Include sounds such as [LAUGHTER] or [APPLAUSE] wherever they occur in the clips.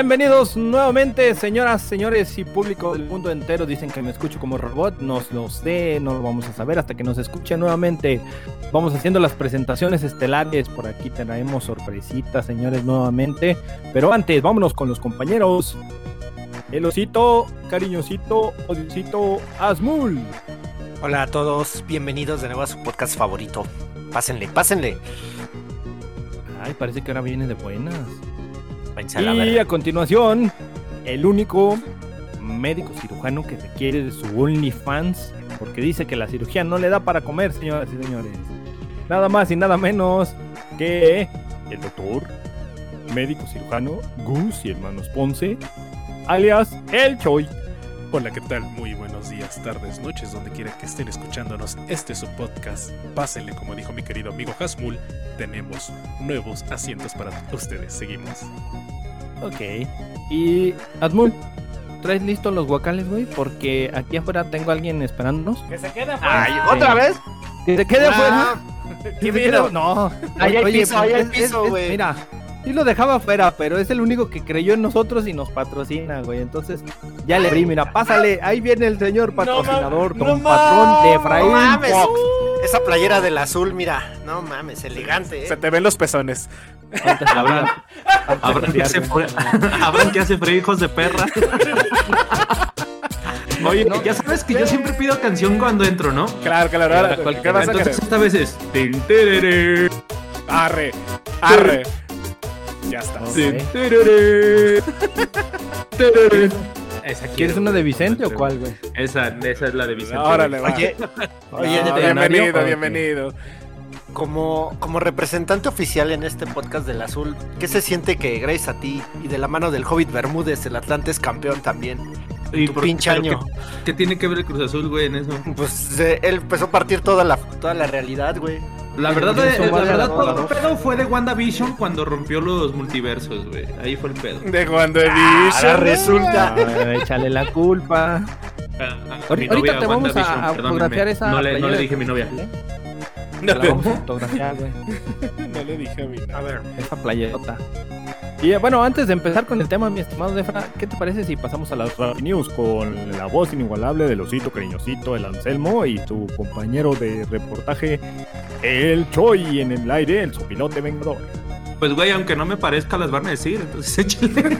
Bienvenidos nuevamente, señoras, señores y público del mundo entero. Dicen que me escucho como robot. No lo sé, no lo vamos a saber hasta que nos escuche nuevamente. Vamos haciendo las presentaciones estelares. Por aquí traemos sorpresitas, señores, nuevamente. Pero antes, vámonos con los compañeros. El osito, cariñosito, odisito, Asmul. Hola a todos, bienvenidos de nuevo a su podcast favorito. Pásenle, pásenle. Ay, parece que ahora viene de buenas. Váyanse a la Y a continuación, el único médico cirujano que requiere de su OnlyFans, porque dice que la cirugía no le da para comer, señoras y señores. Nada más y nada menos que el doctor, médico cirujano Gus y hermanos Ponce, alias El Choi. Hola, ¿qué tal? Muy buenos días, tardes, noches, donde quiera que estén escuchándonos. Este es su podcast. Pásenle, como dijo mi querido amigo Hasmul. Tenemos nuevos asientos para ustedes. Seguimos. Ok. Y Admul, ¿traes listos los guacales, güey? Porque aquí afuera tengo a alguien esperándonos. Que se quede Ay, ¿Otra vez? Que se quede Ah, afuera. [LAUGHS] ¿Qué quede- No. Ahí hay Oye, piso, ahí hay piso, güey. Mira, sí lo dejaba afuera, pero es el único que creyó en nosotros y nos patrocina, güey. Entonces, ya le abrí, mira, pásale. Ahí viene el señor patrocinador, no don patrón de Efraín. No mames. Fox. Esa playera del azul, mira. No mames, elegante. Se ¿eh? te ven los pezones. [LAUGHS] Abraham, Abraham que hace [LAUGHS] que hace frío, hijos de perra. [LAUGHS] Oye, ya sabes que yo siempre pido canción cuando entro, ¿no? Claro, claro. ahora, cualquier- ¿Qué vas a Entonces querer? esta vez es. Arre, arre. Ya está. Ok. tin, tereré, tereré. Esa ¿Quieres una de. Vicente o cuál, güey? Esa, esa es la de Vicente. Órale, güey. va. Oye, oye, No, bienvenido, bienvenido. como, como representante oficial en este podcast del azul, ¿qué se siente que gracias a ti y de la mano del Hobbit Bermúdez el Atlante es campeón también? Y tu por- pinche año. ¿qué, qué tiene que ver el Cruz Azul, güey, en eso? Pues eh, él empezó a partir toda la, toda la realidad, güey. La verdad, eh, la verdad a todo el pedo fue de WandaVision cuando rompió los multiversos, güey. Ahí fue el pedo. De he Ahora resulta. Ah, échale la culpa. Ah, ah, Ahorita- mi novia, te vamos a- WandaVision, a fotografiar esa No le, no le dije mi novia. Te la vamos a fotografiar, güey. [LAUGHS] No le dije a mi A ver. Esa playerota. Y eh, bueno, antes de empezar con el tema, mi estimado Defra, ¿qué te parece si pasamos a las Rappi News con la voz inigualable del osito cariñosito, el Anselmo, y tu compañero de reportaje, el Choi, en el aire, el sopilote vengador? Pues, güey, aunque no me parezca, las van a decir. Entonces, [LAUGHS] échale.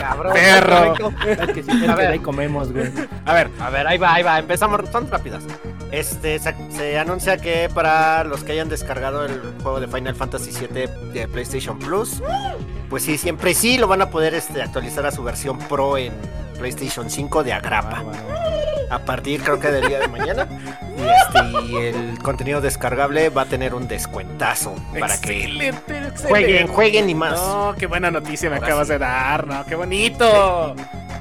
Cabrón. Perro. Es que sí, A ver. ahí comemos, güey. A ver, A ver, ahí va, ahí va. Empezamos, son rápidas. Este, se, se anuncia que para los que hayan descargado el juego de Final Fantasy VII de PlayStation Plus, pues sí, siempre sí lo van a poder este, actualizar a su versión Pro en PlayStation 5 de agrapa. A partir, creo que del día de mañana. Y, este, y el contenido descargable va a tener un descuentazo para que excelente, jueguen, jueguen y más. No, qué buena noticia me Ahora acabas sí. de dar, no, qué bonito.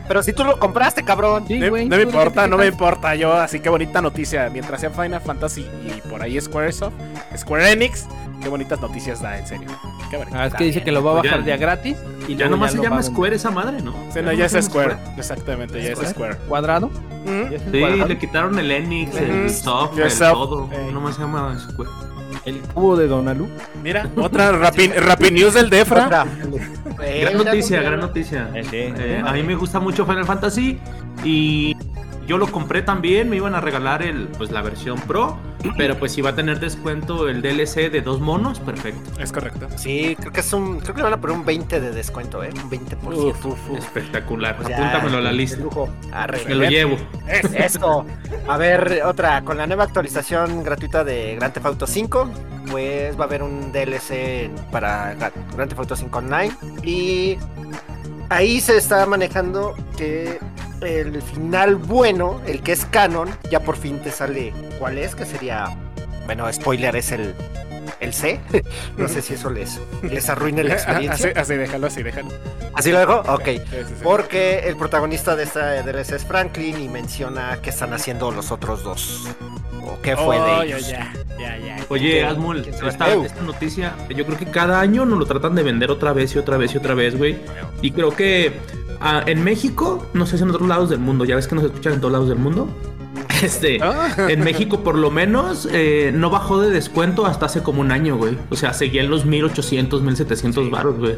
Pero si tú lo compraste, cabrón. Sí, No, me ¿tú de qué importa, no me importa yo, así que bonita noticia. Mientras sea Final Fantasy y por ahí Squaresoft, Square Enix, qué bonitas noticias da, en serio. Qué bonito. Ah, es que dice que lo va a Oye, bajar de a gratis. Y ya nomás se lo llama. Square esa madre, ¿no? Sí, no, ya es se Square. Exactamente, ya es ¿Square? ¿Cuadrado? ¿Ya el Sí, cuadrado? le quitaron el Enix, el software, El todo. Ey. Nomás se llama Square. El cubo de Donalu. Mira, [LAUGHS] otra Rappi, Rappi News del Defra. Otra. Gran noticia, gran noticia. Eh. Eh, a mí me gusta mucho Final Fantasy y yo lo compré también, me iban a regalar el, pues, la versión Pro, pero pues si va a tener descuento el DLC de dos monos, perfecto. Es correcto. Sí, creo que es un. Creo que le van a poner un 20 de descuento, ¿eh? Un 20%. Uf, uf, uf. Espectacular. Pues ya, Apúntamelo a la lista. lujo. Arre. Me lo llevo. Eso. A ver, otra. Con la nueva actualización gratuita de Grand Theft Auto 5, pues va a haber un DLC para Gra- Grand Theft Auto 5 Online. Y ahí se está manejando que el final bueno, el que es canon, ya por fin te sale cuál es, que sería. Bueno, spoiler es el. El C, [LAUGHS] no sé si eso les, les arruine la Así, [LAUGHS] experiencia. así, déjalo, así, déjalo. ¿Así lo dejo? Ok. Sí, sí, sí. Porque el protagonista de esta DLC es Franklin y menciona qué están haciendo los otros dos. O qué fue Oh, de ellos. ya, ya, ya. Oye. Asmul, esta, esta noticia, yo creo que cada año nos lo tratan de vender otra vez y otra vez y otra vez, güey. Y creo que ah, en México, no sé si en otros lados del mundo, ya ves que nos escuchan en todos lados del mundo. [LAUGHS] Este, Ah. en México por lo menos eh, no bajó de descuento hasta hace como un año, güey. O sea, seguía en los 1800, 1700 baros, güey.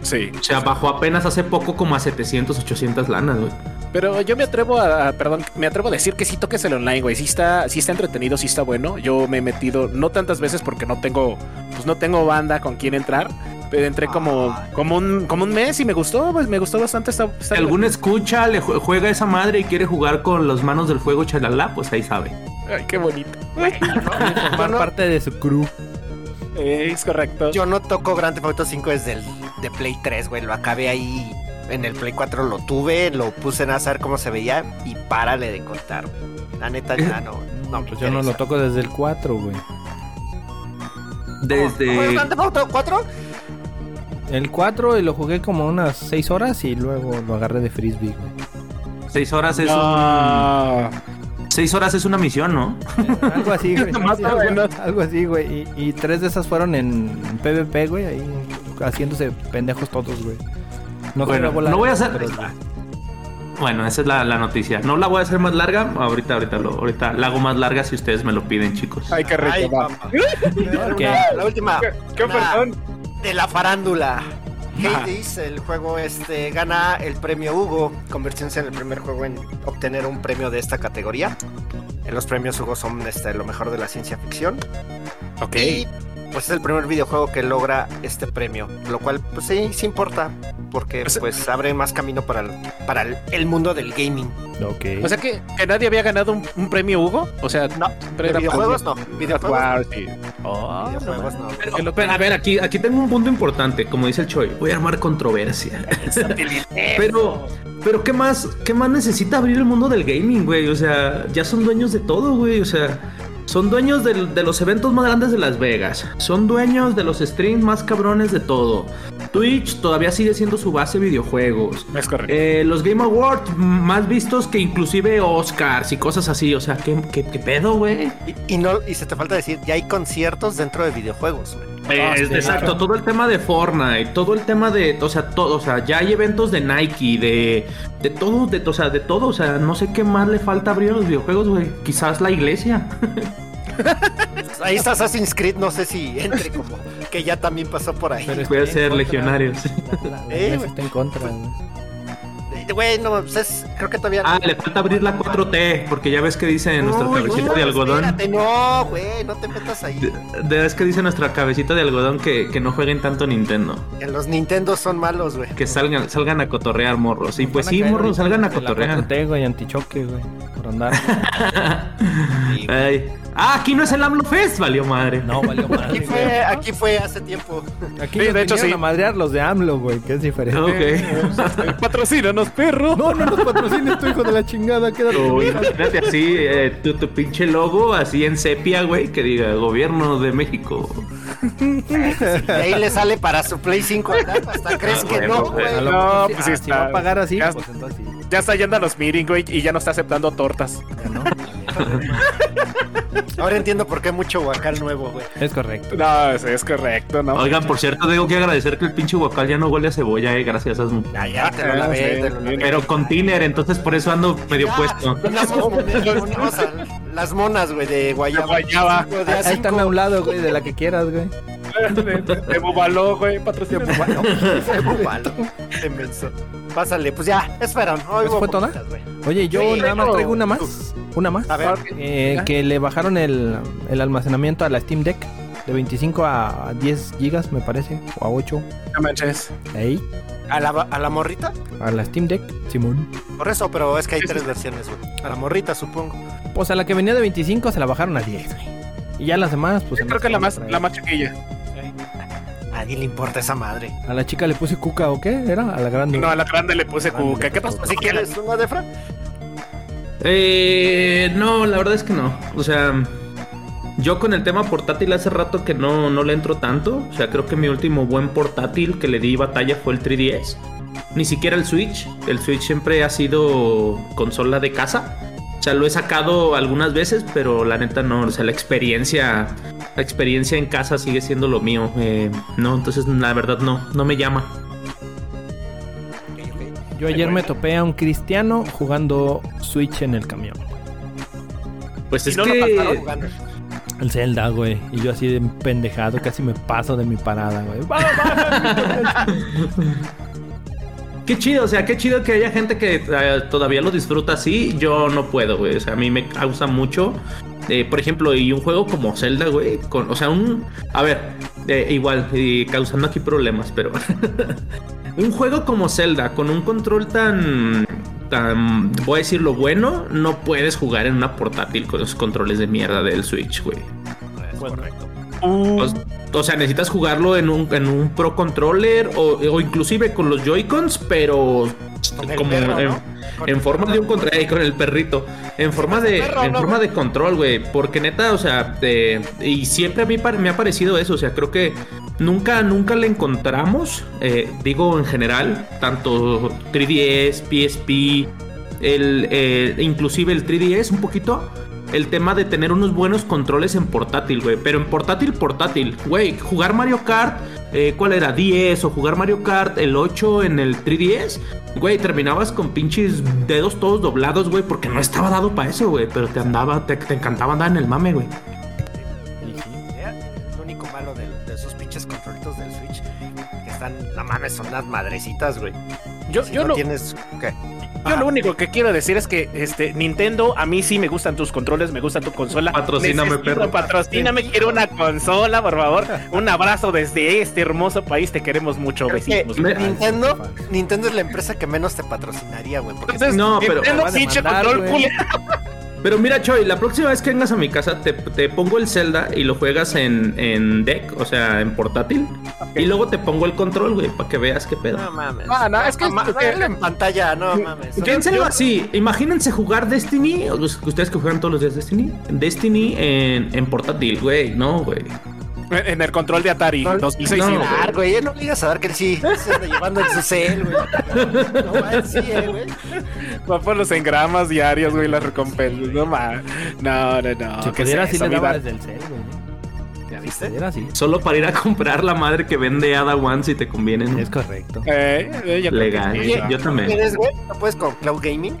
Sí. O sea, bajó apenas hace poco como a 700, 800 lanas, güey. Pero yo me atrevo a, perdón, me atrevo a decir que sí toques el online, güey. Sí está, sí está entretenido, sí está bueno. Yo me he metido, no tantas veces porque no tengo, pues no tengo banda con quien entrar. Pero entré como, como un, como un mes y me gustó, pues me gustó bastante. Está Si algún escucha, le jue- juega esa madre y quiere jugar con las manos del fuego, chalala, pues ahí sabe. Ay, qué bonito. [LAUGHS] Formar no- parte de su crew. Eh, es correcto. Yo no toco Grand Theft Auto 5 desde el de Play 3, güey. Lo acabé ahí en el Play 4, lo tuve, lo puse en a saber cómo se veía y párale de contar, güey. La neta ya no. No, Pues yo no lo toco desde el 4, güey. ¿Cómo? Desde. ¿Cómo es Grand Theft Auto 4? El 4 y lo jugué como unas 6 horas y luego lo agarré de frisbee, güey. Seis horas es un... No. Seis horas es una misión, ¿no? Eh, Algo así, güey. [LAUGHS] Sí, algo, así, güey. Y, y tres de esas fueron en PvP, güey. Ahí haciéndose pendejos todos, güey. No Bueno, no voy a hacer- pero- Bueno, esa es la, la noticia. No la voy a hacer más larga. Ahorita, ahorita, lo, ahorita la hago más larga si ustedes me lo piden, chicos. Ay, qué rico. Ay, [LAUGHS] La última. ¿Qué una perdón? De la farándula. Hades, el juego este gana el premio Hugo, convirtiéndose en el primer juego en obtener un premio de esta categoría. En los premios Hugo son este, lo mejor de la ciencia ficción. Ok. Y pues es el primer videojuego que logra este premio, lo cual pues sí, sí importa, porque O sea- pues abre más camino para el, para el, el mundo del gaming. Ok. O sea que, que nadie había ganado un, un premio Hugo. O sea, No, de videojuegos no, videojuegos. Oh, videojuegos no. Pero, pero, a ver, aquí, aquí tengo un punto importante. Como dice el Choi, voy a armar controversia. [LAUGHS] pero, pero ¿qué más, ¿qué más necesita abrir el mundo del gaming, güey? O sea, ya son dueños de todo, güey. O sea, son dueños de los eventos más grandes de Las Vegas. Son dueños de los streams más cabrones de todo. Twitch todavía sigue siendo su base de videojuegos. Es correcto. Eh, los Game Awards más vistos que inclusive Oscars y cosas así. O sea, ¿qué, qué, qué pedo, güey? Y, y no y se te falta decir, ya hay conciertos dentro de videojuegos, güey. Eh, sí, exacto, claro. todo el tema de Fortnite, todo el tema de, o sea, todo, o sea, ya hay eventos de Nike, de, de todo, de, o sea, de todo, o sea, no sé qué más le falta abrir a los videojuegos, güey. Quizás la iglesia. [LAUGHS] Ahí está Assassin's Creed, no sé si entre como que ya también pasó por ahí. Pero Voy a ser contra. legionarios. La, [LAUGHS] la Eh, iglesia güey. está en contra, güey. Güey, no, pues es, creo que todavía. Ah, le falta abrir la 4T, porque ya ves que dice nuestra Uy, cabecita no, de algodón. Espérate, no, güey, no te metas ahí. De, de- ves que dice nuestra cabecita de algodón que, que no jueguen tanto Nintendo. Que los Nintendo son malos, güey. Que salgan, salgan a cotorrear morros. Y pues sí, morros, salgan a de la cotorrear. 4T, güey, antichoque, güey. Por andar. Sí, güey. Ay. Ah, aquí no es el AMLO Fest, valió madre. No, valió madre, Aquí fue, aquí fue hace tiempo. Aquí Sí, de hecho, vinieron sí. a madrear los de AMLO, güey, que es diferente. Ok. [LAUGHS] Patrocínanos, perro. No, no nos patrocines, tu hijo de la chingada, quédate. O imagínate así, eh, tu, tu pinche logo así en sepia, güey, que diga Gobierno de México. Y ahí le sale para su Play 5 acá, hasta crees Ah, que bueno, no, güey. No, pues sí ah, está- Si va a pagar así, ya- pues entonces sí. Ya está yendo a los meetings, güey, y ya no está aceptando tortas. ya no. [LAUGHS] Ahora entiendo por qué mucho guacal nuevo, güey. Es correcto. No, es, es correcto, ¿no? Oigan, por cierto, tengo que agradecer que el pinche guacal ya no huele a cebolla, eh, gracias a. Ya, ya, te lo Ah, lavé, sí, te lo lavé. Pero con tiner, entonces por eso ando medio Ya, puesto. Las, monas, las güey, de guayaba. De de Ahí A5. están a un lado, güey, de la que quieras, güey. de, de Bubaló, güey. Bueno, Búfalo, qué menso. Pásale, pues ya, güey. Oye, yo Sí, nada más traigo una más. Una más. A ver, Eh, que le bajaron el, el almacenamiento a la Steam Deck de 25 a 10 gigas, me parece, o a 8. No manches. Ahí, ¿a la, a la morrita, a la Steam Deck, Simón. por eso, pero es que hay tres sí. versiones, güey. A la morrita, supongo. Pues a la que venía de 25 se la bajaron a 10, güey. Y ya las demás, pues. Yo creo que la más, la más chiquilla. A nadie le importa esa madre. A la chica le puse cuca o qué era, a la grande. No, a la grande le puse cuca. ¿Qué pasó? Si quieres una defra, Eh, no, la verdad es que no. O sea, yo con el tema portátil hace rato que no, no le entro tanto. O sea, creo que mi último buen portátil que le di batalla fue el 3DS. Ni siquiera el Switch. El Switch siempre ha sido consola de casa. O sea, lo he sacado algunas veces, pero la neta no. O sea, la experiencia, la experiencia en casa sigue siendo lo mío. Eh, no, entonces la verdad no, no me llama. Yo ayer me topé a un cristiano jugando Switch en el camión. Pues es no lo que. El Zelda, güey. Y yo así de pendejado, casi me paso de mi parada, güey. Qué chido, o sea, qué chido que haya gente que eh, todavía lo disfruta así. Yo no puedo, güey. O sea, a mí me causa mucho. Eh, por ejemplo, y un juego como Zelda, güey. Con, o sea, un. A ver, eh, igual, y causando aquí problemas, pero. [LAUGHS] un juego como Zelda, con un control tan. tan. voy a decirlo bueno, no puedes jugar en una portátil con los controles de mierda del Switch, güey. Es correcto. O, o sea, necesitas jugarlo en un, en un Pro Controller o, o inclusive con los Joy-Cons, pero Con como perro, en, forma de un control, eh, con el perrito, en forma de, perro, en ¿no, forma güey? de control, güey, porque neta, o sea, eh, y siempre a mí me ha parecido eso, o sea, creo que nunca, nunca le encontramos, eh, digo en general, tanto 3DS, PSP, el, eh, inclusive el 3DS un poquito. El tema de tener unos buenos controles en portátil, güey. Pero en portátil, portátil. Güey, jugar Mario Kart, eh, ¿cuál era? 10 o jugar Mario Kart el 8 en el 3DS. Güey, terminabas con pinches dedos todos doblados, güey, porque no estaba dado para eso, güey. Pero te andaba, te, te encantaba andar en el mame, güey. Mames, son unas madrecitas, güey. Yo, Si yo no lo, tienes. ¿qué? Yo lo único que quiero decir es que este Nintendo, a mí sí me gustan tus controles, me gusta tu consola. Patrocíname, Necesito- perro. Patrocíname, quiero una consola, por favor. Un abrazo desde este hermoso país, te queremos mucho, besitos. Me- Nintendo, Nintendo es la empresa que menos te patrocinaría, güey. Porque Entonces, No, pero- Nintendo, pinche control culero. Pero mira, Choy, la próxima vez que vengas a mi casa, te, te pongo el Zelda y lo juegas en, en deck, o sea, en portátil. Y luego te pongo el control, güey, para que veas qué pedo. No mames. Ah, no, es que- Ma- véanlo en pantalla, no mames. Piénsenlo así, imagínense jugar Destiny, ustedes que juegan todos los días Destiny, Destiny en, en portátil, güey, no, güey. En el control de Atari, No, 2600. no, güey, no le digas a ver que él sí se anda llevando en su cel, güey. No, él sí, eh, güey. Va por los engramas diarios, güey, las recompensas. No, ma. No, no, no. Si ¿qué pudiera, sí le daba vida? desde el cel, güey. ¿Ya viste? sí. Solo para ir a comprar la madre que vende Ada One si te conviene, ¿no? Es correcto. Eh, eh, yo Legal, sí, yo también. ¿Tienes, güey? ¿No puedes con Cloud Gaming?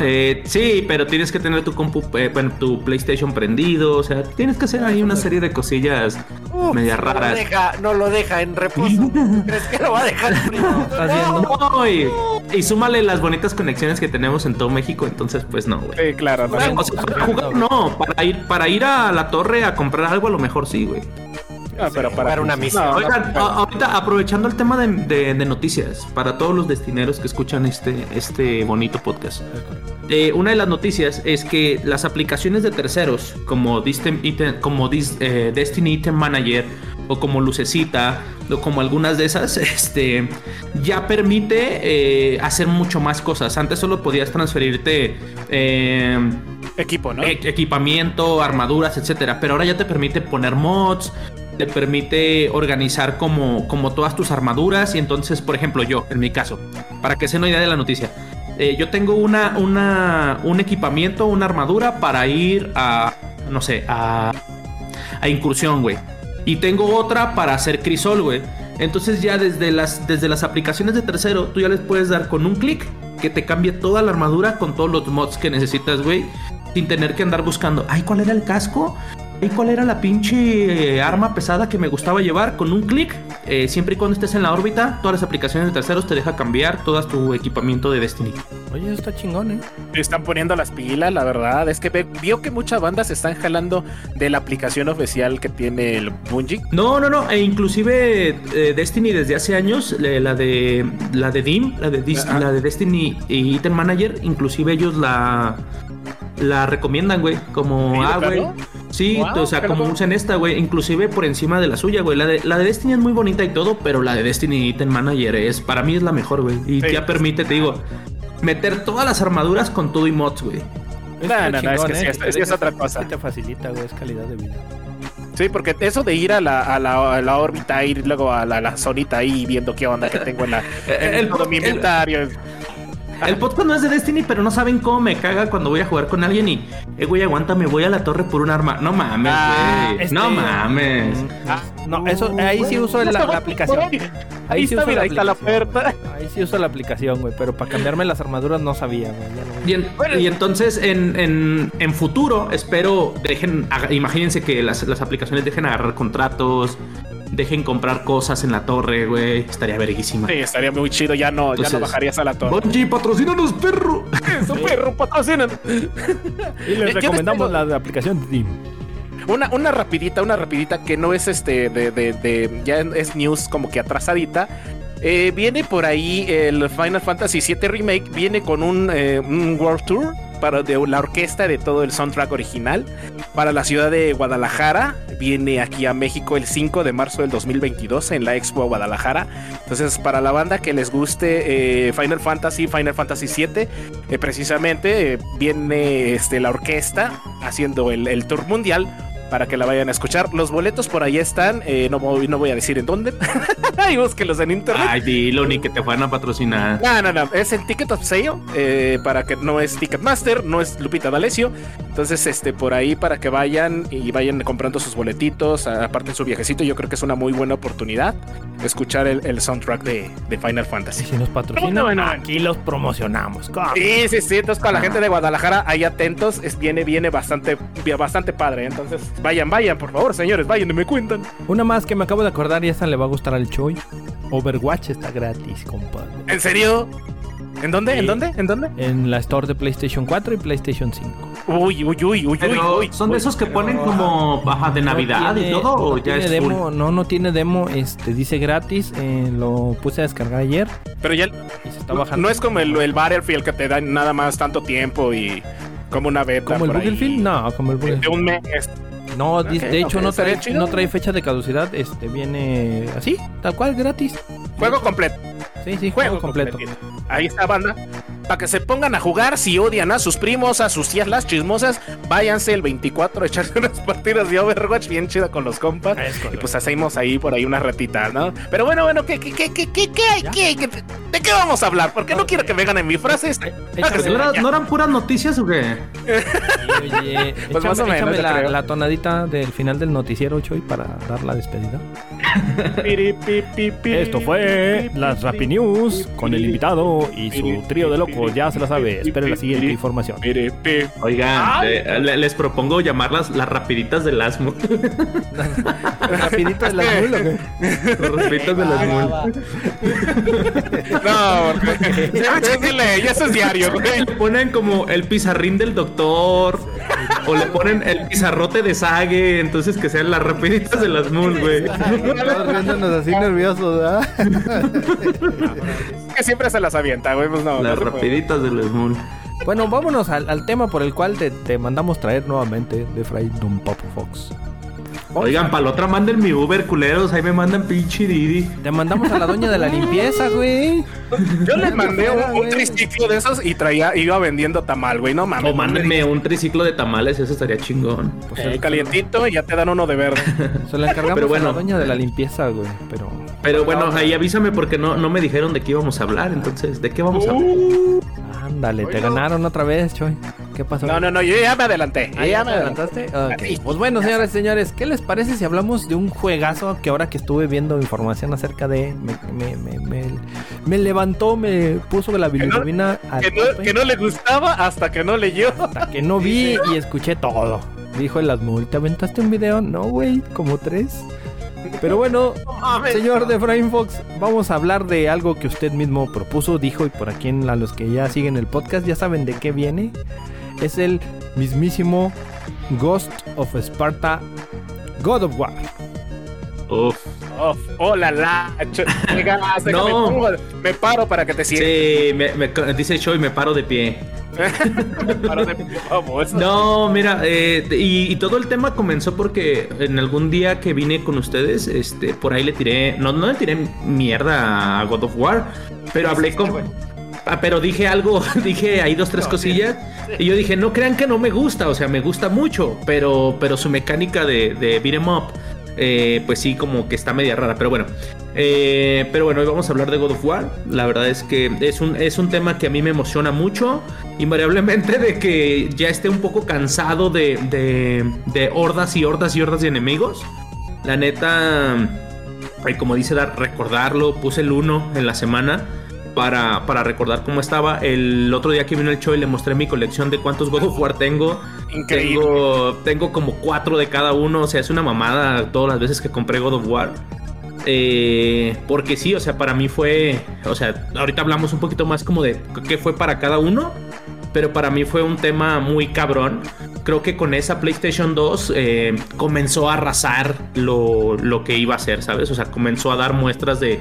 Eh, sí, pero tienes que tener tu compu, eh, bueno, tu PlayStation prendido, o sea, tienes que hacer ahí una serie de cosillas Uf, medias no lo raras. deja, no lo deja en reposo. [LAUGHS] ¿Crees que lo va a dejar haciendo- [LAUGHS] No, y, y súmale las bonitas conexiones que tenemos en todo México, entonces pues no, güey. Sí, claro. O sea, para jugar no, para ir, para ir a la torre a comprar algo a lo mejor sí, güey. Ah, pero para Jugar una. No, no, Oigan, no. ahorita aprovechando el tema de, de- de noticias, para todos los destineros que escuchan este, este bonito podcast. Eh, una de las noticias es que las aplicaciones de terceros, como, Distem- Item- como Dis- eh, Destiny Item Manager o como Lucecita, o como algunas de esas, [LAUGHS] este, ya permite eh, hacer mucho más cosas. Antes solo podías transferirte eh, Equipo, ¿no? e- equipamiento, armaduras, etcétera. Pero ahora ya te permite poner mods, te permite organizar como, como todas tus armaduras. Y entonces, por ejemplo, yo, en mi caso, para que se una idea de la noticia, eh, yo tengo una, una, un equipamiento, una armadura para ir a, no sé, a, a incursión, güey. Y tengo otra para hacer crisol, güey. Entonces ya desde las, desde las aplicaciones de tercero, tú ya les puedes dar con un clic que te cambie toda la armadura con todos los mods que necesitas, güey. Sin tener que andar buscando, ay, ¿cuál era el casco? Ay, ¿cuál era la pinche eh, arma pesada que me gustaba llevar? Con un clic, eh, siempre y cuando estés en la órbita, todas las aplicaciones de terceros te deja cambiar todo tu equipamiento de Destiny. Oye, eso está chingón, ¿eh? Están poniendo las pilas, la verdad. Es que ve- vio que muchas bandas se están jalando de la aplicación oficial que tiene el Bungie. No, no, no. E inclusive eh, Destiny desde hace años, la de la de Dim, la de, Dis- la de Destiny y Item Manager, inclusive ellos la la recomiendan, güey, como ¿Sí, de ah, güey. Sí, Wow, o sea, como loco. usan esta, güey, inclusive por encima de la suya, güey. La de, la de Destiny es muy bonita y todo, pero la de Destiny Item Manager es, para mí es la mejor, güey. Y Sí. ya permite, te digo, meter todas las armaduras con todo y mods, güey. Está no, no, es que sí, ¿eh? es- sí es otra cosa. Sí te facilita, güey, es calidad de vida. Sí, porque eso de ir a la, a la, a la órbita, ir luego a la, la zonita ahí viendo qué onda que tengo en, la, [LAUGHS] en El- todo mi el- inventario. El podcast no es de Destiny, pero no saben cómo me caga cuando voy a jugar con alguien y, eh, güey, aguántame, voy a la torre por un arma. No mames, Ah, güey. este- No mames. Ah, no, eso, ahí sí uso la, la aplicación. [LAUGHS] Ahí sí uso mira, ahí está la aplicación, oferta. Ahí sí uso la aplicación, güey, pero para cambiarme las armaduras no sabía, güey. Y, en- y entonces en, en- en futuro espero dejen, haga- imagínense que las, las aplicaciones dejen agarrar contratos, dejen comprar cosas en la torre, güey, estaría verguísima. Sí, estaría muy chido. Ya no, ya no bajarías a la torre. Bungie, patrocínanos, perro. [LAUGHS] Eso, perro, patrocinan. Y les Yo recomendamos les la aplicación de Steam. Una, una rapidita, una rapidita que no es este de, de, de- ya es news como que atrasadita. Eh, viene por ahí el Final Fantasy VII Remake, viene con un, eh, un World Tour para de la orquesta de todo el soundtrack original para la ciudad de Guadalajara. Viene aquí a México el 5 de marzo del 2022 en la Expo Guadalajara. Entonces, para la banda que les guste eh, Final Fantasy, Final Fantasy VII, eh, precisamente eh, viene este, la orquesta haciendo el, el tour mundial para que la vayan a escuchar. Los boletos por ahí están, eh, no, voy, no voy a decir en dónde. [LAUGHS] y búsquenlos en internet. Ay, dilo, ni que te fueran a patrocinar. No, no, no, es el Ticket of Sale, eh, para que no es Ticketmaster, no es Lupita D'Alessio. Entonces, este, por ahí para que vayan y vayan comprando sus boletitos, aparte de su viajecito, yo creo que es una muy buena oportunidad escuchar el, el soundtrack de, de Final Y Fantasy. si nos patrocinan, No, no, no. aquí los promocionamos. ¿cómo? Sí, sí, sí, entonces para la gente de Guadalajara, ahí atentos, es, viene, viene bastante, bastante padre. Entonces, vayan, vayan, por favor, señores, vayan y me cuentan. Una más que me acabo de acordar y esta le va a gustar al Choi. Overwatch está gratis, compadre. ¿En serio? ¿En dónde? Sí. ¿En dónde? ¿En dónde? En la store de PlayStation 4 y PlayStation 5. Uy, uy, uy, uy, Pero, uy, uy. ¿Son de esos que ponen como baja de Navidad No y tiene- todo? ¿O no ya tiene es demo, full? No, no tiene demo. Este dice gratis. eh, lo puse a descargar ayer Pero ya y se está bajando. no es como el, el Battlefield que te dan nada más tanto tiempo y como una beta. como el. Battlefield, no, como el De Battlefield. un mes. No, Ok, de hecho no trae, no trae fecha de caducidad. Este viene así, tal cual, gratis. Juego completo. Sí, sí, Juego completo. Ahí está, banda. Para que se pongan a jugar, si odian a sus primos, a sus tías las chismosas, váyanse el 24 a echarse [LAUGHS] unas partidas de Overwatch bien chida con los compas. Y pues hacemos ahí por ahí una ratita, ¿no? Pero bueno, bueno, ¿qué, qué, qué, qué, qué, qué. ¿Qué- qué- ¿De qué vamos a hablar? Porque no quiero que me ganen mi frase. Échame, ¿No, era- no eran puras noticias o qué? oye, [LAUGHS] Pues échame, más o menos, échame la, tonadita del final del noticiero, Choy, para dar la despedida. [LAUGHS] Esto fue las Rappi News con el invitado y su trío de locos. Ya se la sabe. Espere la siguiente información. Oigan, eh, le- les propongo llamarlas las rapiditas del asmo. Rapidito de la Nul, ¿o qué? Las rapiditas del asmo. No, porque ya, chéquenle, ya eso es diario, güey. Le ponen como el pizarrín del doctor. O le ponen el pizarrote de Sage. Entonces que sean las rapiditas de las Moon, güey. Todos así nerviosos, ¿verdad? Que siempre se las avienta, güey. Pues no, Las rapiditas de las Moon. Bueno, vámonos al, al tema por el cual te, te mandamos traer nuevamente de Fray Don Papo Fox. Oigan, para la otra manden mi Uber, culeros. Ahí me mandan pinche Didi. Te mandamos a la doña de la limpieza, güey. Yo les mandé un, triciclo de esos y traía, iba vendiendo tamal, güey. No mames. O mándenme un triciclo de tamales, eso estaría chingón. Pues Eh, calientito y ya te dan uno de verde. Se la encargamos Pero a bueno. la doña de la limpieza, güey. Pero. Pero bueno, ahí avísame porque no, no me dijeron de qué íbamos a hablar. Entonces, ¿de qué vamos a hablar? Ándale, te ganaron otra vez, Choy. ¿Qué pasó? No, no, no, yo ya me adelanté. Ah, ya me adelantaste? Ok. Pues bueno, señores y señores, ¿qué les parece si hablamos de un juegazo que ahora que estuve viendo información acerca de. Me, me, me, me, levantó, me puso la bilirrubina Que no, tope, que no le gustaba hasta que no leyó. hasta que no vi y escuché todo. Dijo el Asmul, ¿te aventaste un video? No, güey, como tres. Pero bueno, [LAUGHS] señor de Frame Fox, vamos a hablar de algo que usted mismo propuso, dijo, y por aquí en los que ya siguen el podcast ya saben de qué viene. Es el mismísimo Ghost of Sparta God of War. Uf. Oh, oh, la [LAUGHS] No. pongo- me paro para que te sientas. Sí, me, me- dice Show y me paro de pie. Me [LAUGHS] paro de vamos. No, mira, eh, y, y todo el tema comenzó porque en algún día que vine con ustedes, este, por ahí le tiré, no, no le tiré mierda a God of War, pero hablé con... Ah, pero dije algo, [LAUGHS] dije ahí dos, tres cosillas, y yo dije, no crean que no me gusta, o sea, me gusta mucho, pero, pero su mecánica de, de beat 'em up, eh, pues sí, como que está media rara, pero bueno. Eh, pero bueno, hoy vamos a hablar de God of War. La verdad es que es un, es un tema que a mí me emociona mucho. Invariablemente de que ya esté un poco cansado de, de, de hordas y hordas y hordas de enemigos. La neta, como dice Dar, recordarlo, puse el 1 en la semana. Para, para recordar cómo estaba. El otro día que vino el show y le mostré mi colección de cuántos God of War tengo. Increíble. Tengo, tengo como cuatro de cada uno. O sea, es una mamada todas las veces que compré God of War. Eh, porque sí, o sea, para mí fue. O sea, ahorita hablamos un poquito más como de qué fue para cada uno. Pero para mí fue un tema muy cabrón. Creo que con esa PlayStation 2 eh, comenzó a arrasar lo, lo que iba a ser, ¿sabes? O sea, comenzó a dar muestras de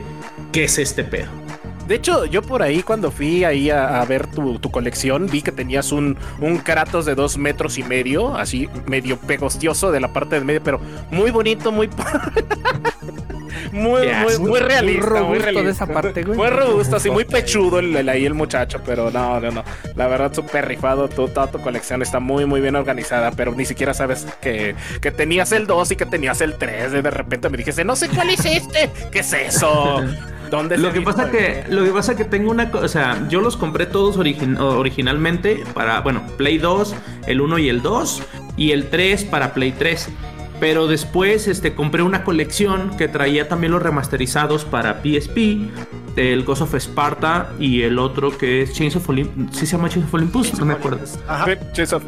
qué es este pedo. De hecho, yo por ahí cuando fui ahí a, a ver tu, tu colección, vi que tenías un, un Kratos de dos metros y medio, así medio pegostioso de la parte del medio, pero muy bonito, muy... [LAUGHS] muy, muy, muy- muy realista, muy, robusto de esa parte, güey. Muy robusto, así muy [LAUGHS] pechudo el, el- ahí el muchacho, pero no, no, no. La verdad, súper rifado. Tu, toda tu colección está muy, muy bien organizada, pero ni siquiera sabes que, que tenías el 2 y que tenías el 3. De repente me dijiste, no sé cuál es este. ¿Qué es eso? [LAUGHS] ¿Dónde Lo que pasa que lo que pasa que tengo una o sea, yo los compré todos origin- originalmente para, bueno, Play 2, el 1 y el 2 y el 3 para Play 3. Pero después este compré una colección que traía también los remasterizados para PSP, el Ghost of Sparta y el otro que es Chains of Olympus, ¿sí se llama Chains of Olympus? No me acuerdo. Ajá. Chains of-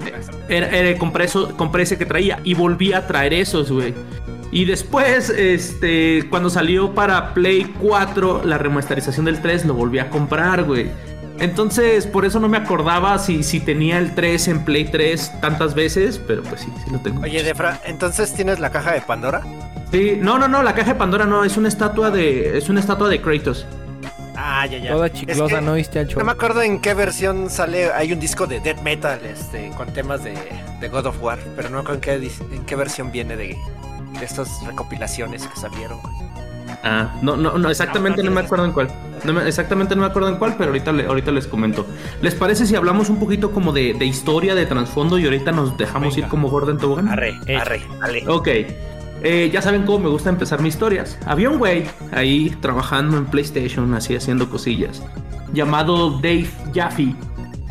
Era, era- compré, eso- compré ese que traía y volví a traer esos, güey. Y después, este, cuando salió para Play 4 la remasterización del 3, lo volví a comprar, güey. Entonces, por eso no me acordaba si, si tenía el 3 en Play 3 tantas veces, pero pues sí, sí lo tengo. Oye, Defra, ¿entonces tienes la caja de Pandora? Sí, no, no, no, la caja de Pandora no, es una estatua de, es una estatua de Kratos. Ah, ya, ya. Toda Es chiclosa, que ¿no viste al show? No me acuerdo en qué versión sale. Hay un disco de death metal este, con temas de, de God of War, pero no me acuerdo en qué, en qué versión viene de, de estas recopilaciones que salieron. Ah, no, no, no, exactamente no me acuerdo en cuál. No me- exactamente no me acuerdo en cuál, pero ahorita, le- ahorita les comento. ¿Les parece si hablamos un poquito como de, de historia, de trasfondo y ahorita nos dejamos Venga. ir como Gordon Tobogán? Arre, Hecho. arre, ale. Ok. Eh, ya saben cómo me gusta empezar mis historias. Había un güey ahí trabajando en PlayStation, así haciendo cosillas, llamado Dave Jaffe.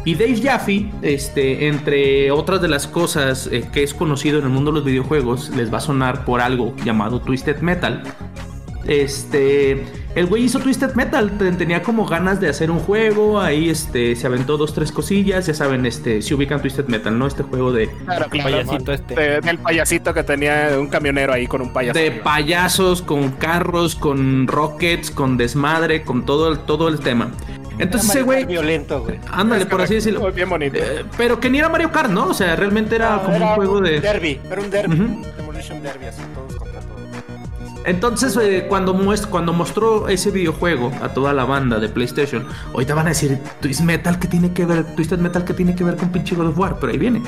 Y Dave Jaffe, este, entre otras de las cosas eh, que es conocido en el mundo de los videojuegos, les va a sonar por algo llamado Twisted Metal. Este, el güey hizo Twisted Metal, te- tenía como ganas de hacer un juego, ahí este, se aventó dos, tres cosillas, ya saben, este, si ubican Twisted Metal, ¿no? Este juego de, Claro, El claro, payasito este. De- del payasito que tenía un camionero ahí con un payaso. de arriba. payasos, con carros, con rockets, con desmadre, con todo el, todo el tema. Entonces ese güey, violento, güey. ándale, Es por así decirlo. Bien bonito. Eh, pero que ni era Mario Kart, ¿no? O sea, realmente era como un juego de... derby, era un derby, Ujú. Demolition Derby, así todos contra todos. Entonces, eh, cuando, muest- cuando mostró ese videojuego a toda la banda de PlayStation, ahorita van a decir, Twisted Metal, ¿qué tiene que ver? Twisted Metal, ¿qué tiene que ver con pinche God of War? Pero ahí viene.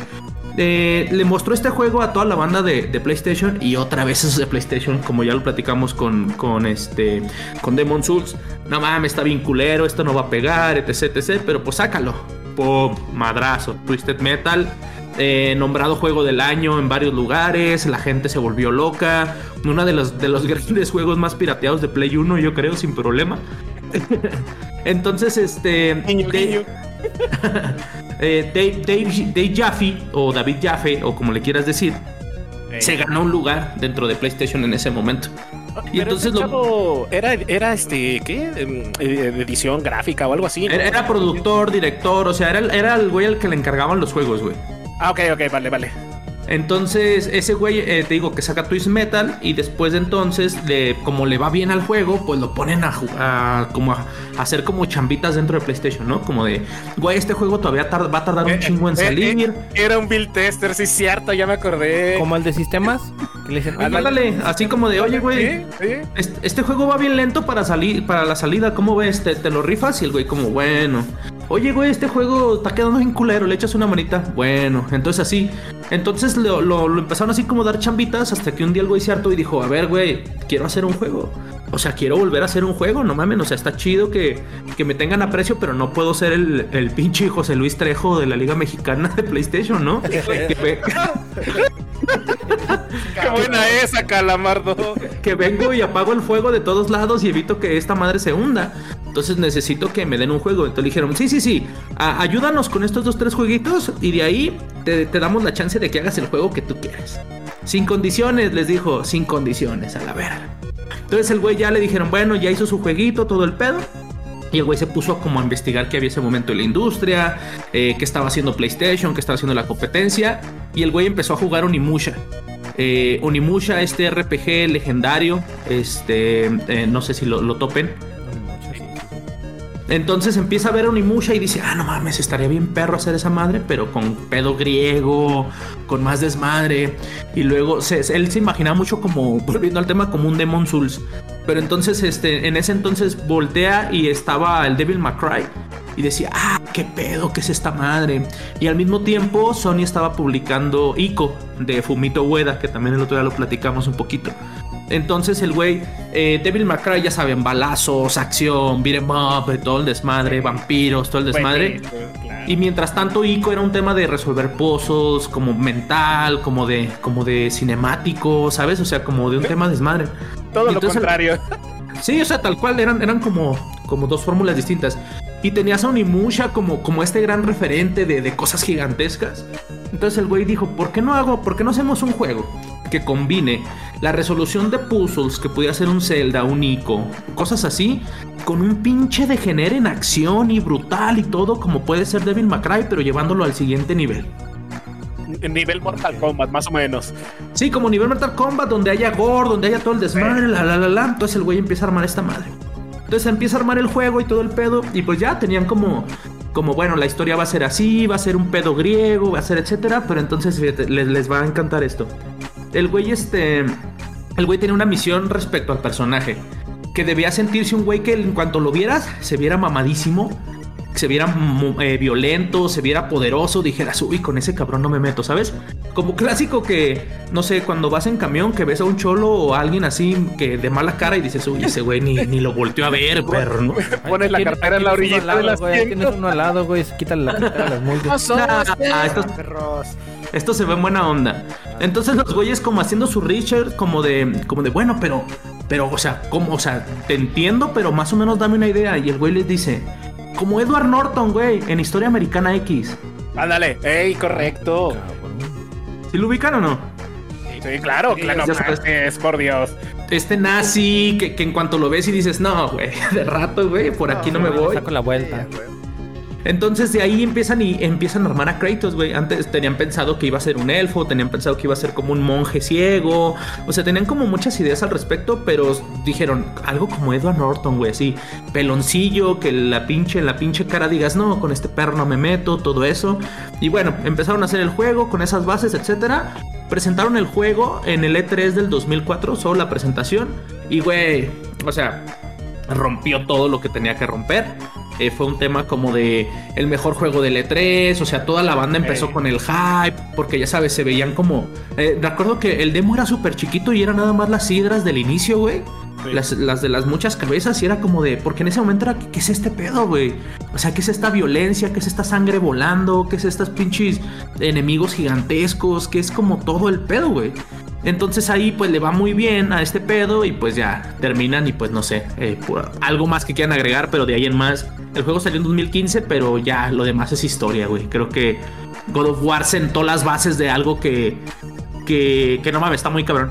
Eh, le mostró este juego a toda la banda de, de PlayStation y otra vez esos de PlayStation, como ya lo platicamos con, con este con Demon Souls. No mames, está bien culero, esto no va a pegar, etc, etc, pero pues sácalo. Pum, madrazo. Twisted Metal, eh, nombrado juego del año en varios lugares, la gente se volvió loca. Uno de los, de los [LAUGHS] grandes juegos más pirateados de Play 1, yo creo, sin problema. [LAUGHS] Entonces, este. Niño, de- niño. [LAUGHS] eh, Dave, Dave- Dave Jaffe, o David Jaffe, o como le quieras decir, se ganó un lugar dentro de PlayStation en ese momento. Y Pero entonces lo- era, era este, ¿qué? Em, eh, edición gráfica o algo así. ¿no? Era, era productor, director, o sea, era, el- era el güey al que le encargaban los juegos, güey. Ah, ok, ok, vale, vale. Entonces, ese güey, eh, te digo que saca Twist Metal y después de entonces, le- como le va bien al juego, pues lo ponen a, a- como a, a hacer como chambitas dentro de PlayStation, ¿no? Como de, güey, este juego todavía va a tardar un Eh, chingo en eh, salir. eh, era un build tester, sí, cierto, ya me acordé. Como el de sistemas, [LAUGHS] que le dicen, oye, Ándale, así como de, oye, güey, Sí, sí. este, este juego va bien lento para salir, para la salida, ¿cómo ves? ¿Te, te lo rifas? Y el güey como, bueno. Oye, güey, este juego está quedando bien culero, le echas una manita. Bueno, entonces así. Entonces lo, lo- lo empezaron así como a dar chambitas hasta que un día el güey se hartó y dijo, a ver, güey, quiero hacer un juego. O sea, quiero volver a hacer un juego, no mames, o sea, está chido que, que me tengan aprecio, pero no puedo ser el, el pinche José Luis Trejo de la Liga Mexicana de PlayStation, ¿no? [LAUGHS] Qué buena esa, Calamardo. que vengo y apago el fuego de todos lados y evito que esta madre se hunda. Entonces necesito que me den un juego. Entonces dijeron, sí, sí, sí, ayúdanos con estos dos, tres jueguitos y de ahí te, damos la chance de que hagas el juego que tú quieras. Sin condiciones, les dijo, sin condiciones, a la verga. Entonces el güey ya le dijeron, bueno, ya hizo su jueguito, todo el pedo. Y el güey se puso como a investigar qué había ese momento en la industria, eh, qué estaba haciendo PlayStation, qué estaba haciendo la competencia. Y el güey empezó a jugar Onimusha. Eh, Onimusha, este RPG legendario, este, eh, no sé si lo topen. Entonces empieza a ver a Onimusha y dice, ah, no mames, estaría bien perro hacer esa madre, pero con pedo griego, con más desmadre. Y luego se- él se imaginaba mucho como, volviendo al tema, como un Demon Souls. Pero entonces, este, en ese entonces voltea y estaba el Devil May Cry. Y decía, ah, qué pedo, qué es esta madre. Y al mismo tiempo, Sony estaba publicando Ico de Fumito Ueda, que también el otro día lo platicamos un poquito. Entonces el güey, eh, Devil May Cry, ya saben, balazos, acción, beat 'em up, todo el desmadre, vampiros, todo el desmadre. Y mientras tanto, Ico era un tema de resolver pozos, como mental, como de, como de cinemático, ¿sabes? O sea, como de un tema desmadre. Todo lo contrario. [LAUGHS] Sí, o sea, tal cual, eran, eran como, como dos fórmulas distintas. Y tenías a Onimusha como, como este gran referente de, de cosas gigantescas. Entonces el güey dijo, ¿por qué no hago, por qué no hacemos un juego que combine la resolución de puzzles que pudiera ser un Zelda, un Ico, cosas así, con un pinche degenere en acción y brutal y todo, como puede ser Devil May Cry, pero llevándolo al siguiente nivel? Nivel Mortal Kombat, más o menos. Sí, como nivel Mortal Kombat, donde haya gore, donde haya todo el desmadre, la la la la. Entonces el güey empieza a armar esta madre. Entonces empieza a armar el juego y todo el pedo. Y pues ya tenían como, como bueno, la historia va a ser así, va a ser un pedo griego, va a ser etcétera. Pero entonces les, les va a encantar esto. El güey, este. El güey tenía una misión respecto al personaje. Que debía sentirse un güey que en cuanto lo vieras, se viera mamadísimo. Se viera eh, violento, se viera poderoso, dijeras, uy, con ese cabrón no me meto, ¿sabes? Como clásico que, no sé, cuando vas en camión que ves a un cholo o a alguien así que de mala cara y dices, uy, ese güey ni, ni lo volteó a ver, perro, ¿no? Pones la cartera en la al del lado, güey. Tienes uno al lado, güey, se quita la cartera de las multas. Ah, esto, Perros. esto se ve en buena onda. Entonces los güeyes como haciendo su Richard, como de, como de, bueno, pero, pero, o sea, como, o sea, te entiendo, pero más o menos dame una idea. Y el güey les dice, como Edward Norton, güey, en Historia Americana X. Ándale, ey, correcto. ¿Sí lo ubican o no? Sí, claro, claro, es por Dios. Este nazi que, que en cuanto lo ves y dices, no, güey, [LAUGHS] de rato, güey, por aquí no, me voy. Saco la vuelta. Entonces de ahí empiezan y empiezan a armar a Kratos, güey. Antes tenían pensado que iba a ser un elfo, tenían pensado que iba a ser como un monje ciego. O sea, tenían como muchas ideas al respecto, pero dijeron algo como Edward Norton, güey, así, peloncillo, que la pinche, la pinche cara digas, no, con este perro no me meto, todo eso. Y bueno, empezaron a hacer el juego con esas bases, etcétera. Presentaron el juego en el E3 del 2004, solo la presentación. Y güey, o sea, rompió todo lo que tenía que romper. Eh, fue un tema como de el mejor juego del E3, o sea, toda la banda empezó con el hype, porque ya sabes, se veían como... eh, recuerdo que el demo era súper chiquito y era nada más las hidras del inicio, güey. Sí. Las, las de las muchas cabezas y era como de... Porque en ese momento era, ¿qué es este pedo, güey? O sea, ¿qué es esta violencia? ¿Qué es esta sangre volando? ¿Qué es estas pinches enemigos gigantescos? ¿Qué es como todo el pedo, güey? Entonces ahí pues le va muy bien a este pedo y pues ya terminan y pues no sé, eh, algo más que quieran agregar, pero de ahí en más. El juego salió en 2015, pero ya lo demás es historia, güey. Creo que God of War sentó las bases de algo que, que, que no mames, está muy cabrón.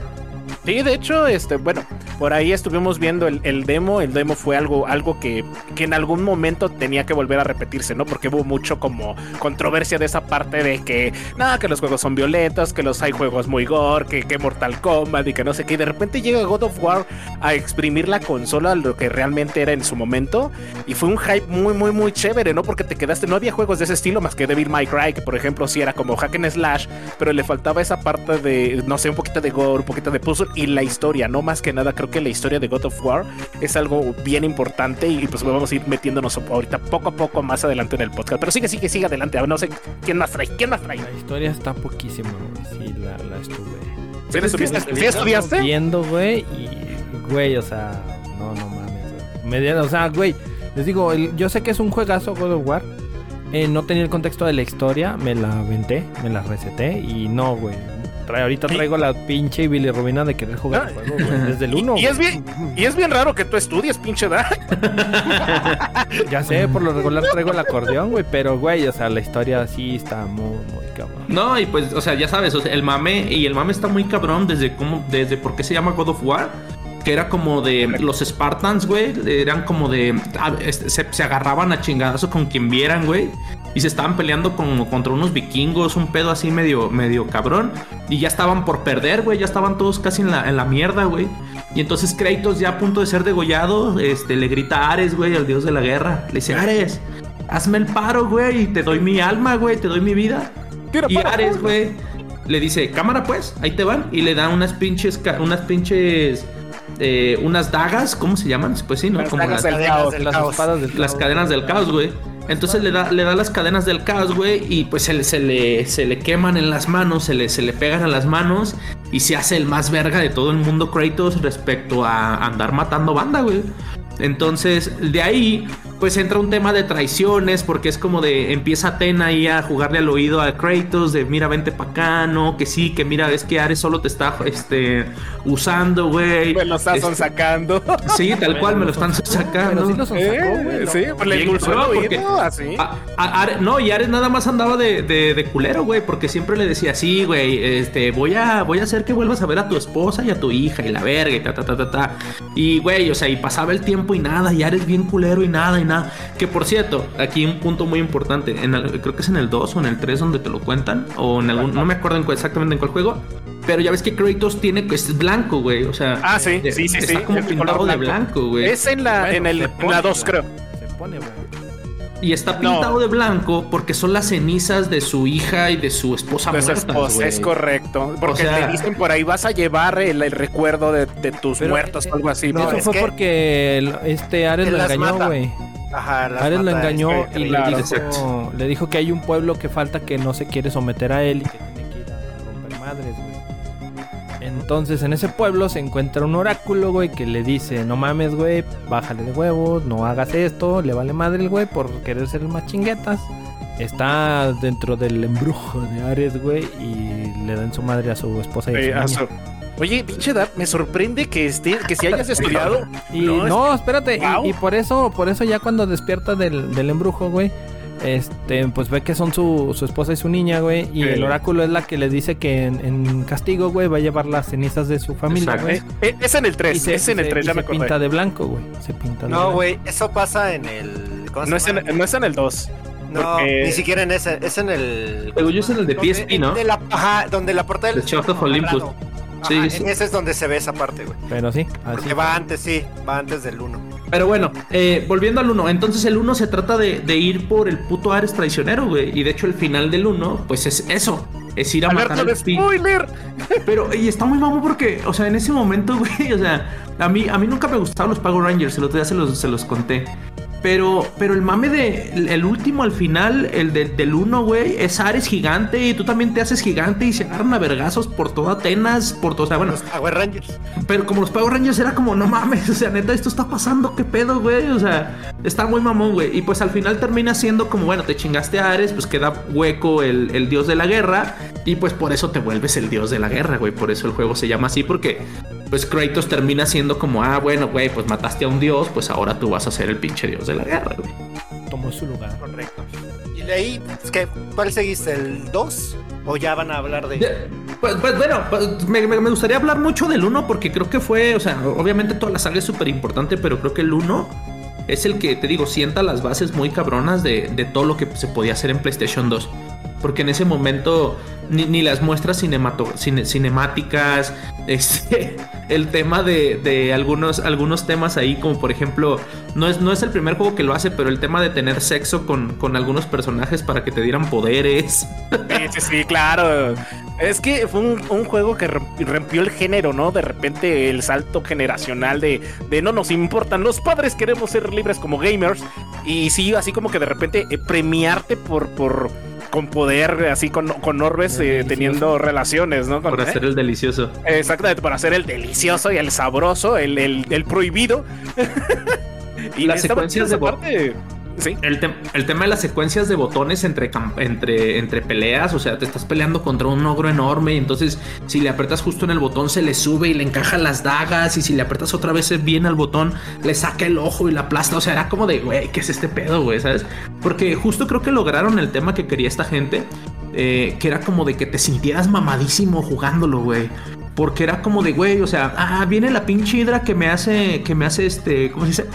Sí, de hecho, este, bueno, por ahí estuvimos viendo el, demo. El demo fue algo, algo que, que en algún momento tenía que volver a repetirse, ¿no? Porque hubo mucho como controversia de esa parte de que, nada, que los juegos son violentos, que los hay juegos muy gore, que, que Mortal Kombat y que no sé qué. Y de repente llega God of War a exprimir la consola lo que realmente era en su momento. Y fue un hype muy, muy, muy chévere, ¿no? Porque te quedaste, no había juegos de ese estilo más que Devil May Cry, que por ejemplo sí era como hack and slash, pero le faltaba esa parte de, no sé, un poquito de gore, un poquito de puzzle y la historia, no más que nada, creo que la historia de God of War es algo bien importante y pues vamos a ir metiéndonos ahorita poco a poco más adelante en el podcast. Pero sigue, sigue, sigue adelante. A ver, no sé quién más trae, quién más trae. La historia está poquísima, güey. Sí, la, la estuve. ¿Sí, le estuviste- sí estudiaste? Viendo, güey, y, güey, o sea, no, no mames. güey. Me dieron- o sea, güey, les digo, el- yo sé que es un juegazo God of War. eh, no tenía el contexto de la historia, me la aventé, me la reseté y no, güey. Trae, ahorita traigo la pinche bilirrubina de querer jugar el juego, güey, desde el 1. Y es bien, y es bien raro que tú estudies, pinche da. [LAUGHS] Ya sé, por lo regular traigo el acordeón, güey, pero, güey, o sea, la historia sí está muy, muy cabrón. No, y pues, o sea, ya sabes, o sea, el mame, y el mame está muy cabrón desde cómo, desde por qué se llama God of War. que era como de los Spartans, güey, eran como de ah, este, se, se agarraban a chingadazo con quien vieran, güey. Y se estaban peleando como contra unos vikingos, un pedo así medio, medio cabrón. Y ya estaban por perder, güey. Ya estaban todos casi en la, en la mierda, güey. Y entonces Kratos, ya a punto de ser degollado, este, le grita a Ares, güey, al dios de la guerra. Le dice, Ares, hazme el paro, güey, y te doy mi alma, güey, te doy mi vida. Y Ares, güey, le dice, cámara pues, ahí te van. Y le da unas pinches, unas pinches, eh, unas dagas, ¿cómo se llaman? Pues sí, ¿no? Las Como dagas las- del caos. Las caos. espadas del las caos. cadenas del caos, güey. Entonces le da, le da las cadenas del caos, güey, y pues se le, se, le, se le queman en las manos, se le, se le pegan a las manos y se hace el más verga de todo el mundo Kratos respecto a andar matando banda, güey. Entonces, de ahí, pues entra un tema de traiciones, porque es como de empieza Atena ahí a jugarle al oído a Kratos, de mira, vente pa' acá, no, que sí, que mira, es que Ares solo te está este, usando, güey. Me lo están Este, sacando. Sí, tal cual, me lo están sacando. Pero sí lo güey. Eh, ¿no? sí, pues le Bien, endulzó el porque- oído, así. A- no, y Ares nada más andaba de, de- de culero, güey, porque siempre le decía, sí, güey, este, voy a, voy a hacer que vuelvas a ver a tu esposa y a tu hija y la verga y ta, ta, ta, ta, ta. Y, güey, o sea, y pasaba el tiempo y nada, y Ares bien culero y nada, y nada. Que por cierto, aquí un punto muy importante, en el- creo que es en el 2 o en el 3 donde te lo cuentan, o en algún, no me acuerdo en cuál- exactamente en cuál juego. Pero ya ves que Kratos tiene, es blanco, güey. O sea, Ah, sí, sí, sí, está sí, como pintado de blanco. güey. Es en la, Bueno, en el, pone, la 2, creo. Se pone, güey. Y está No. pintado de blanco porque son las cenizas de su hija y de su esposa Pues es, muertas, pues, güey. es correcto. Porque sea- te dicen por ahí, vas a llevar el, el recuerdo de, de tus muertos eh, o algo así. no, Eso es fue que- porque el- este Ares lo engañó, güey. Ajá, Ares lo engañó este, y le dijo, le dijo que hay un pueblo que falta que no se quiere someter a él y que tiene que ir a romper madres, güey. Entonces en ese pueblo se encuentra un oráculo, güey, que le dice, no mames, güey, bájale de huevos, no hagas esto, le vale madre el güey por querer ser más chinguetas. Está dentro del embrujo de Ares, güey, y le dan su madre a su esposa y a su Eh, a niña. su- Oye, pinche Dap, me sorprende que esté, que si hayas estudiado. [LAUGHS] Y No, no, es espérate, y- por eso, por eso ya cuando despierta del, del embrujo, güey, este, pues ve que son su, su esposa y su niña, güey, y Sí. el oráculo es la que le dice que en, en castigo, güey, va a llevar las cenizas de su familia, güey. Eh, eh, es en el 3, Y se- es en el se- 3, y ya se me acordé. pinta de blanco, güey. Se pinta de No, blanco. güey, eso pasa en el. ¿cómo se No es, en, no es en el 2. No, porque- ni siquiera en ese, es en el. Según yo es en el de PSP, ¿no? de la- ajá, donde la portada The Shaft of Olympus. Sí, sí. en ese es donde se ve esa parte, güey. Pero sí, así. Que va antes, sí, va antes del 1. Pero bueno, eh, volviendo al 1, entonces el 1 se trata de, de ir por el puto Ares traicionero, güey. Y de hecho el final del 1, pues es eso. Es ir a matar Alerta al de pi- spoiler. [LAUGHS] Pero, y está muy mamón porque, o sea, en ese momento, [LAUGHS] güey, o sea, a mí, a mí nunca me gustaban los Power Rangers, el otro día se los, se los conté. Pero, pero el mame de el, el último al final, el de- del uno, güey, es Ares gigante y tú también te haces gigante y se agarran a vergazos por toda Atenas, por todo, o sea, bueno, Los Power Rangers. pero como los Power Rangers era como, no mames, o sea, neta, esto está pasando, qué pedo, güey, o sea, está muy mamón, güey. Y pues al final termina siendo como, bueno, te chingaste a Ares, pues queda hueco el, el dios de la guerra, y pues por eso te vuelves el dios de la guerra, güey, por eso el juego se llama así, porque pues Kratos termina siendo como, ah, bueno, güey, pues mataste a un dios, pues ahora tú vas a ser el pinche dios de la guerra, güey. Tomó su lugar. Correcto. Y de ahí, es que, ¿cuál seguiste? ¿El 2? ¿O ya van a hablar de.? Pues, pues, bueno, pues, me, me- me gustaría hablar mucho del 1 porque creo que fue, o sea, obviamente toda la saga es súper importante, pero creo que el 1 es el que, te digo, sienta las bases muy cabronas de, de todo lo que se podía hacer en PlayStation 2. Porque en ese momento ni, ni las muestras cine- cinemáticas, [LAUGHS] este, el tema de, de algunos, algunos temas ahí, como por ejemplo, no es, no es el primer juego que lo hace, pero el tema de tener sexo con, con algunos personajes para que te dieran poderes. Sí, sí, sí, claro. Es que fue un, juego que romp- rompió el género, ¿no? De repente el salto generacional de, de no nos importan, los padres queremos ser libres como gamers. Y sí, así como que de repente eh, premiarte por, por con poder, así con, con orbes, eh, teniendo relaciones, ¿no? Con- ¿eh? hacer el delicioso. Exactamente, para hacer el delicioso y el sabroso, el, el, el prohibido. [LAUGHS] y Las secuencias de parte. El, el tema de las secuencias de botones entre, entre, entre peleas, o sea, te estás peleando contra un ogro enorme y entonces si le apretas justo en el botón se le sube y le encaja las dagas y si le apretas otra vez bien al botón le saca el ojo y la aplasta, o sea, era como de, güey, ¿qué es este pedo, güey? ¿Sabes? Porque justo creo que lograron el tema que quería esta gente, eh, que era como de que te sintieras mamadísimo jugándolo, güey. porque era como de, güey, o sea, ah, viene la pinche hidra que me hace, que me hace este, ¿cómo se dice?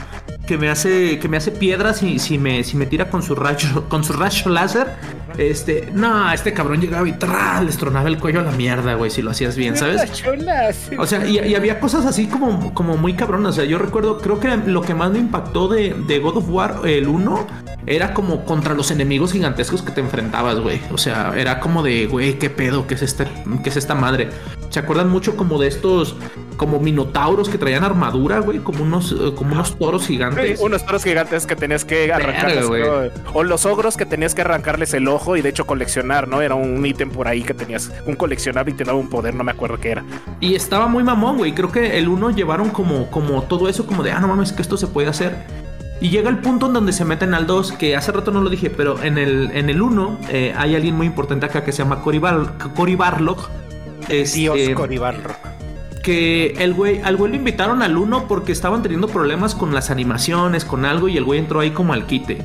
Que me hace, que me hace piedras y si me, si me tira con su rayo, [LAUGHS] con su rayo láser. Este, no, este cabrón llegaba y ¡tra! les tronaba el cuello a la mierda, güey, si lo hacías bien, ¿sabes? O sea, y, y había cosas así como, como muy cabronas. O sea, yo recuerdo, creo que lo que más me impactó de, de God of War, el 1, era como contra los enemigos gigantescos que te enfrentabas, güey. O sea, era como de, güey, qué pedo, qué es, este, qué es esta madre. ¿Se acuerdan mucho como de estos, como minotauros que traían armadura, güey? Como unos, eh, como unos toros gigantes. Sí, unos toros gigantes que tenías que arrancarles. Verga, o los ogros que tenías que arrancarles el ojo y de hecho coleccionar, ¿no? Era un ítem por ahí que tenías un coleccionable y te daba un poder, no me acuerdo qué era. Y estaba muy mamón, güey. Creo que el uno llevaron como, como todo eso, como de, ah, no mames, que esto se puede hacer. Y llega el punto en donde se meten al 2, que hace rato no lo dije, pero en el, en el 1 eh, hay alguien muy importante acá que se llama Cory, Bar Cory Barlock. Este, Dios Cory Barlock. Que el güey, al güey lo invitaron al 1 porque estaban teniendo problemas con las animaciones, con algo, y el güey entró ahí como al quite.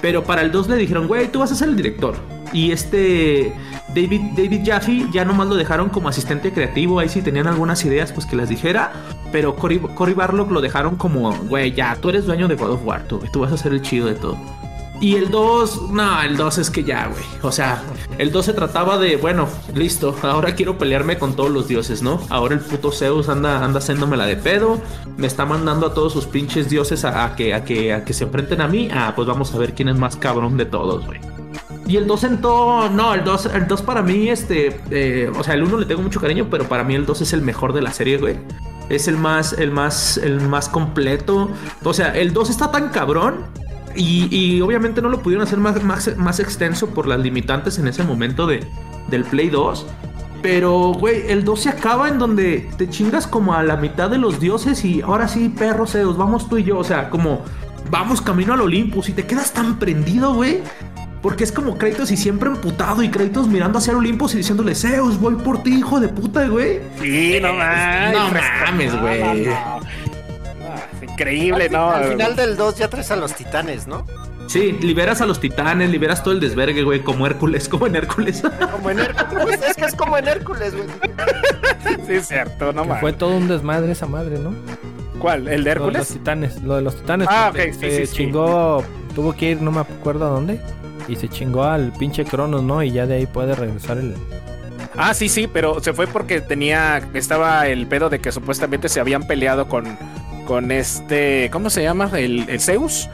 Pero para el 2 le dijeron, güey, tú vas a ser el director. Y este David, David Jaffe ya nomás lo dejaron como asistente creativo. Ahí si tenían algunas ideas, pues que las dijera. Pero Cory, Cory Barlock lo dejaron como, güey, ya, tú eres dueño de God of War, tú, tú vas a ser el chido de todo. Y el 2, no, el 2 es que ya, güey. O sea, el 2 se trataba de, bueno, listo, [LAUGHS] ahora quiero pelearme con todos los dioses, ¿no? Ahora el puto Zeus anda, anda haciéndomela de pedo, me está mandando a todos sus pinches dioses a, que, a, que, a que se enfrenten a mí. Ah, pues vamos a ver quién es más cabrón de todos, güey. Y el 2 sentó. No, el 2, el 2 para mí, este. eh, o sea, el 1 le tengo mucho cariño, pero para mí el 2 es el mejor de la serie, güey. Es el más, el más, el más completo. O sea, el 2 está tan cabrón. Y, y obviamente no lo pudieron hacer más, más, más extenso por las limitantes en ese momento de, del Play 2. Pero, güey, el 2 se acaba en donde te chingas como a la mitad de los dioses y ahora sí, perro Zeus, vamos tú y yo. O sea, como vamos camino al Olympus y te quedas tan prendido, güey. Porque es como Kratos y siempre emputado y Kratos mirando hacia el Olympus y diciéndole, Zeus, voy por ti, hijo de puta, güey. Sí, no [LAUGHS] mames. No mames, güey. Increíble, ¿no? Al final del 2 ya traes a los titanes, ¿no? Sí, liberas a los titanes, liberas todo el desvergue, güey, como Hércules, como en Hércules. [LAUGHS] Como en Hércules. es que es como en Hércules, güey. Sí, es cierto, no mames. fue todo un desmadre esa madre, ¿no? ¿Cuál? ¿El de Lo de los Hércules? titanes, lo de los titanes. Ah, ok, sí, se sí, sí. chingó, tuvo que ir, no me acuerdo a dónde. Y se chingó al pinche Cronos, ¿no? Y ya de ahí puede regresar el. Ah, sí, sí, pero se fue porque tenía. Estaba el pedo de que supuestamente se habían peleado con. Con este. ¿Cómo se llama? El, el Zeus.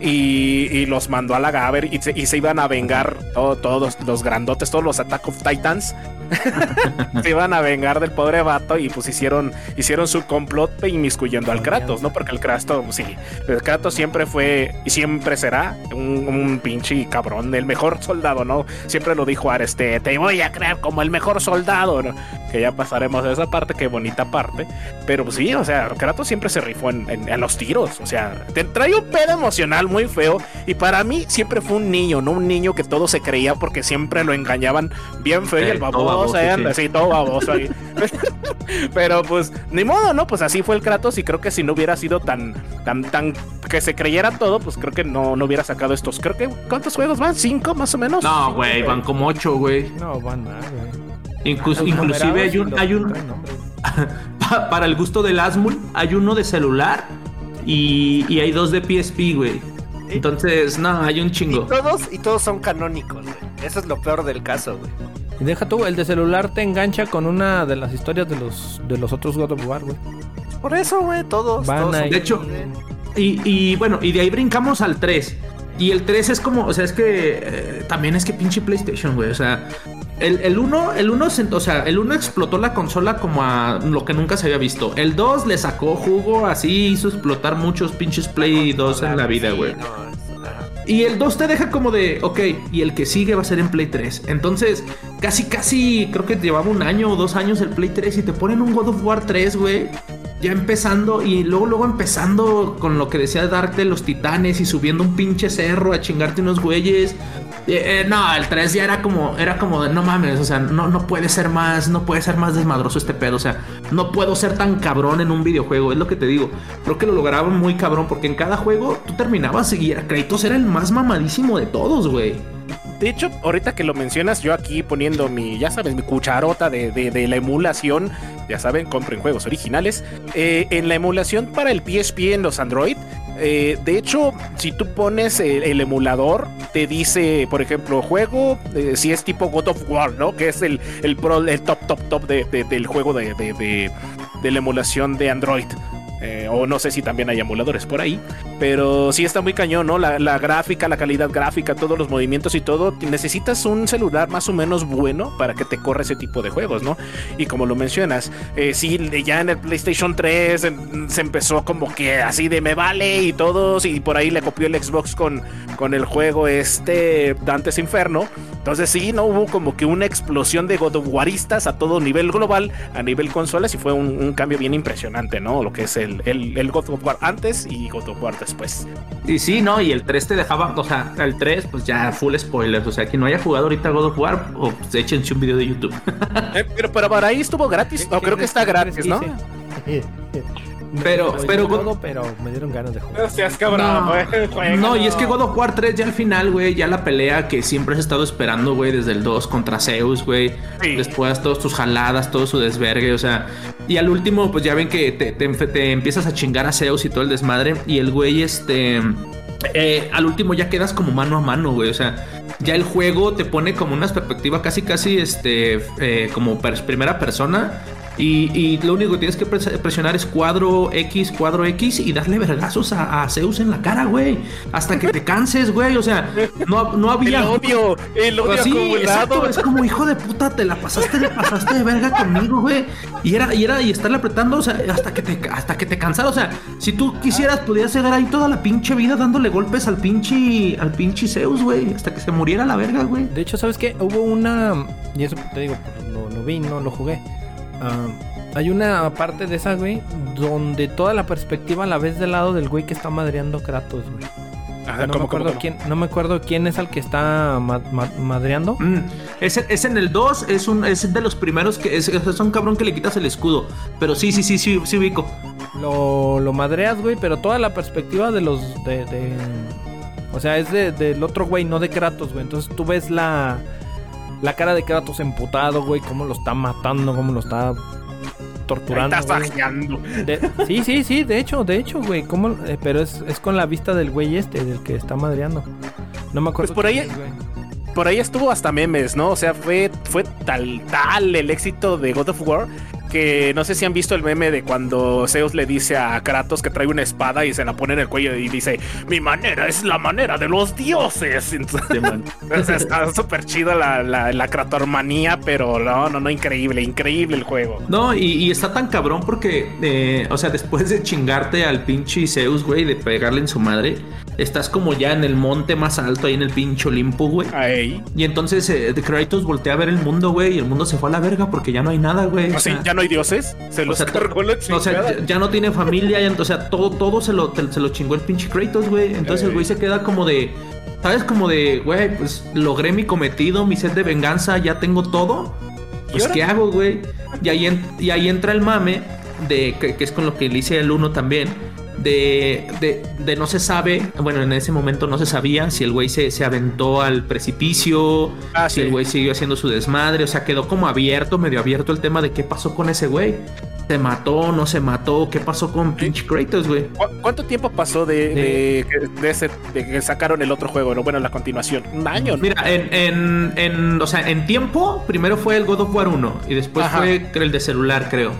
Y, los mandó a la Gaber y se, y se iban a vengar todo- todos los grandotes, todos los Attack of Titans. [LAUGHS] se iban a vengar del pobre vato y pues hicieron, hicieron su complot inmiscuyendo al Kratos, ¿no? Porque el Kratos, sí, el Kratos siempre fue y siempre será un, un pinche cabrón, el mejor soldado, ¿no? Siempre lo dijo Ares, te, te voy a creer como el mejor soldado, ¿no? Que ya pasaremos a esa parte, qué bonita parte. Pero pues, sí, o sea, Kratos siempre se rifó en, en- en los tiros, o sea, te trae un pedo emocional muy feo y para mí siempre fue un niño, ¿no? Un niño que todo se creía porque siempre lo engañaban bien feo y el todo baboso, baboso, ahí sí. anda, sí, todo baboso ahí. [LAUGHS] Pero pues, ni modo, ¿no? Pues así fue el Kratos y creo que si no hubiera sido tan, tan, tan, que se creyera todo, pues creo que no, no hubiera sacado estos, creo que, ¿cuántos juegos van? ¿Cinco más o menos? No, güey, van como ocho, güey. No, van a, güey. Inclus- inclusive hay un, hay un, [LAUGHS] pa- para el gusto del Asmul, hay uno de celular y, y hay dos de PSP, güey. Entonces, no, hay un Y chingo. todos, y todos son canónicos, güey. Eso es lo peor del caso, güey. Y deja tú, el de celular te engancha con una de las historias de los de los otros God of War, güey. Por eso, güey, todos. Van todos son- ahí. De hecho, y, y bueno, y de ahí brincamos al 3. Y el 3 es como, o sea, es que eh, también es que pinche PlayStation, güey. O sea, el, el 1, el 1, se- o sea, el 1 explotó la consola como a lo que nunca se había visto. El 2 le sacó jugo, así hizo explotar muchos pinches Play 2 en la vida, Sí, güey. no. Y el 2 te deja como de, ok, y el que sigue va a ser en Play 3. Entonces, casi, casi, creo que llevaba un año o dos años el Play 3 y te ponen un God of War 3, güey. Ya empezando y luego, luego empezando con lo que decía Dark de los titanes y subiendo un pinche cerro a chingarte unos güeyes. Eh, no, el 3 ya era como, era como de, no mames, o sea, no, no puede ser más, no puede ser más desmadroso este pedo, o sea, no puedo ser tan cabrón en un videojuego, es lo que te digo. Creo que lo lograban muy cabrón porque en cada juego tú terminabas y Kratos era el más mamadísimo de todos, güey. de hecho, ahorita que lo mencionas, yo aquí poniendo mi, ya sabes, mi cucharota de, de, de la emulación, ya saben, compren juegos originales. Eh, en la emulación para el PSP en los Android, eh, de hecho, si tú pones el, emulador, te dice, por ejemplo, juego, eh, si es tipo God of War, ¿no? Que es el, el, pro, el top, top, top de, de, del juego de, de, la emulación de Android. Eh, o no sé si también hay emuladores por ahí. Pero sí está muy cañón, ¿no? La, la, gráfica, la calidad gráfica, todos los movimientos y todo. Necesitas un celular más o menos bueno para que te corra ese tipo de juegos, ¿no? Y como lo mencionas, eh, sí, ya en el PlayStation 3 en, se empezó como que así de me vale y todos. Y por ahí le copió el Xbox con, con el juego este Dantes Inferno. Entonces sí, no hubo como que una explosión de God of Waristas a todo nivel global, a nivel consolas, y fue un, un cambio bien impresionante, ¿no? Lo que es el, el, el, God of War antes y God of War después. Y sí, ¿no? Y el 3 te dejaba, o sea, el 3, pues ya full spoilers. O sea, quien no haya jugado ahorita God of War, o pues, échense un video de YouTube. [LAUGHS] eh, pero, pero para ahí estuvo gratis, o creo que está gratis, ¿no? [LAUGHS] Pero, pero, todo, pero me dieron ganas de jugar. No seas cabrón, no, no, y es que God of War 3 ya al final, güey, ya la pelea que siempre has estado esperando, güey, desde el 2 contra Zeus, güey. Sí. Después todas tus jaladas, todo su desvergue, o sea. Y al último, pues ya ven que te, te, te empiezas a chingar a Zeus y todo el desmadre. Y el güey, este. Eh, al último ya quedas como mano a mano, güey. O sea, ya el juego te pone como una perspectiva casi, casi, este, eh, como primera persona. Y, y, lo único que tienes que presionar es cuadro X, cuadro X y darle vergazos a, a Zeus en la cara, güey. Hasta que te canses, güey. O sea, no, no había. El odio, el odio sí, exacto, Es como hijo de puta, te la pasaste, le pasaste de verga conmigo, güey. Y era, y era, y estarle apretando, o sea, hasta que te, hasta que te cansara. O sea, si tú quisieras, podías llegar ahí toda la pinche vida dándole golpes al pinche, al pinche Zeus, güey. Hasta que se muriera la verga, güey. De hecho, ¿sabes qué? Hubo una. Y eso te digo, lo, lo vi, no lo jugué. Uh, hay una parte de esa, güey, donde toda la perspectiva la ves del lado del güey que está madreando Kratos, güey. Ajá, no, ¿cómo, me acuerdo cómo, quién, no me acuerdo quién es el que está ma ma madreando. Mm, es, es, en el 2, es, un, es de los primeros que es, es, un cabrón que le quitas el escudo. Pero sí, sí, sí, sí, sí ubico. Lo, lo madreas, güey, pero toda la perspectiva de los. de. de o sea, es de, del otro güey, no de Kratos, güey. Entonces tú ves la. La cara de Kratos emputado, güey, cómo lo está matando, cómo lo está torturando. De, sí, sí, sí, de hecho, de hecho, güey. ¿cómo? Eh, pero es, es, con la vista del güey este, del que está madreando. No me acuerdo. Pues por ahí, es, por ahí estuvo hasta memes, ¿no? O sea, fue, fue tal, tal el éxito de God of War que no sé si han visto el meme de cuando Zeus le dice a Kratos que trae una espada y se la pone en el cuello y dice, mi manera es la manera de los dioses. [LAUGHS] Entonces, está súper chido la, la, la, kratormanía, pero no, no, no, increíble, increíble el juego. No, y, y está tan cabrón porque, eh, o sea, después de chingarte al pinche Zeus, güey, de pegarle en su madre, estás como ya en el monte más alto, ahí en el pinche Olimpo, güey. Ahí. Y entonces eh, Kratos voltea a ver el mundo, güey, y el mundo se fue a la verga porque ya no hay nada, güey. O sea, ya no hay dioses. Se los o sea, cargó la chingada. O sea, ya, ya, no tiene familia, ya, o sea, todo, todo se lo, se lo chingó el pinche Kratos, güey. Entonces Ey. el güey se queda como de. ¿Sabes? Como de, güey, pues logré mi cometido, mi sed de venganza, ya tengo todo. Pues, ¿qué hago, güey? Y ahí, y ahí entra el mame de que, que es con lo que le hice el uno también de, de, de, no se sabe, bueno, en ese momento no se sabía si el güey se, se, aventó al precipicio, ah, si sí. el güey siguió haciendo su desmadre, o sea, quedó como abierto, medio abierto el tema de qué pasó con ese güey. ¿Se mató? ¿No se mató? ¿Qué pasó con pinche Kratos, güey? ¿Cuánto tiempo pasó de, de, de, ese, de, que sacaron el otro juego? No, bueno, la continuación. Un año, ¿no? Mira, en, en, en, o sea, en tiempo, primero fue el God of War 1 y después Ajá. fue el de celular, creo.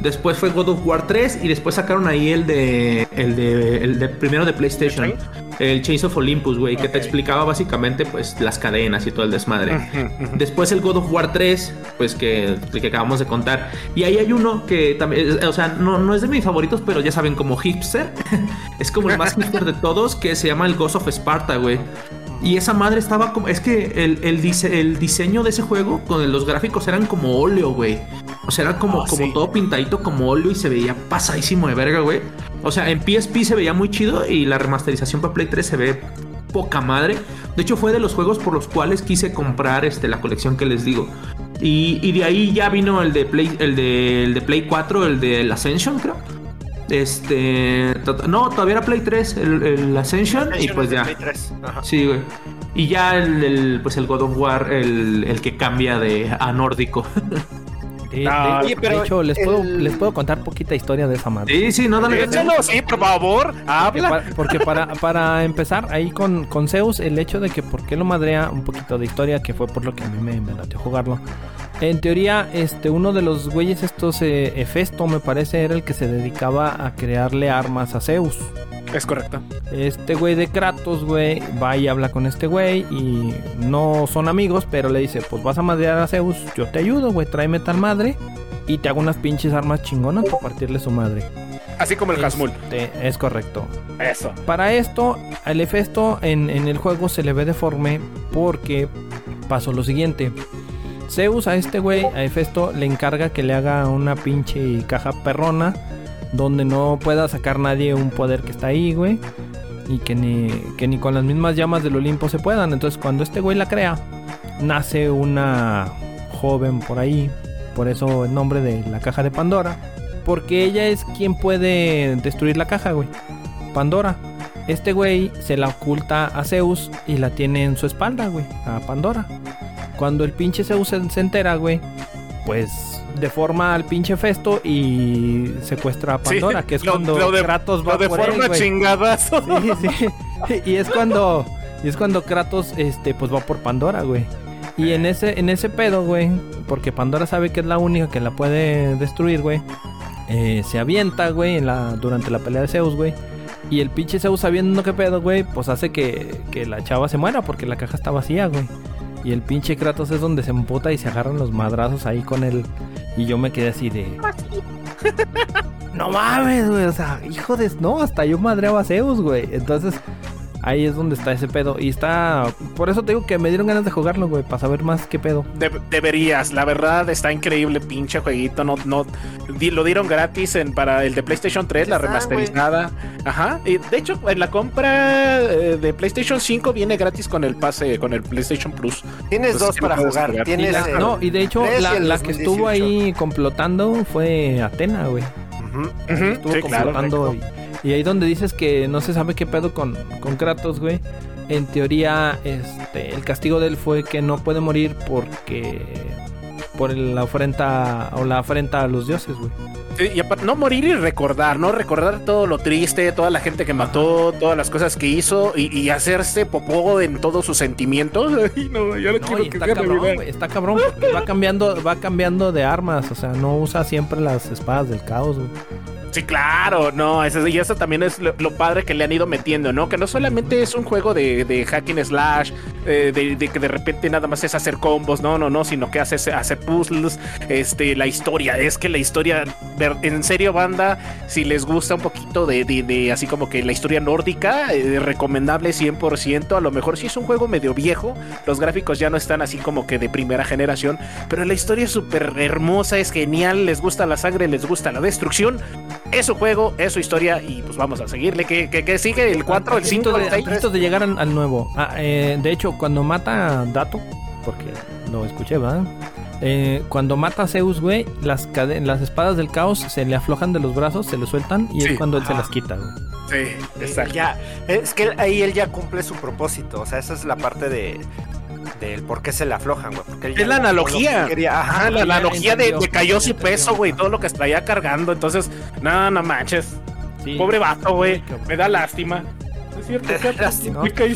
Después fue God of War 3 y después sacaron ahí el de el de el de primero de PlayStation, el Chains of Olympus, güey, okay. que te explicaba básicamente pues las cadenas y todo el desmadre. Uh -huh, uh -huh. Después el God of War 3, pues que el que acabamos de contar. Y ahí hay uno que también, o sea, no, no es de mis favoritos, pero ya saben como hipster. [LAUGHS] es como el más hipster de todos que se llama el Ghost of Sparta, güey. Y esa madre estaba como. Es que el, el, dise, el diseño de ese juego con los gráficos eran como óleo, güey. O sea, era como, oh, como sí. todo pintadito como óleo y se veía pasadísimo de verga, güey. O sea, en PSP se veía muy chido y la remasterización para Play 3 se ve poca madre. De hecho, fue de los juegos por los cuales quise comprar este, la colección que les digo. Y, y de ahí ya vino el de Play, el de, el de Play 4, el de Ascension, creo. Este. No, todavía era Play 3, el, el Ascension, y pues ya. Play 3. Ajá. Sí, güey. Y ya el, el, pues el God of War, el, el que cambia de a nórdico. [LAUGHS] De, No, de- hecho, les, puedo, el- les puedo contar poquita historia de esa madre. Sí, sí, no, dale. dale. Échalo, sí, por favor. Porque, Habla. para, porque para, para empezar ahí con, con Zeus, el hecho de que por qué lo madrea, un poquito de historia, que fue por lo que a mí me, me latió jugarlo. En teoría, este, uno de los güeyes estos, eh, Hefesto, me parece, era el que se dedicaba a crearle armas a Zeus. Es correcto. Este güey de Kratos, güey, va y habla con este güey y no son amigos, pero le dice, pues vas a madrear a Zeus, yo te ayudo, güey, tráeme tal madre y te hago unas pinches armas chingonas para partirle su madre. Así como el Hasmul. Este, es correcto. Eso. Para esto, al Hefesto en, en el juego se le ve deforme porque pasó lo siguiente. Zeus a este güey, a Hefesto, le encarga que le haga una pinche caja perrona donde no pueda sacar nadie un poder que está ahí, güey. Y que ni, que ni con las mismas llamas del Olimpo se puedan. Entonces cuando este güey la crea, nace una joven por ahí. Por eso el nombre de la caja de Pandora. Porque ella es quien puede destruir la caja, güey. Pandora. Este güey se la oculta a Zeus y la tiene en su espalda, güey. A Pandora. Cuando el pinche Zeus se, entera, güey, pues deforma al pinche Festo y secuestra a Pandora, Sí, que es lo- cuando lo de- Kratos va Lo de por él, forma chingadazo. Sí, sí. [LAUGHS] Y es cuando y es cuando Kratos este pues va por Pandora, güey. Y en ese en ese pedo, güey, porque Pandora sabe que es la única que la puede destruir, güey. eh, se avienta, güey, en la durante la pelea de Zeus, güey. Y el pinche Zeus sabiendo qué pedo, güey, pues hace que, que la chava se muera porque la caja está vacía, güey. Y el pinche Kratos es donde se emputa y se agarran los madrazos ahí con él. Y yo me quedé así de. [LAUGHS] No mames, güey. O sea, hijo de. No, hasta yo madreaba a Zeus, güey. Entonces, ahí es donde está ese pedo. Y está. Por eso te digo que me dieron ganas de jugarlo, güey. Para saber más qué pedo. De- deberías, la verdad está increíble, pinche jueguito. No, no, di- lo dieron gratis en, para el de PlayStation 3, la Está, remasterizada. Ajá. Y de hecho, en la compra eh, de PlayStation 5 viene gratis con el pase, con el PlayStation Plus. Tienes Entonces, dos para jugar. Y Tienes la- no, y de hecho, 3 y la, que estuvo 2018. ahí complotando fue Atena, güey. Estuvo Sí, complotando. Y, ahí donde dices que no se sabe qué pedo con, con Kratos, güey. En teoría, este, el castigo de él fue que no puede morir porque. Por la ofrenda o la afrenta a los dioses, güey. Y aparte, no morir y recordar, ¿no? Recordar todo lo triste, toda la gente que mató, todas las cosas que hizo y, y hacerse popó en todos sus sentimientos. [LAUGHS] Ay, no, yo no, No, quiero que está sea cabrón, güey, está cabrón porque va cambiando, va cambiando de armas, o sea, no usa siempre las espadas del caos, güey. Sí, claro, no, eso, y eso también es lo, lo padre que le han ido metiendo, ¿no? Que no solamente es un juego de, de hacking slash, eh, de, de que de repente nada más es hacer combos, no, no, no, sino que haces hacer puzzles, este, la historia, es que la historia, ver- en serio, banda, si les gusta un poquito de, de- de así como que la historia nórdica, eh, recomendable 100%, a lo mejor sí es un juego medio viejo, los gráficos ya no están así como que de primera generación, pero la historia es súper hermosa, es genial, les gusta la sangre, les gusta la destrucción, es su juego, es su historia y pues vamos a seguirle. ¿Qué, qué- qué sigue? ¿El 4, el 5, Antes el de, 6? antes de llegar al, al nuevo. Ah, eh, de hecho, cuando mata a Dato, porque lo escuché, ¿verdad? Eh, cuando mata a Zeus, güey, las, espadas del caos se le aflojan de los brazos, se le sueltan y Sí. es cuando él se las quita, güey. Sí, Él exacto. Ya, es que él- ahí él ya cumple su propósito. O sea, esa es la parte de del por qué se le aflojan, güey. porque él ya Es la que analogía. quería. Ajá. La analogía de, entendió, de cayó sin entendió. peso, güey, todo lo que traía cargando. Entonces, no, no manches. Sí. Pobre vato, güey. Me da lástima. Es cierto, es cierto. Lástima. Me caí.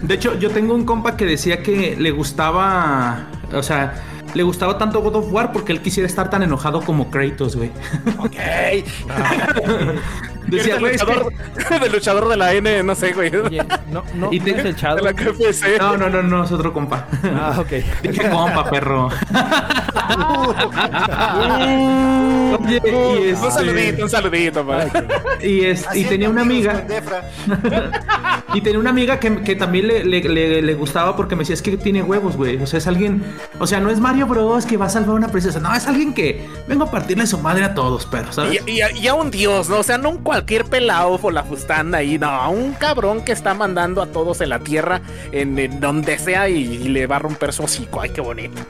De hecho, yo tengo un compa que decía que le gustaba. O sea, le gustaba tanto God of War porque él quisiera estar tan enojado como Kratos, güey. Ok. [LAUGHS] Decía, güey, luchador, del luchador de la N, no sé, güey. Oye, no, no, Y te- ¿no es el Shadow? De la KFC. No, no, no, no, es otro compa. Ah, ok. Dije compa, perro. [LAUGHS] Oye, y Un este- saludito, un saludito, pa. Y, es, y tenía una amiga. [LAUGHS] Y tenía una amiga que, que también le, le- le- le gustaba porque me decía, es que tiene huevos, güey. O sea, es alguien... O sea, no es Mario Bros. que va a salvar a una princesa. No, es alguien que vengo a partirle su madre a todos, pero, ¿sabes? Y, y a un dios, ¿no? O sea, no un cualquier pelao o la fustana ahí, no, a un cabrón que está mandando a todos en la tierra, en, en donde sea, y, y le va a romper su hocico. Ay, qué bonito.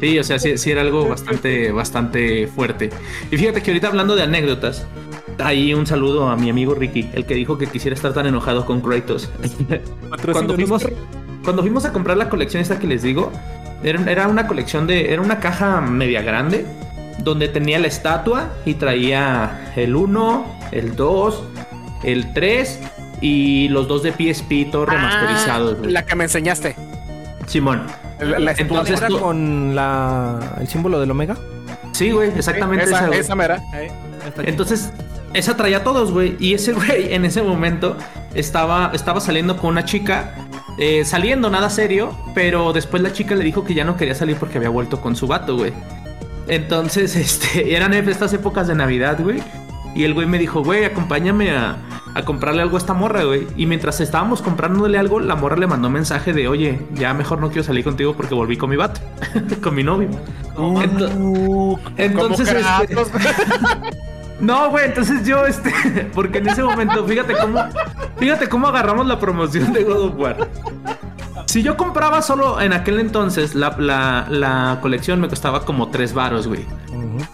Sí, o sea, sí, sí era algo bastante, bastante fuerte. Y fíjate que ahorita hablando de anécdotas, ahí un saludo a mi amigo Ricky, el que dijo que quisiera estar tan enojado con Kratos. cuando, fuimos, cuando fuimos a comprar la colección esta que les digo, era, era una colección de. Era una caja media grande. Donde tenía la estatua y traía el 1, el 2, el 3 y los dos de PSP, todos remasterizados. güey. La que me enseñaste. Simón. La, la- Entonces, ¿Era tú- con la, el símbolo del Omega? Sí, güey, exactamente esa, esa, güey. esa mera. ahí. Entonces, esa traía a todos, güey. Y ese [LAUGHS] güey en ese momento estaba, estaba saliendo con una chica. eh, saliendo, nada serio. Pero después la chica le dijo que ya no quería salir porque había vuelto con su vato, güey. Entonces, [LAUGHS] este, eran estas épocas de Navidad, güey. Y el güey me dijo, güey, acompáñame a, a comprarle algo a esta morra, güey. Y mientras estábamos comprándole algo, la morra le mandó mensaje de, oye, ya mejor no quiero salir contigo porque volví con mi vato, [LAUGHS] con mi novio. Ento- entonces, este, [LAUGHS] no, güey, entonces yo, este, porque en ese momento, fíjate cómo, fíjate cómo agarramos la promoción de God of War. Si yo compraba solo en aquel entonces, la, la, la colección me costaba como tres varos, güey.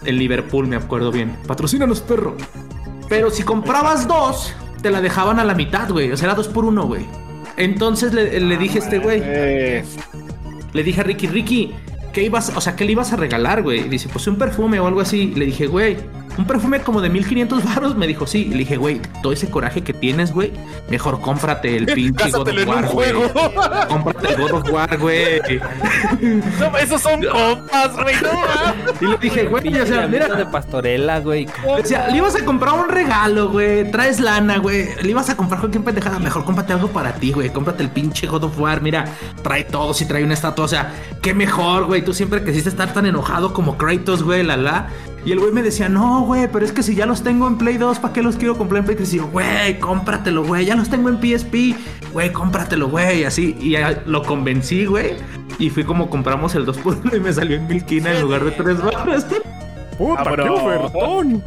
En Liverpool, me acuerdo bien. Patrocínanos, perro. Pero si comprabas dos, te la dejaban a la mitad, güey. O sea, era dos por uno, güey. Entonces le, le dije a este güey, le dije a Ricky, Ricky, ¿qué ibas, o sea, qué le ibas a regalar, güey? Y dice, pues un perfume o algo así. Le dije, güey, un perfume como de 1500 baros. Me dijo, sí. Le dije, güey, todo ese coraje que tienes, güey, mejor cómprate el [LAUGHS] pinche God of War, güey. Cómprate el God of War, güey. [LAUGHS] No, esos son compas, güey. No. Y le dije, güey, o sea, Mira, de pastorela, güey. O sea, le ibas a comprar un regalo, güey. Traes lana, güey. Le ibas a comprar cualquier pendejada. Mejor cómprate algo para ti, güey. Cómprate el pinche God of War. Mira, trae todo. Si trae una estatua. O sea, qué mejor, güey. Tú siempre quisiste estar tan enojado como Kratos, güey, la la. Y el güey me decía, no, güey, pero es que si ya los tengo en Play 2, ¿para qué los quiero comprar en Play 3? Y yo, güey, cómpratelo, güey. Ya los tengo en PSP. Güey, cómpratelo, güey. Así. Y ya lo convencí, güey. Y fui como compramos el 2 por 1 y me salió en mil quina en lugar de 3 barras. Puta, Cabrón. qué ofertón.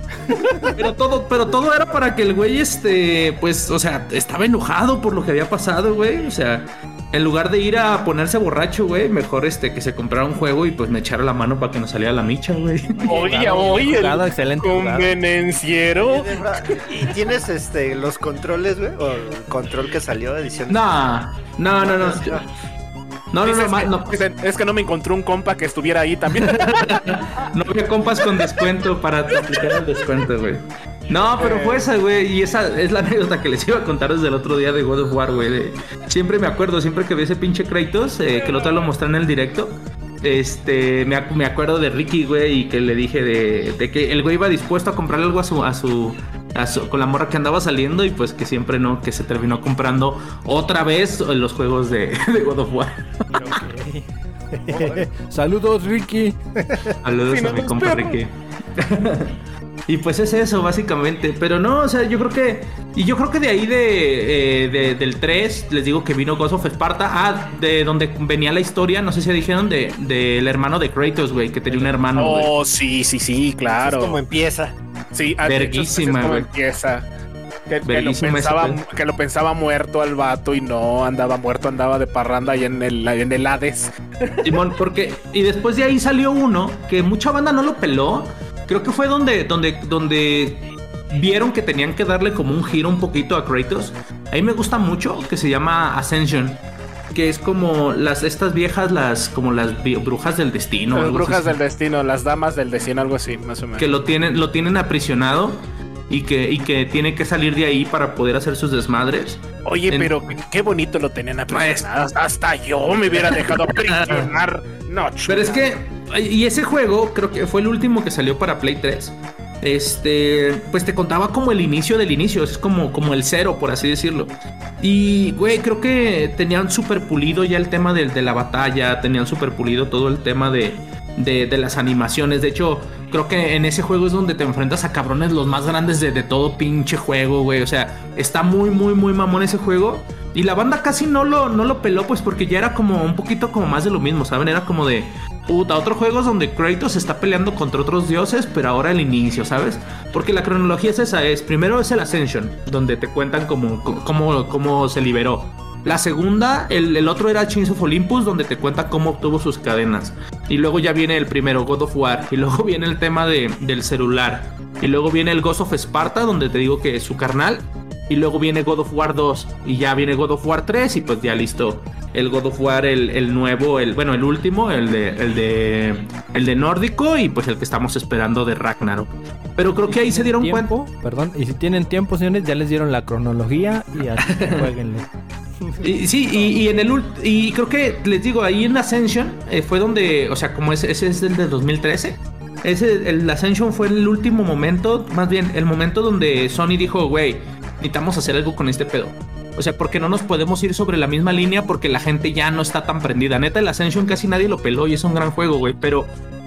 Pero todo, pero todo era para que el güey, este, pues, o sea, estaba enojado por lo que había pasado, güey. O sea, en lugar de ir a ponerse borracho, güey, mejor este que se comprara un juego y pues me echara la mano para que nos saliera la micha, güey. Oye, oye, el excelente convenenciero. ¿Y tienes este los controles, güey? ¿O el control que salió de edición? No, no, no, no. No, no, no, Dices ma- que- no, dicen, es que no me encontré un compa que estuviera ahí también. [LAUGHS] no había compas con descuento para aplicar el descuento, güey. No, pero fue esa, güey. Y esa es la anécdota que les iba a contar desde el otro día de God of War, güey. Siempre me acuerdo, siempre que vi ese pinche Kratos, eh, que el otro lo mostré en el directo. Este, me, ac- me acuerdo de Ricky, güey, y que le dije de, de que el güey iba dispuesto a comprarle algo a su, a su, a su- con la morra que andaba saliendo y pues que siempre no, que se terminó comprando otra vez los juegos de, [LAUGHS] de God of War. [LAUGHS] Saludos, Ricky. Saludos Sí, a no, mi compa. Ricky. [LAUGHS] y pues es eso, básicamente. Pero no, o sea, yo creo que. Y yo creo que de ahí de, eh, de- del 3, les digo que vino Ghost of Sparta. Ah, de donde venía la historia, no sé si dijeron, de- del hermano de Kratos, güey, que tenía un hermano. Oh, sí, sí, sí, claro. Es como empieza. Sí, ah, de Verguísima, así es como güey. empieza. Que, que lo pensaba, que lo pensaba muerto al vato y no andaba muerto, andaba de parranda ahí en el, en el Hades. Simón, porque. Y después de ahí salió uno que mucha banda no lo peló. Creo que fue donde, donde, donde vieron que tenían que darle como un giro un poquito a Kratos. A mí me gusta mucho que se llama Ascension. Que es como las estas viejas, las como las brujas del destino. las brujas así, del destino, las damas del destino, algo así, más o menos. que lo tienen, lo tienen aprisionado y que, y que tiene que salir de ahí para poder hacer sus desmadres. Oye, en- pero qué- bonito lo tenían aprisionado. Hasta yo me hubiera dejado [LAUGHS] aprisionar. No, Pero es que, y ese juego creo que fue el último que salió para Play 3. Este, pues te contaba como el inicio del inicio, es como, como el cero, por así decirlo. Y, güey, creo que tenían súper pulido ya el tema de, de la batalla, tenían súper pulido todo el tema de, de, las animaciones. De hecho, creo que en ese juego es donde te enfrentas a cabrones los más grandes de, de todo pinche juego, güey. O sea, está muy, muy, muy mamón ese juego. Y la banda casi no lo, no lo peló, pues porque ya era como un poquito como más de lo mismo, ¿saben? Era como de, puta, otro juego donde Kratos está peleando contra otros dioses, pero ahora el inicio, ¿sabes? Porque la cronología es esa, es primero es el Ascension, donde te cuentan cómo, cómo, cómo se liberó. La segunda, el, el otro era Chains of Olympus, donde te cuenta cómo obtuvo sus cadenas. Y luego ya viene el primero, God of War. Y luego [LAUGHS] viene el tema de, del celular. Y luego viene el Ghost of Sparta, donde te digo que su carnal. Y luego viene God of War 2. Y ya viene God of War 3. Y pues ya listo. El God of War, el, el nuevo, el, bueno, el último, el de, el de. El de nórdico. Y pues el que estamos esperando de Ragnarok. Pero creo que ahí se dieron cuenta. tiempo, Perdón, y si tienen tiempo, señores, ya les dieron la cronología y así [LAUGHS] jueguenle. Y, sí, y, y en el y creo que les digo, ahí en Ascension eh, fue donde, o sea, como ese, ese es el de 2013. Ese, el Ascension fue el último momento, más bien el momento donde Sony dijo, güey, necesitamos hacer algo con este pedo. O sea, porque no nos podemos ir sobre la misma línea porque la gente ya no está tan prendida. Neta, el Ascension casi nadie lo peló y es un gran juego, güey. Pero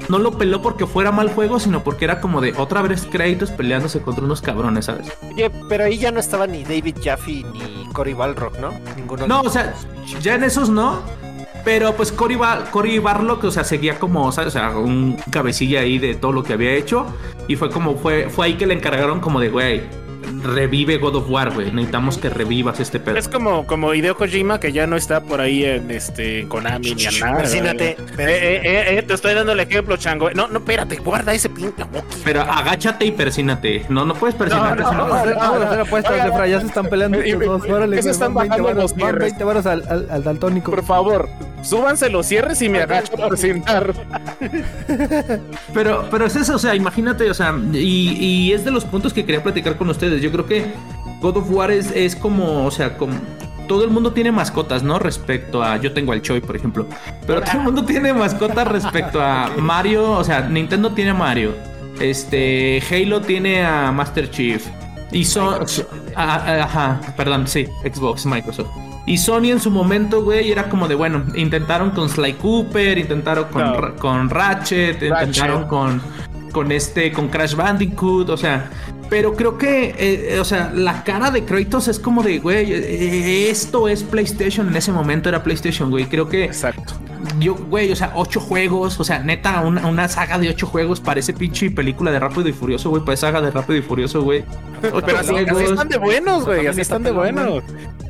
no lo peló porque fuera mal juego, sino porque era como de otra vez créditos peleándose contra unos cabrones, ¿sabes? Oye, pero ahí ya no estaba ni David Jaffe ni Cory Balrock, ¿no? Ninguno. de No, o sea, ya en esos no. Pero pues Cory, Ba- Cory Barlock, o sea, seguía como, ¿sabes? O sea, un cabecilla ahí de todo lo que había hecho. Y fue como, fue, fue ahí que le encargaron como de, güey, revive God of War, güey. Necesitamos que revivas este pedo. Es como, como Hideo Kojima que ya no está por ahí en este Konami ni nada. Persínate, Eh, eh, eh, eh, te estoy dando el ejemplo, chango. No, no, espérate, guarda ese Wookiee. Pero agáchate y persínate. No, no puedes persinarte. No, no, Efra, ya se están peleando y- estos dos. Órale, que se están van 20 bajando los van cierres. 20 varos al, al, al daltónico. Por favor, súbanse los cierres y me agacho a presentar. Pero, pero es eso, o sea, imagínate, o sea, y, y es de los puntos que quería platicar con ustedes. Yo creo que God of War es, es como, o sea, como. Todo el mundo tiene mascotas, ¿no? Respecto a. Yo tengo al Choi, por ejemplo. Pero todo el mundo tiene mascotas respecto a Mario. O sea, Nintendo tiene a Mario. Este. Halo tiene a Master Chief. Y son. Ajá, perdón, sí, Xbox, Microsoft. Y Sony en su momento, güey, era como de, bueno, intentaron con Sly Cooper, intentaron con, No. Con Ratchet, intentaron Ratchet. con, con este, con Crash Bandicoot, o sea, pero creo que, eh, eh, o sea, la cara de Kratos es como de, güey, eh, esto es PlayStation, en ese momento era PlayStation, güey, creo que Exacto. yo, güey, o sea, ocho juegos, o sea, neta, una, una saga de ocho juegos parece pinche película de Rápido y Furioso, güey, parece saga de Rápido y Furioso, güey. Ocho Pero así, están de buenos, güey. Así está están de buenos.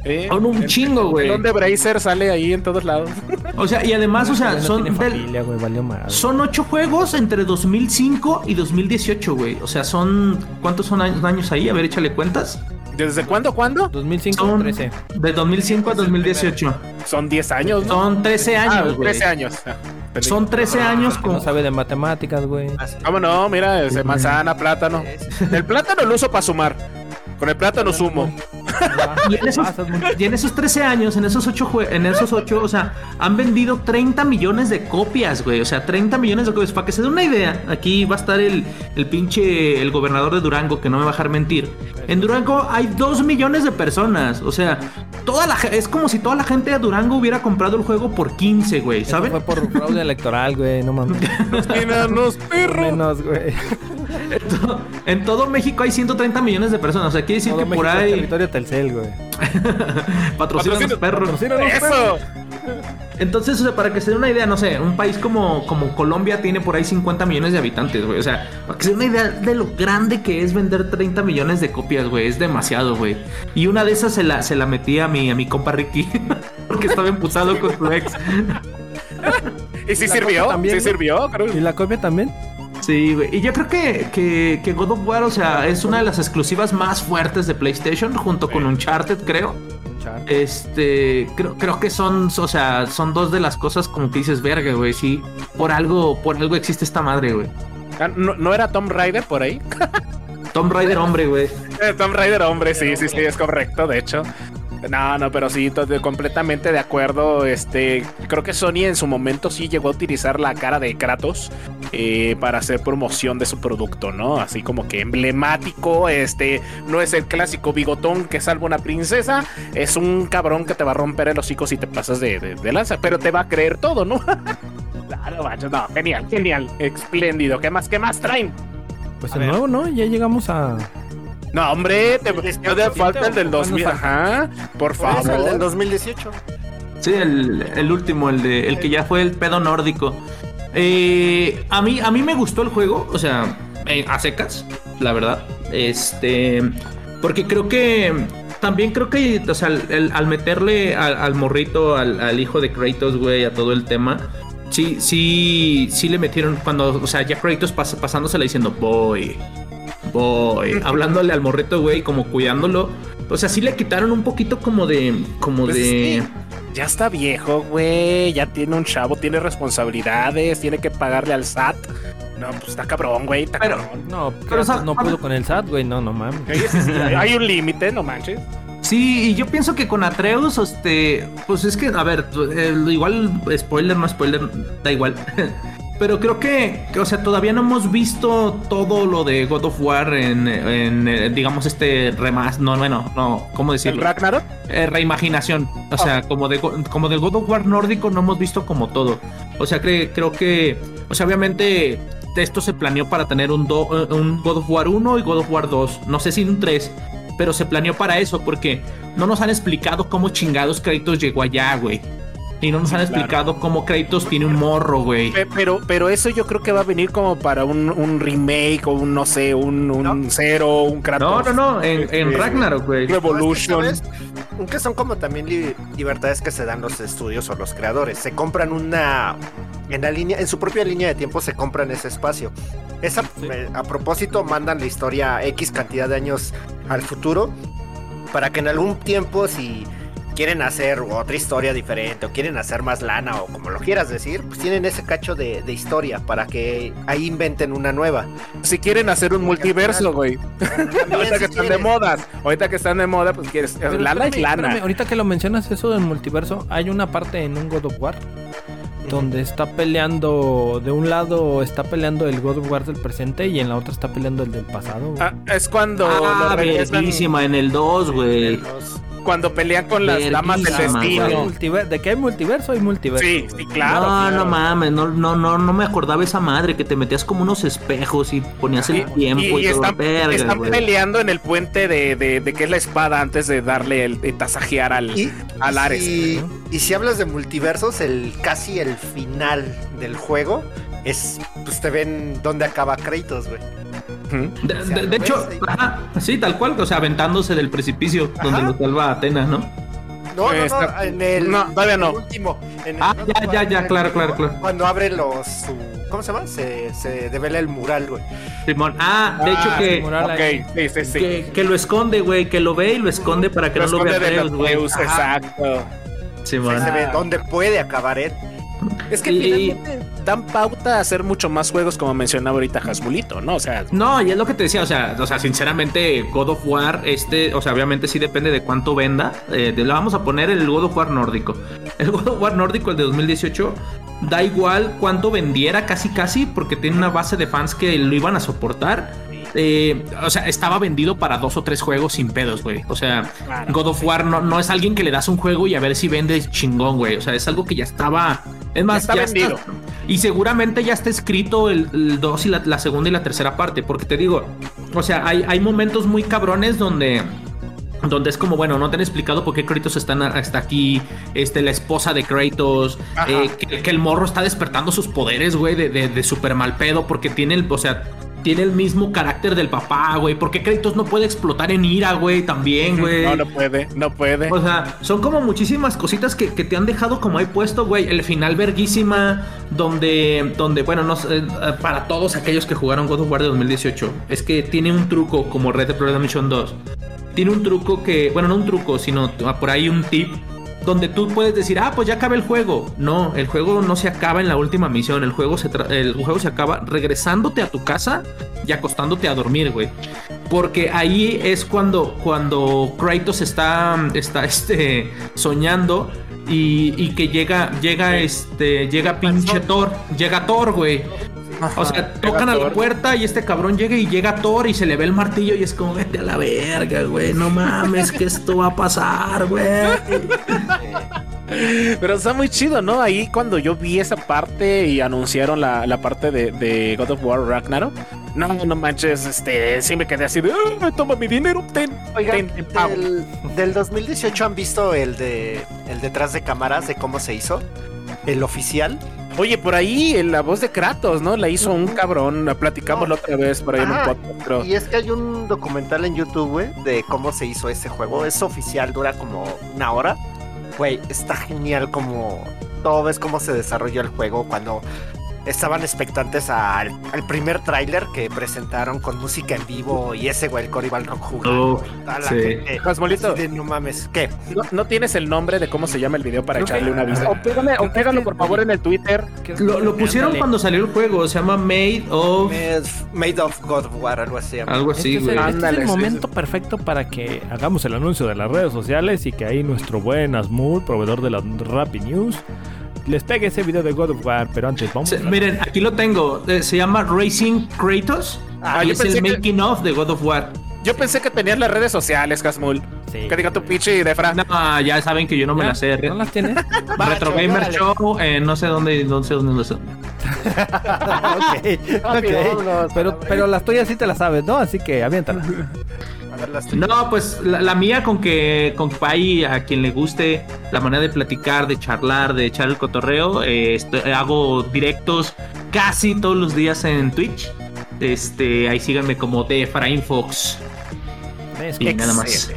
Eh, Son un chingo, güey. El pelón de Bracer sale ahí en todos lados. O sea, y además, o sea, No son del- familia, güey, valió madre. Son ocho juegos entre 2005 y 2018, güey. O sea, son. ¿Cuántos son años, años ahí? A ver, échale cuentas. ¿Desde cuándo, cuándo? 2005, Son 13. de 2005 a 2018. Son 10 años, ¿no? Son 13 Ah, años, güey. 13 años. Ah, perdí. Son 13 años con. no sabe de matemáticas, güey. Ah. ¿Cómo no? Mira, ese manzana, plátano. [LAUGHS] El plátano lo uso para sumar. Con el plátano sumo. Y en, esos, y en esos 13 años, en esos 8 en esos 8, o sea, han vendido 30 millones de copias, güey. O sea, 30 millones de copias. Para que se den una idea, aquí va a estar el, el pinche el gobernador de Durango, que no me va a dejar mentir. En Durango hay 2 millones de personas. O sea, toda la es como si toda la gente de Durango hubiera comprado el juego por 15, güey, Eso ¿saben? Fue por fraude electoral, güey, no mames. [LAUGHS] Enanos, perro. Menos, güey. [LAUGHS] En todo México hay 130 millones de personas. O sea, quiere decir Todo que por México ahí territorio Telcel, güey. [LAUGHS] patrocinan los Patrocina- perros. Patrocínanos, Eso. Entonces, o sea, para que se den una idea, no sé, un país como, como Colombia tiene por ahí 50 millones de habitantes, güey. O sea, para que se den una idea de lo grande que es vender 30 millones de copias, güey. Es demasiado, güey. Y una de esas se la, se la metí a mi, a mi compa Ricky. [LAUGHS] porque estaba emputado con su ex. ¿Y si La sirvió? también, ¿Sí sirvió? Creo. ¿Y la copia también? Sí, güey. Y yo creo que, que, que God of War, o sea, es una de las exclusivas más fuertes de PlayStation, junto con Uncharted, creo. Este, creo, creo que son, o sea, son dos de las cosas como que dices, verga, güey, sí. Por algo, por algo existe esta madre, güey. Ah, ¿No, ¿No era Tom Raider por ahí? Tomb Raider, hombre, güey. [LAUGHS] Tom Raider, hombre, sí, sí, sí, es correcto, de hecho. No, no, pero sí, completamente de acuerdo. Este, creo que Sony en su momento sí llegó a utilizar la cara de Kratos eh, para hacer promoción de su producto, ¿no? Así como que emblemático. Este, no es el clásico bigotón que salva una princesa, es un cabrón que te va a romper el hocico si te pasas de, de- de lanza, pero te va a creer todo, ¿no? [LAUGHS] claro, macho, no, genial, genial, espléndido. ¿Qué más, qué más traen? Pues ver. nuevo, ¿no? Ya llegamos a. No, hombre, te, ¿18? te falta el del ¿Cuándo 2000. falta? Ajá, por Por eso, el del favor. 2018. Sí, el, el último, el de el que ya fue el pedo nórdico. Eh, a mí, a mí me gustó el juego, o sea, eh, a secas, la verdad. Este, porque creo que también creo que, o sea, el- al meterle al, al morrito, al, al hijo de Kratos, güey, a todo el tema, sí, sí, sí le metieron cuando, o sea, ya Kratos pas, pasándosela diciendo, voy, voy, hablándole al morrito, güey, como cuidándolo. O sea, sí le quitaron un poquito como de, como Pues de... es que ya está viejo, güey. Ya tiene un chavo, tiene responsabilidades, tiene que pagarle al SAT. No, pues está cabrón, güey. Está Pero- cabrón. No, Pero, o no pudo con el SAT, güey. No, no mames. Hay- un límite, no manches. Sí, y yo pienso que con Atreus, este, pues es que, a ver, igual spoiler, no spoiler, da igual. [LAUGHS] Pero creo que, que, o sea, todavía no hemos visto todo lo de God of War en, en, eh, digamos, este remas, no, bueno, no, ¿cómo El decirlo? Ragnarok. Eh, reimaginación. O sea, como de como del God of War nórdico no hemos visto como todo. O sea, cre- creo que. O sea, obviamente. Esto se planeó para tener un, do- eh, un God of War 1 y God of War 2. No sé si un 3. Pero se planeó para eso. Porque no nos han explicado cómo chingados Kratos llegó allá, güey. Y no nos han claro. explicado cómo Kratos tiene un morro, güey. Pe- Pero, pero eso yo creo que va a venir como para un, un remake o un, no sé, un, un No. cero, un No, Kratos. no, no. En, en este, Ragnarok, güey. Revolution. ¿Sabes? Que son como también li- libertades que se dan los estudios o los creadores. Se compran una. En la línea, en su propia línea de tiempo se compran ese espacio. Esa, eh, a propósito, mandan la historia X cantidad de años al futuro. Para que en algún tiempo, si quieren hacer otra historia diferente o quieren hacer más lana o como lo quieras decir, pues tienen ese cacho de, de historia para que ahí inventen una nueva. Si quieren hacer un multiverso, güey. [LAUGHS] Ahorita si que están de quieren. moda. Ahorita que están de moda, pues quieres. Pero lana es espérame, lana. espérame, ahorita que lo mencionas eso del multiverso, hay una parte en un God of War donde está peleando, de un lado está peleando el God of War del presente y en la otra está peleando el del pasado. Ah, es cuando Ah, lo en el 2, güey. Cuando pelean con las damas del destino. ¿De qué hay multiverso? Hay multiverso. Sí, claro. no, claro. no mames, no, no, no, no me acordaba esa madre que te metías como unos espejos y ponías el Y, tiempo y, y- y todo. están, Verga, están güey. peleando en el puente de, de, de que es la espada antes de darle el de tasajear al, Y, al Ares. y, y si hablas de multiversos, el casi el final del juego es, pues te ven dónde acaba Kratos, güey. De, O sea, de- lo de hecho, ves ahí. ajá, sí, tal cual, o sea, aventándose del precipicio donde lo salva Atena, ¿no? No, no, no, en el, no, todavía en no. el último. en el Ah, ya, ya, ya, el claro, claro, claro. Cuando abre los su, ¿cómo se llama? Se, se devela el mural, güey. Simón. Ah, de hecho Ah, que, Mural ahí. Ok, sí, sí, sí. que, que lo esconde, güey, que lo ve y lo esconde para que Lo no lo vea Atreus, los güey. Exacto. Simón. Ahí se ve dónde puede acabar él. Es que Y- finalmente dan pauta a hacer mucho más juegos como mencionaba ahorita Hasbulito, ¿no? O sea, No, y es lo que te decía, o sea, o sea, sinceramente, God of War, este, o sea, obviamente sí depende de cuánto venda. Eh, de- le vamos a poner el God of War nórdico. El God of War nórdico, el de 2018, da igual cuánto vendiera, casi casi, porque tiene una base de fans que lo iban a soportar. Eh, o sea, estaba vendido para dos o tres juegos sin pedos, güey. O sea, Claro. God of War no, no es alguien que le das un juego y a ver si vende chingón, güey. O sea, es algo que ya estaba. Es más, está ya vendido. y seguramente ya está escrito el 2 y la, la segunda y la tercera parte. Porque te digo, o sea, hay, hay momentos muy cabrones donde. Donde es como, bueno, no te han explicado por qué Kratos está, está aquí, este, la esposa de Kratos, eh, que, que el morro está despertando sus poderes, güey, de, de, de super mal pedo, porque tiene el, o sea, tiene el mismo carácter del papá, güey, porque Kratos no puede explotar en ira, güey, también, güey. no, no puede, no puede. O sea, son como muchísimas cositas que, que te han dejado como ahí puesto, güey. El final verguísima, donde, donde bueno, no sé, eh, para todos aquellos que jugaron God of War de 2018, es que tiene un truco como Red Dead Redemption 2. Tiene un truco que, bueno, no un truco, sino por ahí un tip donde tú puedes decir, ah, pues ya acaba el juego. No, el juego no se acaba en la última misión. El juego se, el juego se acaba regresándote a tu casa y acostándote a dormir, güey. Porque ahí es cuando, cuando Kratos está, está [LAUGHS] este, soñando y, y que llega, llega, este, llega pinche Thor, llega Thor, güey. O sea, tocan a la puerta y este cabrón llega y llega Thor y se le ve el martillo y es como, vete a la verga, güey, no mames, que esto va a pasar, güey. [LAUGHS] Pero está muy chido, ¿no? Ahí cuando yo vi esa parte y anunciaron la, la parte de, de God of War Ragnarok. No, no manches, este, sí me quedé así de, "Ah, toma mi dinero, ten, Oigan, ten, ten, pavo". del, del 2018 han visto el de el detrás de cámaras de cómo se hizo, el oficial. Oye, por ahí en la voz de Kratos, ¿no? La hizo un cabrón. La platicamos la otra vez por ahí en un Ajá, podcast. pero- Y es que hay un documental en YouTube, güey, de cómo se hizo ese juego. Es oficial, dura como una hora. Güey, está genial como todo ves cómo se desarrolló el juego cuando estaban expectantes al, al primer tráiler que presentaron con música en vivo y ese güey, el Cory Balrog jugando. Oh, Toda la sí. gente Cosmolito, así de, no mames, ¿qué? ¿no, no tienes el nombre de cómo se llama el video para que- echarle una vista? O pégame, o pégalo es- por favor en el Twitter. Lo, lo pusieron cuando salió el juego, se llama Made of. Made, of God of War, algo así. Algo así, Este es, güey. el, este es el sí, momento perfecto para que hagamos el anuncio de las redes sociales y que ahí nuestro buen Asmur, proveedor de las Rappi News, les pegue ese video de God of War. Pero antes, vamos. Se- a- miren, aquí lo tengo. eh, se llama Racing Kratos. Ah, y es el que- making of de God of War. Yo pensé que tenías las redes sociales, Casmul. Sí. Que diga tu pinche de Fran. No, ya saben que yo no me ¿Ya? la sé. Re- ¿No las tienes? [LAUGHS] Retro Gamer. Show, eh, no sé dónde, no sé dónde, no sé. [LAUGHS] ok, [LAUGHS] Rápido, ok. vámonos, Pero, pero las tuyas sí te las sabes, ¿no? Así que aviéntala. A ver, las No, pues la, la mía con que con Pai, a quien le guste la manera de platicar, de charlar, de echar el cotorreo, eh, esto- hago directos casi todos los días en Twitch. Este, ahí síganme como de Fox. Es Y que- nada más.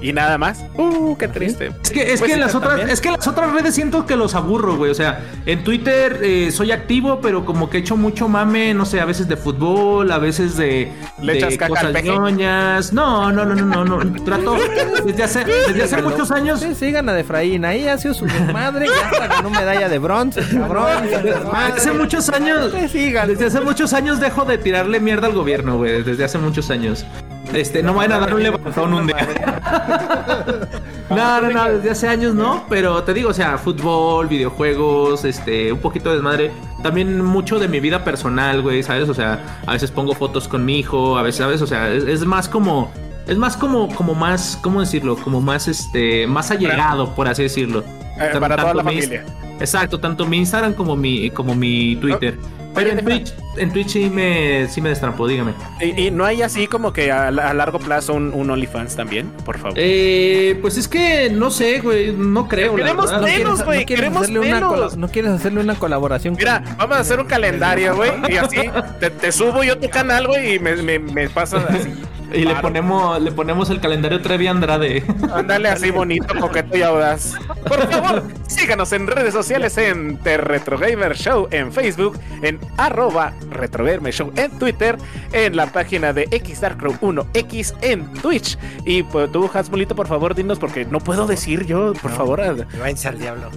¿Y nada más? Uh, qué triste. Es que, es Pues que sí, las otras, también. es que las otras redes siento que los aburro, güey. O sea, en Twitter eh, soy activo, pero como que echo mucho mame, no sé, a veces de fútbol, a veces de, ¿Le de echas caca cosas ñoñas. No, no, no, no, no, no. [LAUGHS] Trato desde hace, desde hace muchos años. Sí, sigan a Efraín. Ahí ha sido su desmadre. Ya hasta ganó medalla de bronce, cabrón. Desde hace muchos años. Sí, sigan. Desde hace muchos años dejo de tirarle mierda al gobierno, güey. Desde hace muchos años. Este, no vayan a dar un levantón un día. [LAUGHS] No, no, no, desde hace años no, pero te digo, o sea, fútbol, videojuegos, este, un poquito de desmadre. También mucho de mi vida personal, güey, ¿sabes? O sea, a veces pongo fotos con mi hijo, a veces, ¿sabes? O sea, es, es más como, es más como, como más, ¿cómo decirlo? Como más, este, más allegado, por así decirlo. Eh, para toda la mi- familia. Exacto, tanto mi Instagram como mi, como mi Twitter. Pero en Twitch, en Twitch sí me, sí me destrampó, dígame. ¿Y, y no hay así como que a, a largo plazo un, un OnlyFans también? Por favor. Eh, pues es que no sé, güey, no creo. Queremos verdad. ¿No quieres- menos, güey, no quieres queremos hacerle una menos. ¿No quieres hacerle una colaboración? con- Mira, vamos a hacer un calendario, güey. Y así te, te subo yo tu canal, güey, y me, me, me pasas así. [LAUGHS] Y le ponemos, le ponemos el calendario Trevi Andrade. [LAUGHS] Ándale así bonito, coqueto y audaz. Por favor, síganos en redes sociales en The Retro Gamer Show en Facebook, en arroba Retro Gamer Show en Twitter, en la página de XDarkCrow1X en Twitch. Y pues, tú, Hasmulito, por favor, dinos, porque no puedo decir yo, por No. favor. a- Váyanse al diablo.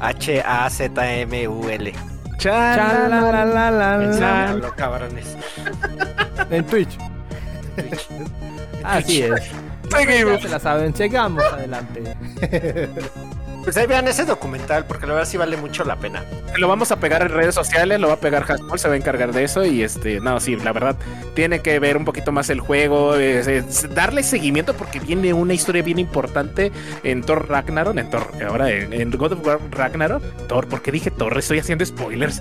H-A-Z-M-U-L. Cabrones. En Twitch. [LAUGHS] Así es. [LAUGHS] Ya Seguimos. se la saben. Sigamos adelante. [LAUGHS] Pues ahí vean ese documental, porque la verdad sí vale mucho la pena. Lo vamos a pegar en redes sociales, lo va a pegar Hasmul, se va a encargar de eso. Y este, no, sí, la verdad, tiene que ver un poquito más el juego, es- es darle seguimiento porque viene una historia bien importante en Thor Ragnarok, en Thor, ahora en, en God of War Ragnarok. Thor, ¿por qué dije Thor? Estoy haciendo spoilers.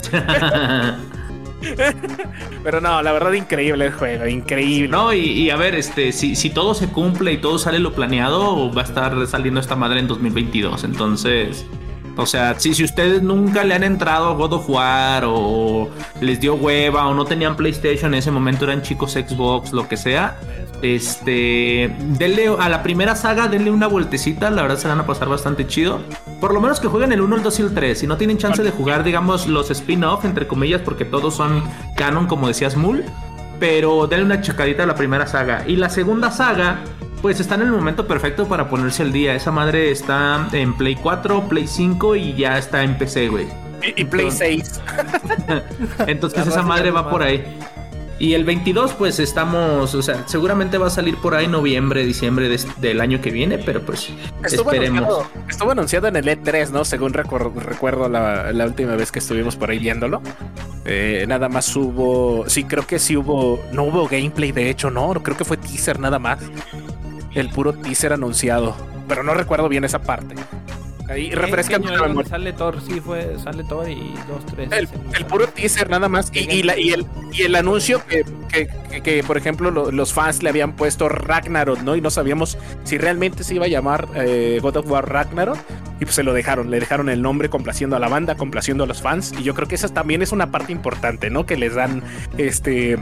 [LAUGHS] Pero no, la verdad, increíble el juego, increíble. no, y, a ver, este, si, si todo se cumple y todo sale lo planeado, va a estar saliendo esta madre en 2022. Entonces, o sea, si, si ustedes nunca le han entrado a God of War o les dio hueva o no tenían PlayStation en ese momento, eran chicos Xbox, lo que sea. Este, denle a la primera saga, denle una vueltecita, la verdad se van a pasar bastante chido. Por lo menos que jueguen el 1, el 2 y el 3. Si no tienen chance de jugar, digamos, los spin-off, entre comillas, porque todos son canon, como decías Mul. Pero denle una checadita a la primera saga. Y la segunda saga, pues está en el momento perfecto para ponerse al día. Esa madre está en Play 4, Play 5 y ya está en PC, güey. Y, y Play 6. [LAUGHS] Entonces esa madre va por ahí. Y el 22 pues estamos, o sea, seguramente va a salir por ahí noviembre, diciembre de- del año que viene, pero pues Estuvo esperemos. anunciado, estuvo anunciado en el E3, ¿no? Según recuerdo, recuerdo la, la última vez que estuvimos por ahí viéndolo. Eh, nada más hubo. Sí, creo que sí hubo. No hubo gameplay, de hecho, no. Creo que fue teaser nada más. El puro teaser anunciado. Pero no recuerdo bien esa parte. Ahí, refrescame ¿Qué la memoria. Sale Thor, sí, fue, sale Thor y dos, tres. El, el puro teaser nada más y, y la- y el, y el anuncio que, que- que- que, por ejemplo lo- los fans le habían puesto Ragnarok, ¿no? Y no sabíamos si realmente se iba a llamar eh, God of War Ragnarok y pues se lo dejaron, le dejaron el nombre complaciendo a la banda, complaciendo a los fans y yo creo que esa también es una parte importante, ¿no? Que les dan este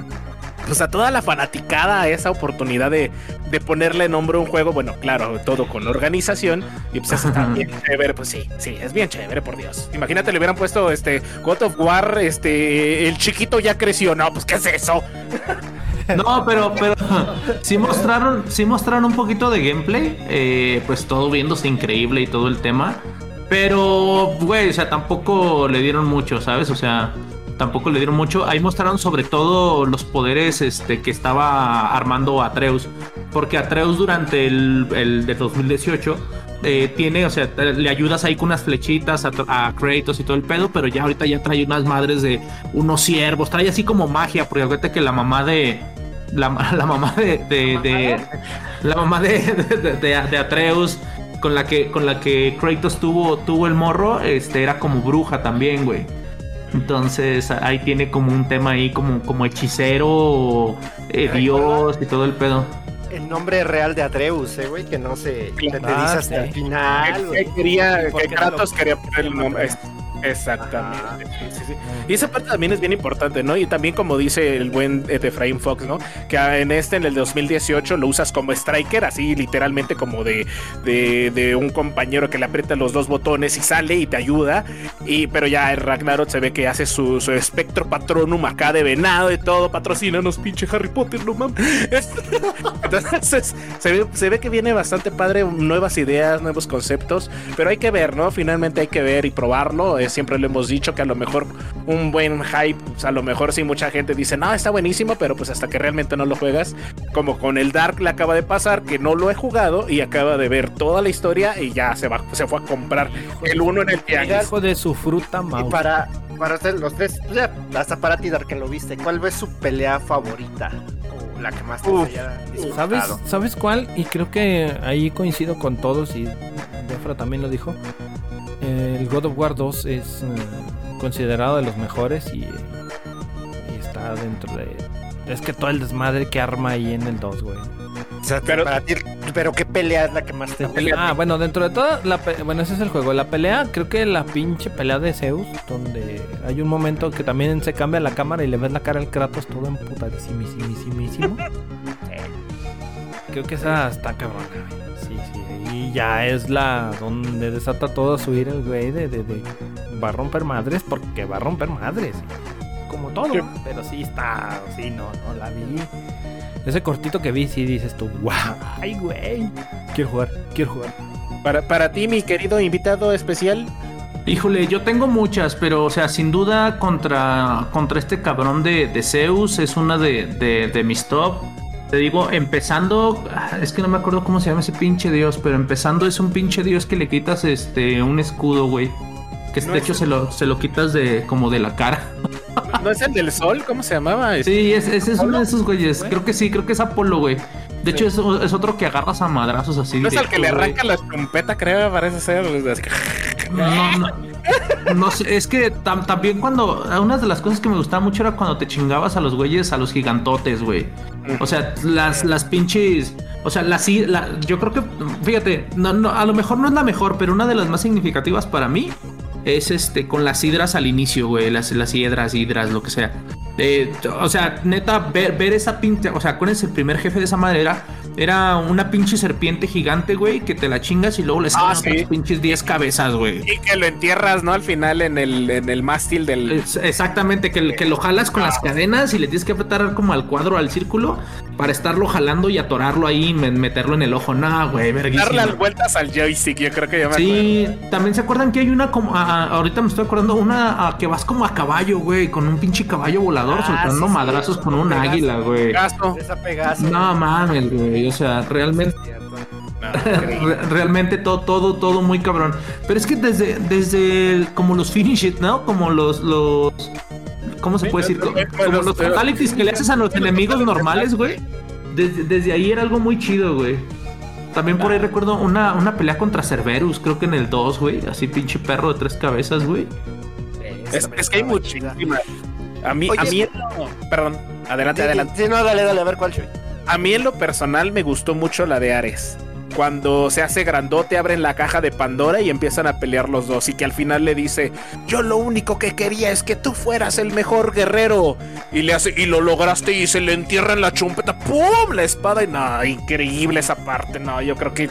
pues a toda la fanaticada esa oportunidad de, de ponerle nombre a un juego, bueno, claro, todo con organización, y pues eso está bien chévere, pues sí, sí, es bien chévere, por Dios. Imagínate, le hubieran puesto este God of War, este, el chiquito ya creció, no, pues ¿qué es eso? [LAUGHS] No, pero, pero sí mostraron, sí mostraron un poquito de gameplay, eh, pues todo viéndose increíble y todo el tema. Pero, güey, o sea, tampoco le dieron mucho, ¿sabes? O sea, tampoco le dieron mucho. Ahí mostraron sobre todo los poderes este, que estaba armando Atreus. Porque Atreus durante el, el de 2018 eh, tiene, o sea, le ayudas ahí con unas flechitas a, a, Kratos y todo el pedo, pero ya ahorita ya trae unas madres de unos ciervos, trae así como magia, porque acuérdate que la mamá de. La, [LAUGHS] la mamá de, de, de. la mamá [LAUGHS] de, de, Atreus. Con la que, con la que Kratos tuvo, tuvo el morro, este era como bruja también, güey. Entonces ahí tiene como un tema ahí como, como hechicero, eh, dios y todo el pedo. El nombre real de Atreus, eh, güey, que no se te dice hasta el final. Que, quería, que Kratos quería poner el nombre. Exactamente. Sí, sí, sí. Y esa parte también es bien importante, ¿no? Y también como dice el buen Efraín Fox, ¿no? Que en este, en el 2018, lo usas como striker, así literalmente como de, de, de, un compañero que le aprieta los dos botones y sale y te ayuda. Y, pero ya el Ragnarok se ve que hace su, su espectro patronum acá de venado y todo. Patrocínanos, pinche Harry Potter, no mames. [LAUGHS] Entonces, se ve, se ve que viene bastante padre, nuevas ideas, nuevos conceptos. Pero hay que ver, ¿no? Finalmente hay que ver y probarlo. Es siempre lo hemos dicho que a lo mejor un buen hype, pues a lo mejor sí mucha gente dice, no, está buenísimo, pero pues hasta que realmente no lo juegas, como con el Dark le acaba de pasar, que no lo he jugado y acaba de ver toda la historia y ya se va, se fue a comprar el uno en el que Hijo de su fruta, Y para, para ustedes los tres, hasta para ti, Dark, que lo viste, ¿cuál es su pelea favorita? O la que más te Uf, haya ¿Sabes, ¿Sabes cuál? Y creo que ahí coincido con todos y Defra también lo dijo el God of War 2 es uh, considerado de los mejores y, y, está dentro de. Es que todo el desmadre que arma ahí en el 2, güey. O sea, pero, para ti, pero ¿qué pelea es la que más te pelea? Ah, bueno, dentro de toda la bueno, ese es el juego. La pelea, creo que la pinche pelea de Zeus, donde hay un momento que también se cambia la cámara y le ves la cara al Kratos todo emputadísimísimo. [LAUGHS] creo que esa está cabrona, güey. Y ya es la donde desata todo a subir el güey de, de, de, va a romper madres porque va a romper madres. Como todo, sí. pero sí está, sí, no, no la vi. Ese cortito que vi, sí dices tú, wow, ay, güey. Quiero jugar, quiero jugar. Para, para ti, mi querido invitado especial, Híjole, yo tengo muchas, pero o sea, sin duda contra, contra este cabrón de, de Zeus es una de, de, de mis top. Te digo, empezando, es que no me acuerdo cómo se llama ese pinche dios, pero empezando es un pinche dios que le quitas este un escudo, güey. Que no de hecho se lo, se lo quitas de como de la cara. ¿No es el del sol? ¿Cómo se llamaba? Sí, ese es, es uno de esos güeyes. Creo que sí, creo que es Apolo, güey. De hecho, es, es, otro que agarras a madrazos así. ¿No es el que le arranca la trompeta, creo? Parece ser. No, no. No sé, es que tam, también cuando. Una de las cosas que me gustaba mucho era cuando te chingabas a los güeyes, a los gigantotes, güey. O sea, las, las pinches. O sea, la, la, yo creo que. Fíjate, no, no, a lo mejor no es la mejor, pero una de las más significativas para mí es este con las hidras al inicio, güey. Las, las hiedras, hidras, lo que sea. Eh, o sea, neta, ver, ver esa pinche. O sea, acuérdense, el primer jefe de esa madera era una pinche serpiente gigante, güey, que te la chingas y luego le salen ah, sí. pinches 10 cabezas, güey. Y que lo entierras, ¿no? Al final en el, en el mástil del. Es, exactamente, que, que, lo jalas con ah. las cadenas y le tienes que apretar como al cuadro, al círculo, para estarlo jalando y atorarlo ahí y meterlo en el ojo. Nah, güey, verguísima. Darle las vueltas al joystick, yo creo que ya me Sí, acuerdo. también se acuerdan que hay una como. A, ahorita me estoy acordando, una a, que vas como a caballo, güey, con un pinche caballo volador ah, soltando sí, madrazos sí, con un águila, güey. Esa Pegaso. No mames, güey. O sea, realmente. [LAUGHS] realmente todo, todo, todo muy cabrón. Pero es que desde, desde como los finish it, ¿no? Como los, los. ¿Cómo se puede decir? Como los fatalities que le haces a los enemigos normales, güey. Desde, desde ahí era algo muy chido, güey. También por ahí recuerdo una, una pelea contra Cerberus, creo que en el 2, güey. Así pinche perro de tres cabezas, güey. Es, es, que hay muchísimas. A mí, Oye, a mí, no, perdón, adelante, adelante. Sí, no, dale, dale, a ver cuál soy. A mí en lo personal me gustó mucho la de Ares. cuando se hace grandote abren la caja de Pandora y empiezan a pelear los dos y que al final le dice, yo lo único que quería es que tú fueras el mejor guerrero y le hace, y lo lograste y se le entierra en la chumpeta, ¡pum! la espada y no, increíble esa parte, no, yo creo que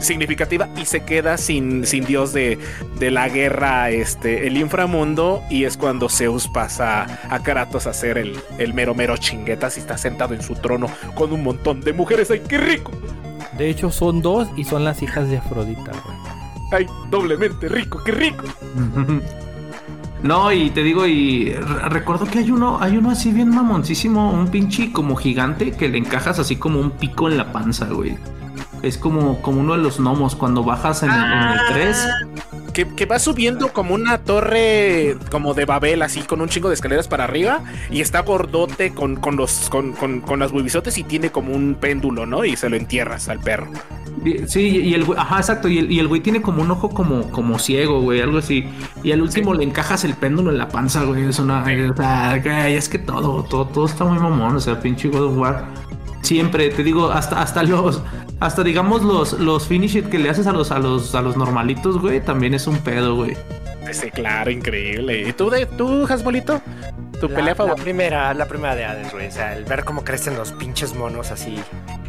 significativa y se queda sin, sin dios de, de la guerra, este, el inframundo y es cuando Zeus pasa a Kratos a ser el, el mero mero chinguetas y está sentado en su trono con un montón de mujeres, ¡ay, qué rico! De hecho, son dos y son las hijas de Afrodita, güey. ¡Ay, doblemente rico, qué rico! [LAUGHS] No, y te digo, y re- recuerdo que hay uno, hay uno así bien mamoncísimo, un pinche como gigante que le encajas así como un pico en la panza, güey. Es como, como uno de los gnomos cuando bajas en, el- en el 3. Que, que va subiendo como una torre como de Babel, así con un chingo de escaleras para arriba, y está gordote con, con los con, con, con las bubisotes y tiene como un péndulo, ¿no? Y se lo entierras al perro. Sí, y el güey, ajá, exacto, y el, y el güey tiene como un ojo como, como ciego, güey, algo así. Y al último le encajas el péndulo en la panza, güey. Es una. O sea, güey, es que todo, todo, todo está muy mamón. O sea, pinche God of War. Siempre, te digo, hasta, hasta los. Hasta digamos los, los finish it que le haces a los, a los, a los normalitos, güey, también es un pedo, güey. Sí, claro, increíble. ¿Y tú, de, tú? ¿Tu La, pelea la favorita? primera, la primera de Hades, güey. O sea, el ver cómo crecen los pinches monos así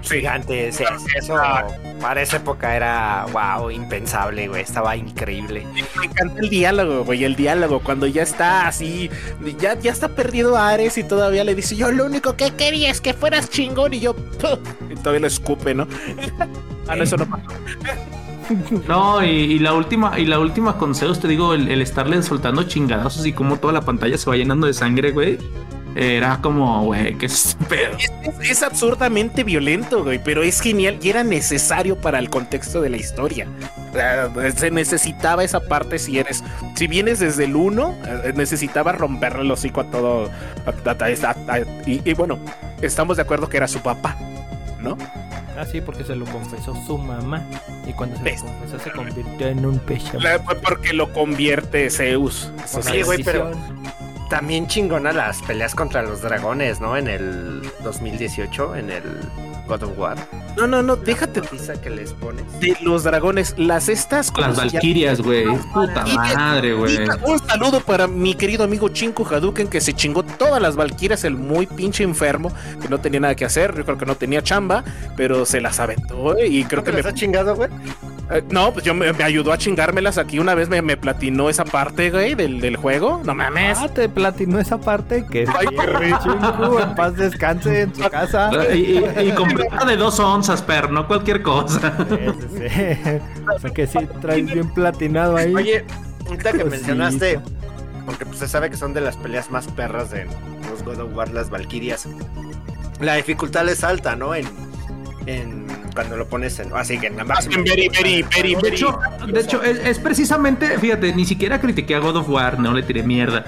gigantes. es- Eso para esa época era, wow, impensable, güey. Estaba increíble. Me encanta el diálogo, güey, el diálogo, cuando ya está así, ya, ya está perdido Ares y todavía le dice, yo lo único que quería es que fueras chingón y yo, "Puh", [LAUGHS] y todavía lo escupe, ¿no? [LAUGHS] ah, no, eso no pasó. [LAUGHS] No, y, y la última, y la última con te digo, el, estarle soltando chingadazos y como toda la pantalla se va llenando de sangre, güey. Era como, güey, qué es pedo. Es, absurdamente violento, güey, pero es genial y era necesario para el contexto de la historia. Sea, se necesitaba esa parte si eres, si vienes desde el 1, necesitaba romperle el hocico a todo. y bueno, estamos de acuerdo que era su papá, ¿no? Ah, sí, porque se lo confesó su mamá. Y cuando se lo confesó, se convirtió en un pecho. Porque lo convierte Zeus. Eso Sí, sí, güey, pero- También chingona las peleas contra los dragones, ¿no? En el 2018, en el God of War. No, no, no, déjate putiza que les pones. de los dragones. Las estas. ¿cómo Las valquirias, güey. Puta madre, güey. Un saludo para mi querido amigo Chinko Hadouken que se chingó todas las Valkyrias, el muy pinche enfermo, que no tenía nada que hacer, yo creo que no tenía chamba, pero se las aventó y creo que ¿Te me... las ha chingado, güey? Eh, no, pues yo me, me ayudó a chingármelas aquí una vez me, me platinó esa parte, güey, del, del juego. No mames. Ah, te platinó esa parte que Ay, qué rico. Chingu, en paz descanse en su casa. Y, y, y completa de dos onzas, per, no cualquier cosa. Sí, sí, sí. O sea que sí traes bien platinado ahí. Oye, ahorita que Cosito. mencionaste, porque pues se sabe que son de las peleas más perras de los God of War, las Valkyrias. La dificultad es alta, ¿no? En, en cuando lo pones en, así que en la máxima. En very, very, very, De very. hecho, de hecho es, es precisamente, fíjate, ni siquiera critiqué a God of War, no le tiré mierda.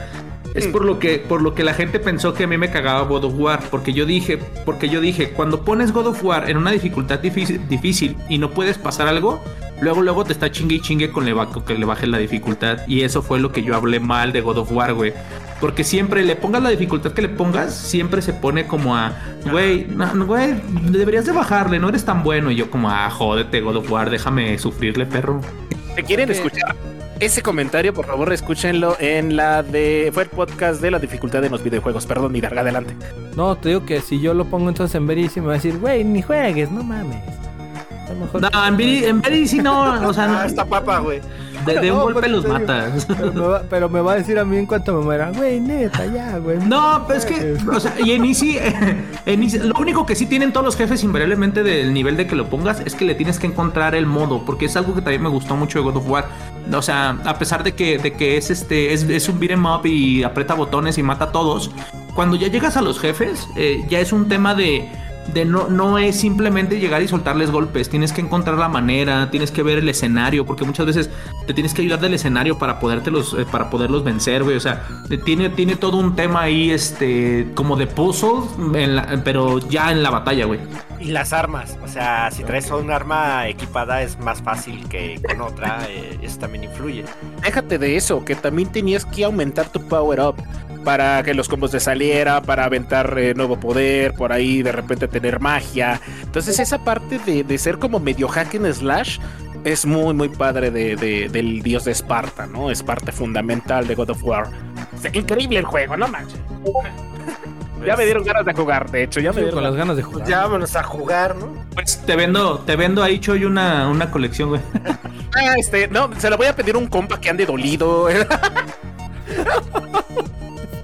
Es por lo que por lo que la gente pensó que a mí me cagaba God of War, porque yo dije, porque yo dije, cuando pones God of War en una dificultad difícil, difícil y no puedes pasar algo, luego luego te está chingue y chingue con le que le bajes la dificultad y eso fue lo que yo hablé mal de God of War, güey. Porque siempre le pongas la dificultad que le pongas, siempre se pone como a, güey, no, no, güey, deberías de bajarle, no eres tan bueno. Y yo como, ah, jódete, God of War, déjame sufrirle, perro. Si quieren escuchar ese comentario, por favor, escúchenlo en la de. Fue el podcast de la dificultad en los videojuegos. Perdón, mi verga, adelante. No, te digo que si yo lo pongo entonces en me va a decir, güey, ni juegues, no mames. A lo mejor- No, en Veri, en Veri sí no, o sea, Ah, no- esta papa, güey. De, de [LAUGHS] un No, golpe pero los matas. [LAUGHS] Pero me, va, pero me va a decir a mí en cuanto me muera, güey, neta, ya, güey. No, pero es que, o sea, y en Easy, en Easy- lo único que sí tienen todos los jefes invariablemente del nivel de que lo pongas es que le tienes que encontrar el modo, porque es algo que también me gustó mucho de God of War. O sea, a pesar de que, de que es este, es, es un beat'em up y aprieta botones y mata a todos, cuando ya llegas a los jefes, eh, ya es un tema de, de no, no es simplemente llegar y soltarles golpes, tienes que encontrar la manera, tienes que ver el escenario, porque muchas veces te tienes que ayudar del escenario para podértelos, eh, para poderlos vencer, güey. O sea, eh, tiene, tiene todo un tema ahí, este, como de puzzle, en la- pero ya en la batalla, güey. Y las armas, o sea, si traes un arma equipada es más fácil que con otra, eh, eso también influye. Déjate de eso, que también tenías que aumentar tu power up para que los combos te saliera, para aventar eh, nuevo poder, por ahí de repente tener magia. Entonces esa parte de, de ser como medio hack and slash es muy, muy padre de, de- del dios de Esparta, ¿no? Es parte fundamental de God of War. Es increíble el juego, no manches. [LAUGHS] Ya me dieron ganas de jugar, de hecho, ya me dieron con las ganas. de jugar. ya vámonos a jugar, ¿no? Pues te vendo, te vendo ahí, Choy, una, una colección, güey. [LAUGHS] Ah, este, no, se lo voy a pedir un compa que ande dolido. [LAUGHS]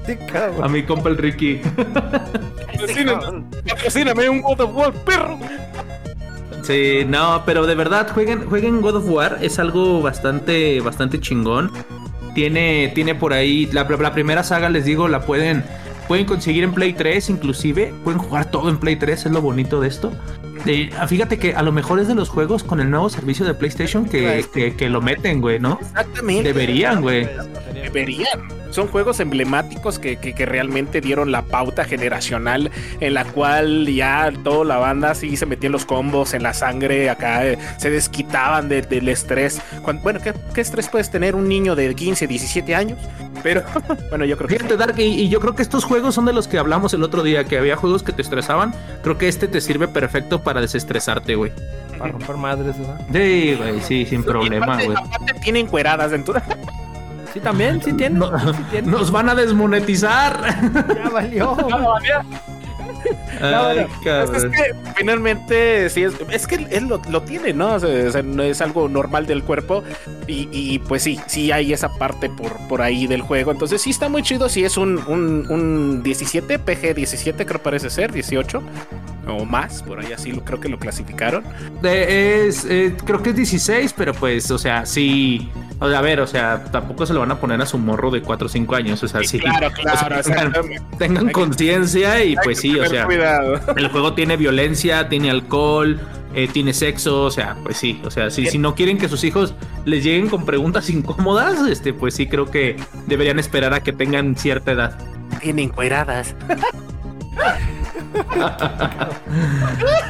Sí, cabrón. A mi compa el Ricky. Patrocíname, un God of War, perro. Sí, no, pero de verdad, jueguen, jueguen God of War, es algo bastante, bastante chingón. Tiene, tiene por ahí, la, la primera saga, les digo, la pueden, pueden conseguir en Play 3, inclusive, pueden jugar todo en Play 3, es lo bonito de esto. Eh, fíjate que a lo mejor es de los juegos con el nuevo servicio de PlayStation que, que, que lo meten, güey, ¿no? Exactamente. Deberían, güey. Deberían. Son juegos emblemáticos que, que- que realmente dieron la pauta generacional en la cual ya toda la banda sí se metía en los combos, en la sangre, acá eh, se desquitaban de- del estrés. Cuan- bueno, ¿qué, qué estrés puedes tener un niño de 15, 17 años? Pero [LAUGHS] bueno, yo creo que... Fíjate, Dark, y, y yo creo que estos juegos son de los que hablamos el otro día, que había juegos que te estresaban. Creo que este te sirve perfecto para desestresarte, güey. Para romper madres, ¿verdad? Sí, güey, sí, sin problema, aparte, güey. aparte tienen cueradas dentro. [LAUGHS] Sí, también, sí tiene. No- sí tiene. Nos van a desmonetizar. Ya valió. Ay, Es cabrón. que finalmente sí es, es que él lo, lo tiene, ¿no? O sea, o sea, no es algo normal del cuerpo y, y, pues sí, sí hay esa parte por, por ahí del juego. Entonces sí está muy chido si es un, un, un 17, PG 17 creo parece ser, 18 o más, por ahí así lo, creo que lo clasificaron. De- es, eh, creo que es 16, pero pues, o sea, sí. O sea, a ver, o sea, tampoco se lo van a poner a su morro de 4 o 5 años. O sea, sí. Claro, O claro, sea, tengan, tengan conciencia y pues sí, o tener sea. Cuidado. [LAUGHS] El juego tiene violencia, tiene alcohol, eh, tiene sexo, o sea, pues sí, o sea, si, si no quieren que sus hijos les lleguen con preguntas [LAUGHS] incómodas, este, pues sí creo que deberían esperar a que tengan cierta edad. Tienen cueradas.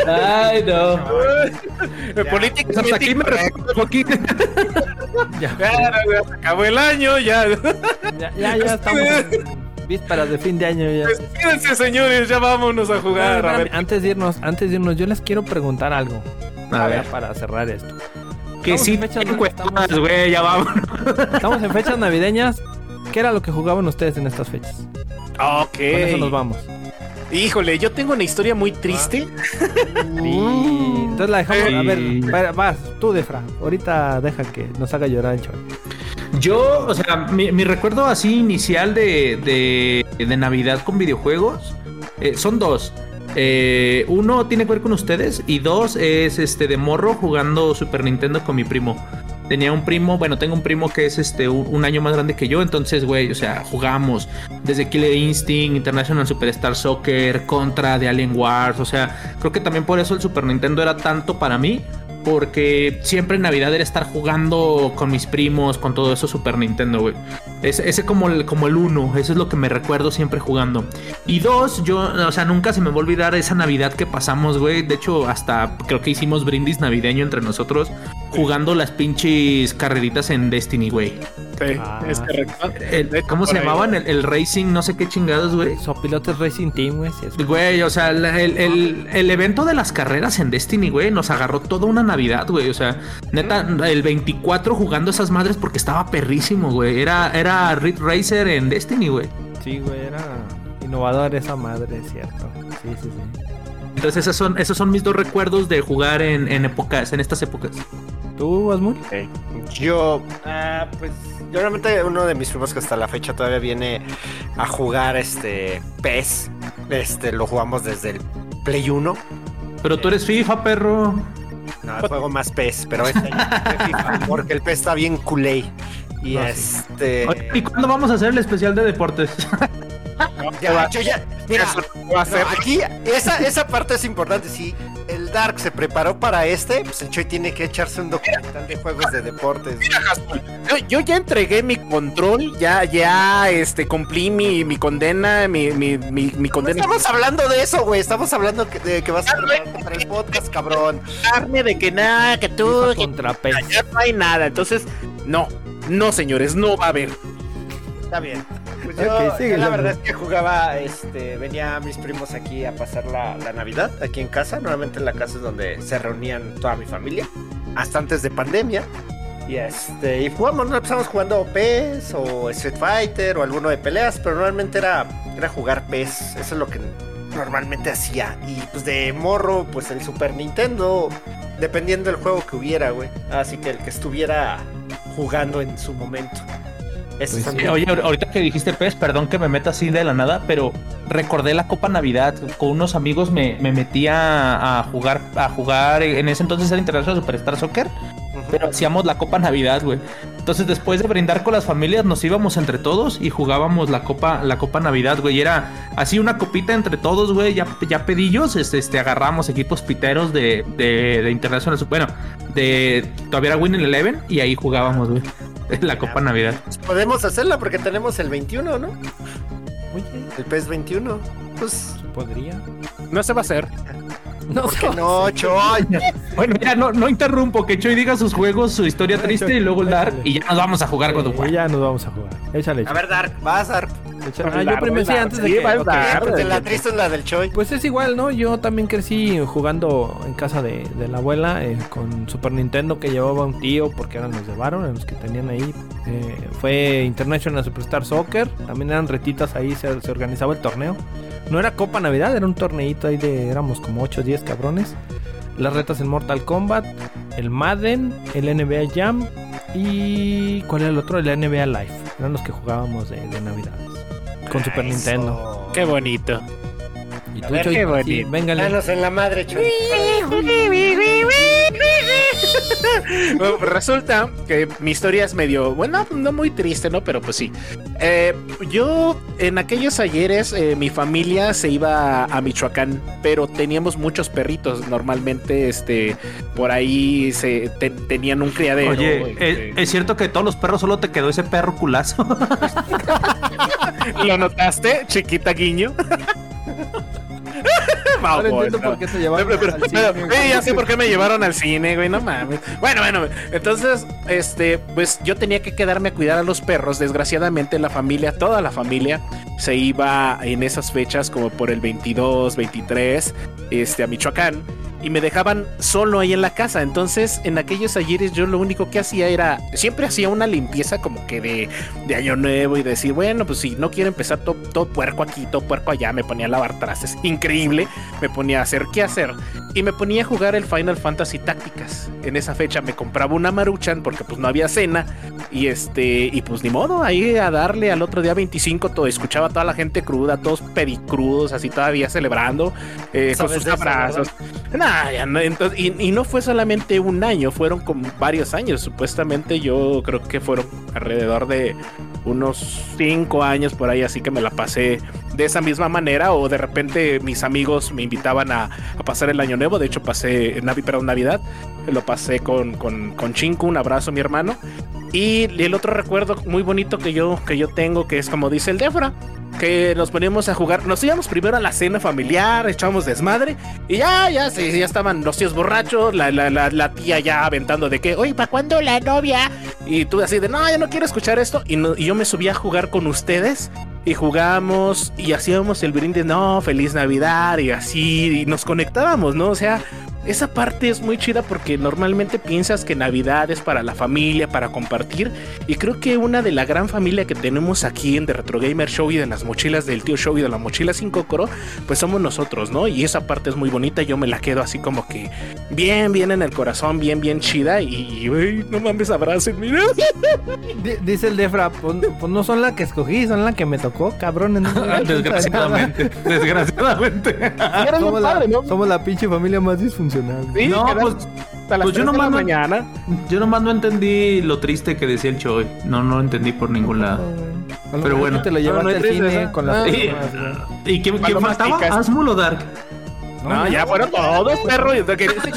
Ay, no. [LAUGHS] Políticamente Pues hasta aquí me Joaquín. Ya, Ya, ya se acabó el año, ya. ya, ya, ya estamos en vísperas de fin de año. Ya. Despídense, señores, ya vámonos a jugar. A ver, Antes de irnos, antes de irnos, yo les quiero preguntar algo. A ver, para cerrar esto. que sí en güey, ya vamos. Estamos en fechas navideñas. ¿Qué era lo que jugaban ustedes en estas fechas? ok. Con eso nos vamos. Híjole, yo tengo una historia muy triste. Y entonces la dejamos. A ver, vas, tú, Defra. Ahorita deja que nos haga llorar el Choy. Yo, o sea, mi, mi recuerdo así inicial de, de, de Navidad con videojuegos eh, son dos. Eh, uno tiene que ver con ustedes y dos es este de morro jugando Super Nintendo con mi primo. Tenía un primo, bueno, tengo un primo que es este un, un año más grande que yo, entonces, güey, o sea, jugamos desde Killer Instinct, International Superstar Soccer, Contra de Alien Wars, o sea, creo que también por eso el Super Nintendo era tanto para mí, porque siempre en Navidad era estar jugando con mis primos, con todo eso Super Nintendo, güey. Ese, ese como el, como el uno, eso es lo que me recuerdo siempre jugando. Y dos, yo, o sea, nunca se me va a olvidar esa Navidad que pasamos, güey. De hecho, hasta creo que hicimos brindis navideño entre nosotros, jugando las pinches carreritas en Destiny, güey. Sí, Ah, es correcto. El- ¿Cómo se ahí- llamaban? El, el Racing, no sé qué chingados, güey. Sopilotes Racing Team, güey. Güey, o sea, el, el- el evento de las carreras en Destiny, güey, nos agarró toda una Navidad, güey. O sea, neta, el 24 jugando esas madres porque estaba perrísimo, güey. Era, era Ridge Racer en Destiny, güey. Sí, güey, era innovador esa madre, es cierto. Sí, sí, sí. Entonces, esos son, esos son mis dos recuerdos de jugar en, en épocas, en estas épocas. ¿Tú, Asmul? Yo, ah, pues, yo realmente uno de mis primos que hasta la fecha todavía viene a jugar este PES. Este, lo jugamos desde el Play 1. Pero tú eres FIFA, perro. No, juego más PES, pero este [LAUGHS] FIFA, porque el PES está bien culé. Y No, este. ¿Y cuándo vamos a hacer el especial de deportes? [LAUGHS] Ya, yo ya. Mira, no no, aquí esa, esa parte es importante. Si Dark se preparó para este, pues el Choy tiene que echarse un documental de juegos de deportes. Mira, yo, yo ya entregué mi control, ya, ya, este, cumplí mi, mi condena, mi, mi, mi, mi No condena. estamos hablando de eso, güey. Estamos hablando que- de que vas a para el podcast, cabrón. carne de que nada, que tú, que contra ya no hay nada. Entonces, no, no, señores, no va a haber. Está bien. Pues yo, la verdad es que jugaba, este, venía mis primos aquí a pasar la, la Navidad, aquí en casa. Normalmente en la casa es donde se reunían toda mi familia, hasta antes de pandemia. Y este, y jugamos, ¿no? empezamos jugando PES o Street Fighter o alguno de peleas, pero normalmente era, era jugar PES, eso es lo que normalmente hacía. Y pues de morro, pues el Super Nintendo, dependiendo del juego que hubiera, güey. Así que el que estuviera jugando en su momento. Pues sí. Oye, ahorita que dijiste PES, perdón que me meta así de la nada, pero recordé la Copa Navidad. Con unos amigos me, me metí a, a jugar, a jugar. En ese entonces era International Superstar Soccer, pero hacíamos la Copa Navidad, güey. Entonces, después de brindar con las familias, nos íbamos entre todos y jugábamos la Copa, la Copa Navidad, güey. Y era así una copita entre todos, güey. Ya, ya pedillos, este, este, agarramos equipos piteros de, de, de International Super- Bueno, de todavía era Winning Eleven y ahí jugábamos, güey. [LAUGHS] La Copa Navidad. Podemos hacerla porque tenemos el 21, ¿no? Oye, El PES 21. Pues, podría. No se va a hacer. No, ¿por qué no, Choy? Bueno, ya no, no interrumpo, que Choy diga sus juegos, su historia triste y luego el Dark y ya nos vamos a jugar War. Eh, ya nos vamos a jugar. Échale. A ver, Dark, vas, Dark. El Ah, yo primero sí, antes de que. va el ok. Dark. Porque la triste es la del Choy. Pues es igual, ¿no? Yo también crecí jugando en casa de, de la abuela eh, con Super Nintendo que llevaba un tío porque eran los de Baron, los que tenían ahí. Eh, fue International Superstar Soccer, también eran retitas ahí, se, se organizaba el torneo. No era Copa Navidad, era un torneito ahí de, éramos como 8 o 10 cabrones. Las retas en Mortal Kombat, el Madden, el NBA Jam y... ¿Cuál era el otro? El NBA Live. Eran los que jugábamos de, de Navidades. Con Super Eso. Nintendo. Qué bonito. Y A ver, qué sí, bonito. véngale. Danos en la madre, Choy. [LAUGHS] [LAUGHS] Bueno, resulta que mi historia es medio, bueno, no muy triste, ¿no? Pero pues sí. Eh, yo en aquellos ayeres, eh, mi familia se iba a Michoacán, pero teníamos muchos perritos. Normalmente, este, por ahí se te- tenían un criadero. Oye, este, ¿es, es cierto que todos los perros solo te quedó ese perro culazo? [LAUGHS] ¿Lo notaste, chiquita guiño? [LAUGHS] [LAUGHS] Ahora Babón, entiendo no. por qué te llevaron Pero, pero, al pero, cine, güey, ya sé por qué me llevaron al cine, güey, no mames. Bueno, bueno, entonces, este, pues yo tenía que quedarme a cuidar a los perros. Desgraciadamente, la familia, toda la familia, se iba en esas fechas, como por el 22, 23, este, a Michoacán. Y me dejaban solo ahí en la casa. Entonces, en aquellos ayeres, yo lo único que hacía era. Siempre hacía una limpieza como que de, de año nuevo y decir, bueno, pues si no quiero empezar todo, todo puerco aquí, todo puerco allá, me ponía a lavar trastes. Increíble. Me ponía a hacer qué hacer. Y me ponía a jugar el Final Fantasy Tácticas. En esa fecha me compraba una maruchan porque pues no había cena. Y este, y pues ni modo, ahí a darle al otro día 25, todo, escuchaba a toda la gente cruda, todos pedicrudos, así todavía celebrando, eh, con ¿Sabes sus abrazos. Entonces, y, y no fue solamente un año, fueron como varios años. Supuestamente yo creo que fueron alrededor de unos cinco años por ahí, así que me la pasé de esa misma manera. O de repente mis amigos me invitaban a, a pasar el año nuevo. De hecho, pasé Navi, perdón, Navidad. Lo pasé con, con, con Chinku, un abrazo mi hermano. Y el otro recuerdo muy bonito que yo, que yo tengo, que es como dice el Defra, que nos poníamos a jugar. Nos íbamos primero a la cena familiar, echábamos desmadre. Y ya, ya, sí, ya estaban los tíos borrachos, la, la, la, la tía ya aventando de que, oye, ¿para cuándo la novia? Y tú así de, no, yo no quiero escuchar esto. Y, no- y yo me subía a jugar con ustedes. Y jugábamos y hacíamos el brindis, no, feliz Navidad y así, y nos conectábamos, ¿no? O sea, esa parte es muy chida porque normalmente piensas que Navidad es para la familia, para compartir. Y creo que una de la gran familia que tenemos aquí en The Retro Gamer Show y de las mochilas del tío Show y de la mochila sin cocoro, pues somos nosotros, ¿no? Y esa parte es muy bonita. Yo me la quedo así como que bien, bien en el corazón, bien, bien chida. Y, no mames, abracen, mira. Di- Dice el Defra, pues, pues no son la que escogí, son la que me tocó, cabrón. [LAUGHS] desgraciadamente, [LAUGHS] desgraciadamente. Somos la, somos la pinche familia más disfuncional. Sí, No, pues, hasta las pues yo 3 de la nomás no- mañana. Yo nomás no entendí lo triste que decía el Choy. No, no lo entendí por ningún lado. Pero bueno. te lo llevaste no al triste, cine esa. con las Ah. ¿Y. ¿y quién, quién faltaba? ticas. ¿Asmul o Dark? No, ya fueron todos, perro. ¿Y ¿Quieres, ¿Quieres?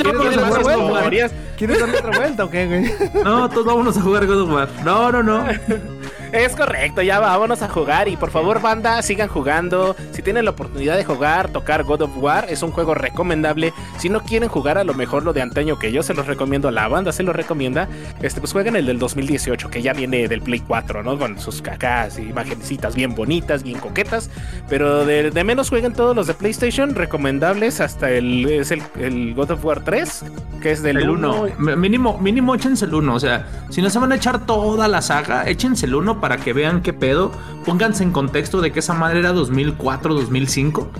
¿Quieres darle otra vuelta o qué, güey? No, todos vámonos a jugar God of War. No, no, no. [LAUGHS] Es correcto, ya vámonos a jugar y por favor banda, sigan jugando. Si tienen la oportunidad de jugar, tocar God of War, es un juego recomendable. Si no quieren jugar a lo mejor lo de antaño que yo se los recomiendo, la banda se lo recomienda, este pues jueguen el del 2018 que ya viene del Play 4, ¿no? Con sus cacas y imagencitas bien bonitas, bien coquetas, pero de, de menos jueguen todos los de PlayStation, recomendables hasta el es el, el God of War 3, que es del El 1. 1. Mínimo, mínimo échense el 1. O sea, si no se van a echar toda la saga, échense el 1 para que vean qué pedo. Pónganse en contexto de que esa madre era 2004, 2005.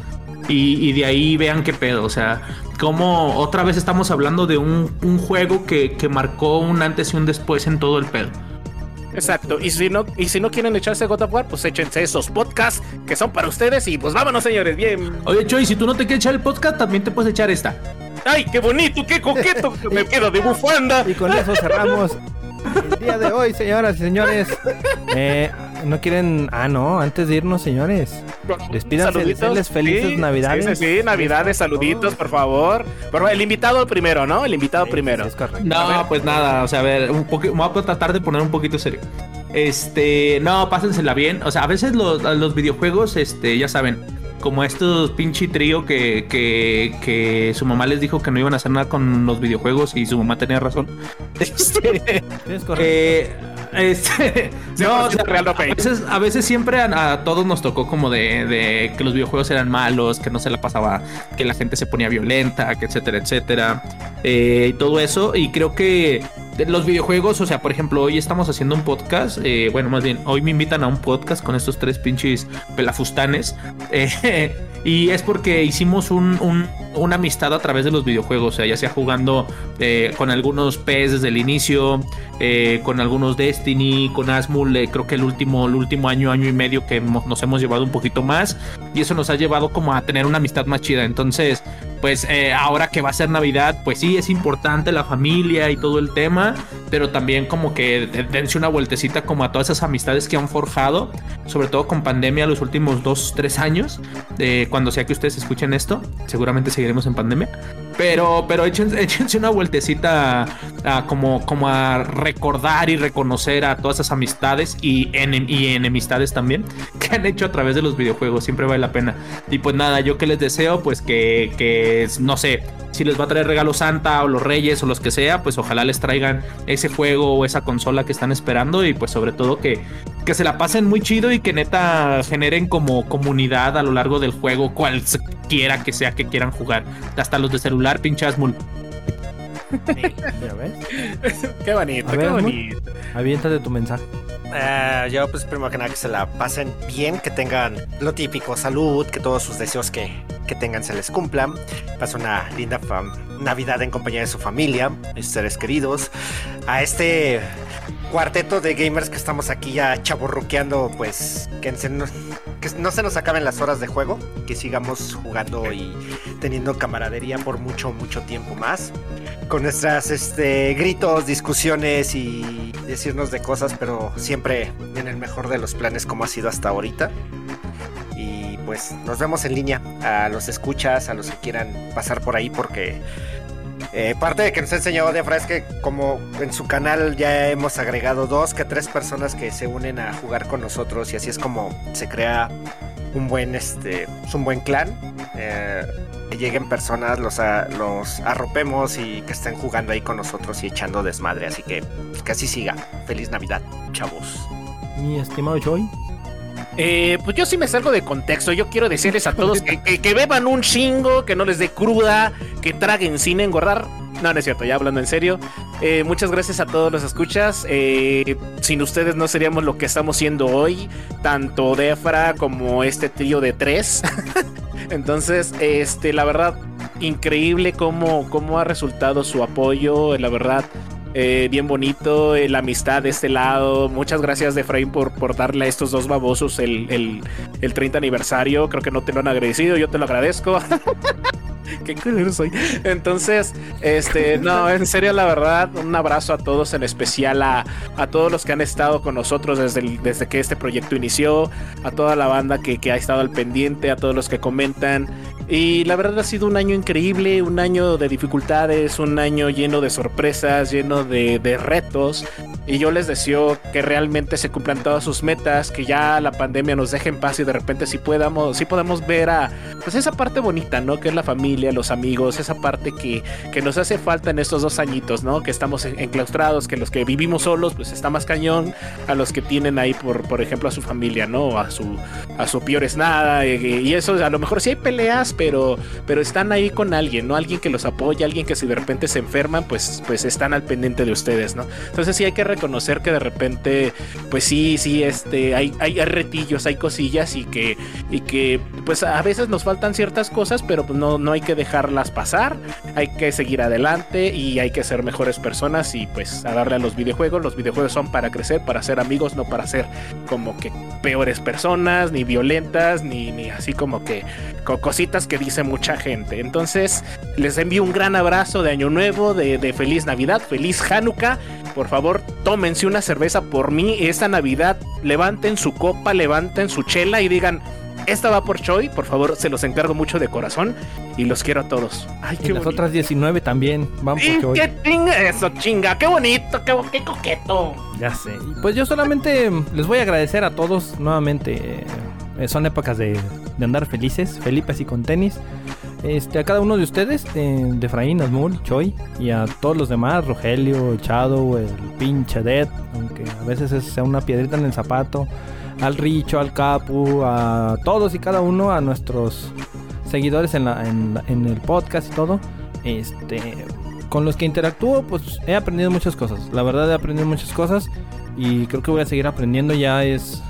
Y, y de ahí vean qué pedo. O sea, como otra vez estamos hablando de un, un juego que, que marcó un antes y un después en todo el pedo. Exacto, y si no y si no quieren echarse God of War, pues échense esos podcasts que son para ustedes y pues vámonos, señores, bien. Oye, Choy, si tú no te quieres echar el podcast, también te puedes echar esta. Ay, qué bonito, qué coqueto, que me [LAUGHS] quedo de bufanda. Y con eso cerramos el día de hoy, señoras y señores. Eh, no quieren. Ah, no, antes de irnos, señores. Despídanse, desearles felices Sí, Navidades. Sí, sí, sí, Navidades, saluditos, por favor. Pero el invitado primero, ¿no? El invitado primero. Es correcto. No, pues nada, o sea, a ver, un poco, me voy a tratar de poner un poquito serio. Este, no, pásensela bien. O sea, a veces los, los videojuegos, este, ya saben, como estos pinche trío que, que, que su mamá les dijo que no iban a hacer nada con los videojuegos y su mamá tenía razón. [LAUGHS] Este, Es correcto. eh, este, [LAUGHS] no, o sea, a veces, a veces siempre a, a todos nos tocó como de, de que los videojuegos eran malos, que no se la pasaba, que la gente se ponía violenta, que etcétera, etcétera, eh, y todo eso. Y creo que los videojuegos, o sea, por ejemplo, hoy estamos haciendo un podcast, eh, bueno, más bien, hoy me invitan a un podcast con estos tres pinches pelafustanes. [LAUGHS] eh, y es porque hicimos un, un- una amistad a través de los videojuegos, o sea, ya sea jugando eh, con algunos PES desde el inicio, eh, con algunos Destiny, con Asmul, eh, creo que el último, el último año, año y medio que nos hemos llevado un poquito más, y eso nos ha llevado como a tener una amistad más chida. Entonces, pues eh, ahora que va a ser Navidad, pues sí, es importante la familia y todo el tema, pero también como que de- dense una vueltecita como a todas esas amistades que han forjado, sobre todo con pandemia los últimos dos, tres años, de cuando sea que ustedes escuchen esto, seguramente seguiremos en pandemia. Pero, pero échense, échense una vueltecita a, como, como a recordar y reconocer a todas esas amistades y, enem- y enemistades también [LAUGHS] que han hecho a través de los videojuegos. Siempre vale la pena. Y pues nada, yo que les deseo, pues que, que no sé, si les va a traer regalo Santa o los Reyes o los que sea, pues ojalá les traigan ese juego o esa consola que están esperando y pues sobre todo que, que se la pasen muy chido y que neta generen como comunidad a lo largo del juego, cualquiera que sea que quieran jugar. Hasta los de celular, pinchas mul. ¿Ya ves? [LAUGHS] Qué bonito, qué ver, Moon. bonito. Aviéntate tu mensaje. Eh, yo, pues, primero que nada, que se la pasen bien, que tengan lo típico, salud, que todos sus deseos que, que tengan se les cumplan. Pasen una linda fam- Navidad en compañía de su familia, de sus seres queridos. A este cuarteto de gamers que estamos aquí ya chaborruqueando, pues, que, se nos- que no se nos acaben las horas de juego, que sigamos jugando y teniendo camaradería por mucho, mucho tiempo más con nuestras este, gritos, discusiones y decirnos de cosas, pero siempre en el mejor de los planes como ha sido hasta ahorita. Y pues nos vemos en línea, a los escuchas, a los que quieran pasar por ahí, porque eh, parte de que nos ha enseñado Defra es que como en su canal ya hemos agregado dos que tres personas que se unen a jugar con nosotros y así es como se crea un buen este es un buen clan eh, lleguen personas los a- los arropemos y que estén jugando ahí con nosotros y echando desmadre. Así que pues, que así siga. Feliz navidad chavos. Mi estimado Joy. Eh, pues yo sí me salgo de contexto. Yo quiero decirles a todos que, beban un chingo, que no les dé cruda, que traguen sin engordar. No, no es cierto, ya hablando en serio. Eh, muchas gracias a todos los escuchas. Eh, sin ustedes no seríamos lo que estamos siendo hoy. Tanto Defra como este trío de tres. [LAUGHS] Entonces, este, la verdad, increíble cómo, cómo ha resultado su apoyo. La verdad, eh, bien bonito, eh, la amistad de este lado. Muchas gracias, Efraín, por, por darle a estos dos babosos el, el, el 30 aniversario. Creo que no te lo han agradecido, yo te lo agradezco. [LAUGHS] Qué culero soy. Entonces, este, no, en serio, la verdad, un abrazo a todos, en especial a, a todos los que han estado con nosotros desde, desde que este proyecto inició, a toda la banda que, que ha estado al pendiente, a todos los que comentan. Y la verdad ha sido un año increíble, un año de dificultades, un año lleno de sorpresas, lleno de, de retos. Y yo les deseo que realmente se cumplan todas sus metas, que ya la pandemia nos deje en paz y de repente sí podamos, sí podamos ver a pues esa parte bonita, ¿no? Que es la familia, los amigos, esa parte que, que nos hace falta en estos dos añitos, ¿no? Que estamos en- enclaustrados, que los que vivimos solos, pues está más cañón, a los que tienen ahí, por, por ejemplo, a su familia, ¿no? A su, a su peor es nada. Y, y eso, a lo mejor sí hay peleas, pero, pero están ahí con alguien, ¿no? Alguien que los apoya, alguien que si de repente se enferman, pues, pues están al pendiente de ustedes, ¿no? Entonces sí hay que reconocer que de repente, pues sí, sí, este, hay, hay, retillos, hay cosillas y que, y que, pues a veces nos faltan ciertas cosas, pero pues no, no hay que dejarlas pasar, hay que seguir adelante y hay que ser mejores personas y pues a darle a los videojuegos. Los videojuegos son para crecer, para ser amigos, no para ser como que peores personas, ni violentas, ni, ni así como que co- cositas que dice mucha gente. Entonces, les envío un gran abrazo de Año Nuevo, de, de feliz Navidad, feliz Hanukkah. Por favor, tómense una cerveza por mí esta Navidad. Levanten su copa, levanten su chela y digan, esta va por Choi. Por favor, se los encargo mucho de corazón y los quiero a todos. Ay, Y qué las bonito. otras 19 también. Vamos ¡Y por qué chinga eso, chinga! ¡Qué bonito! ¡Qué, qué coqueto! Ya sé. Y Pues yo solamente les voy a agradecer a todos nuevamente. eh, son épocas de, de andar felices, Felipe así con tenis. Este, a cada uno de ustedes, de, de Efraín, Asmul, Choi, y a todos los demás, Rogelio, Shadow, el pinche Dead, aunque a veces es sea una piedrita en el zapato, al Richo, al Capu, a todos y cada uno, a nuestros seguidores en, la- en en el podcast y todo. Este, con los que interactúo, pues he aprendido muchas cosas. La verdad he aprendido muchas cosas y creo que voy a seguir aprendiendo. Ya es.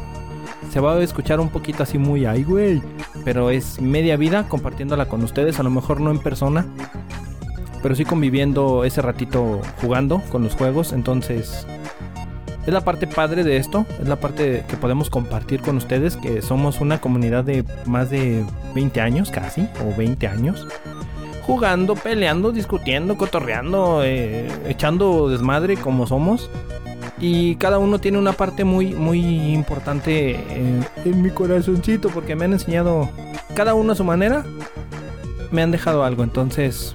Se va a escuchar un poquito así muy ay, güey. Pero es media vida compartiéndola con ustedes. A lo mejor no en persona. Pero sí conviviendo ese ratito jugando con los juegos. Entonces. Es la parte padre de esto. Es la parte que podemos compartir con ustedes. Que somos una comunidad de más de 20 años casi. O 20 años jugando, peleando, discutiendo, cotorreando, eh, echando desmadre como somos. Y cada uno tiene una parte muy, muy importante en, en mi corazoncito porque me han enseñado, cada uno a su manera, me han dejado algo. Entonces,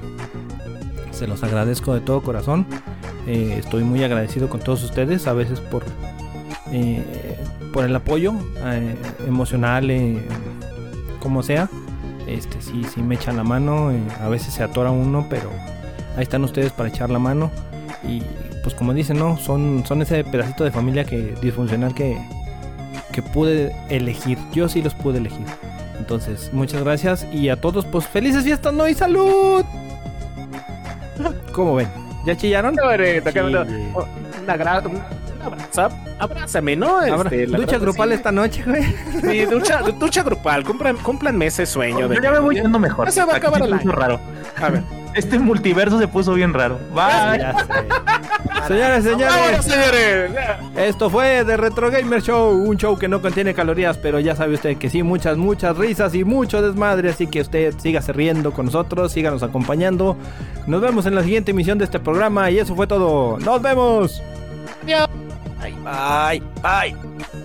se los agradezco de todo corazón. Eh, estoy muy agradecido con todos ustedes, a veces por, eh, por el apoyo eh, emocional, eh, como sea este sí, sí me echan la mano, eh, a veces se atora uno, pero ahí están ustedes para echar la mano y pues como dicen, no, son, son ese pedacito de familia que disfuncional que, que pude elegir, yo sí los pude elegir. Entonces, muchas gracias y a todos pues felices fiestas, no y salud. ¿Cómo ven? ¿Ya chillaron? Sí. Una abrazo, abrázame, ¿no? Este, la ducha verdad, grupal sí. esta noche, güey. Sí, ducha, ducha grupal, cumplan, cúmplanme ese sueño. Yo ya me voy yendo mejor. Ya se va a acabar se el puso año. raro. A ver. Este multiverso se puso bien raro. Bye. Ya sé. [LAUGHS] Señores, ¡Vámonos, señores. señores! Esto fue The Retro Gamer Show, un show que no contiene calorías, pero ya sabe usted que sí, muchas, muchas risas y mucho desmadre, así que usted sígase riendo con nosotros, síganos acompañando. Nos vemos en la siguiente emisión de este programa y eso fue todo. ¡Nos vemos! Bye, bye.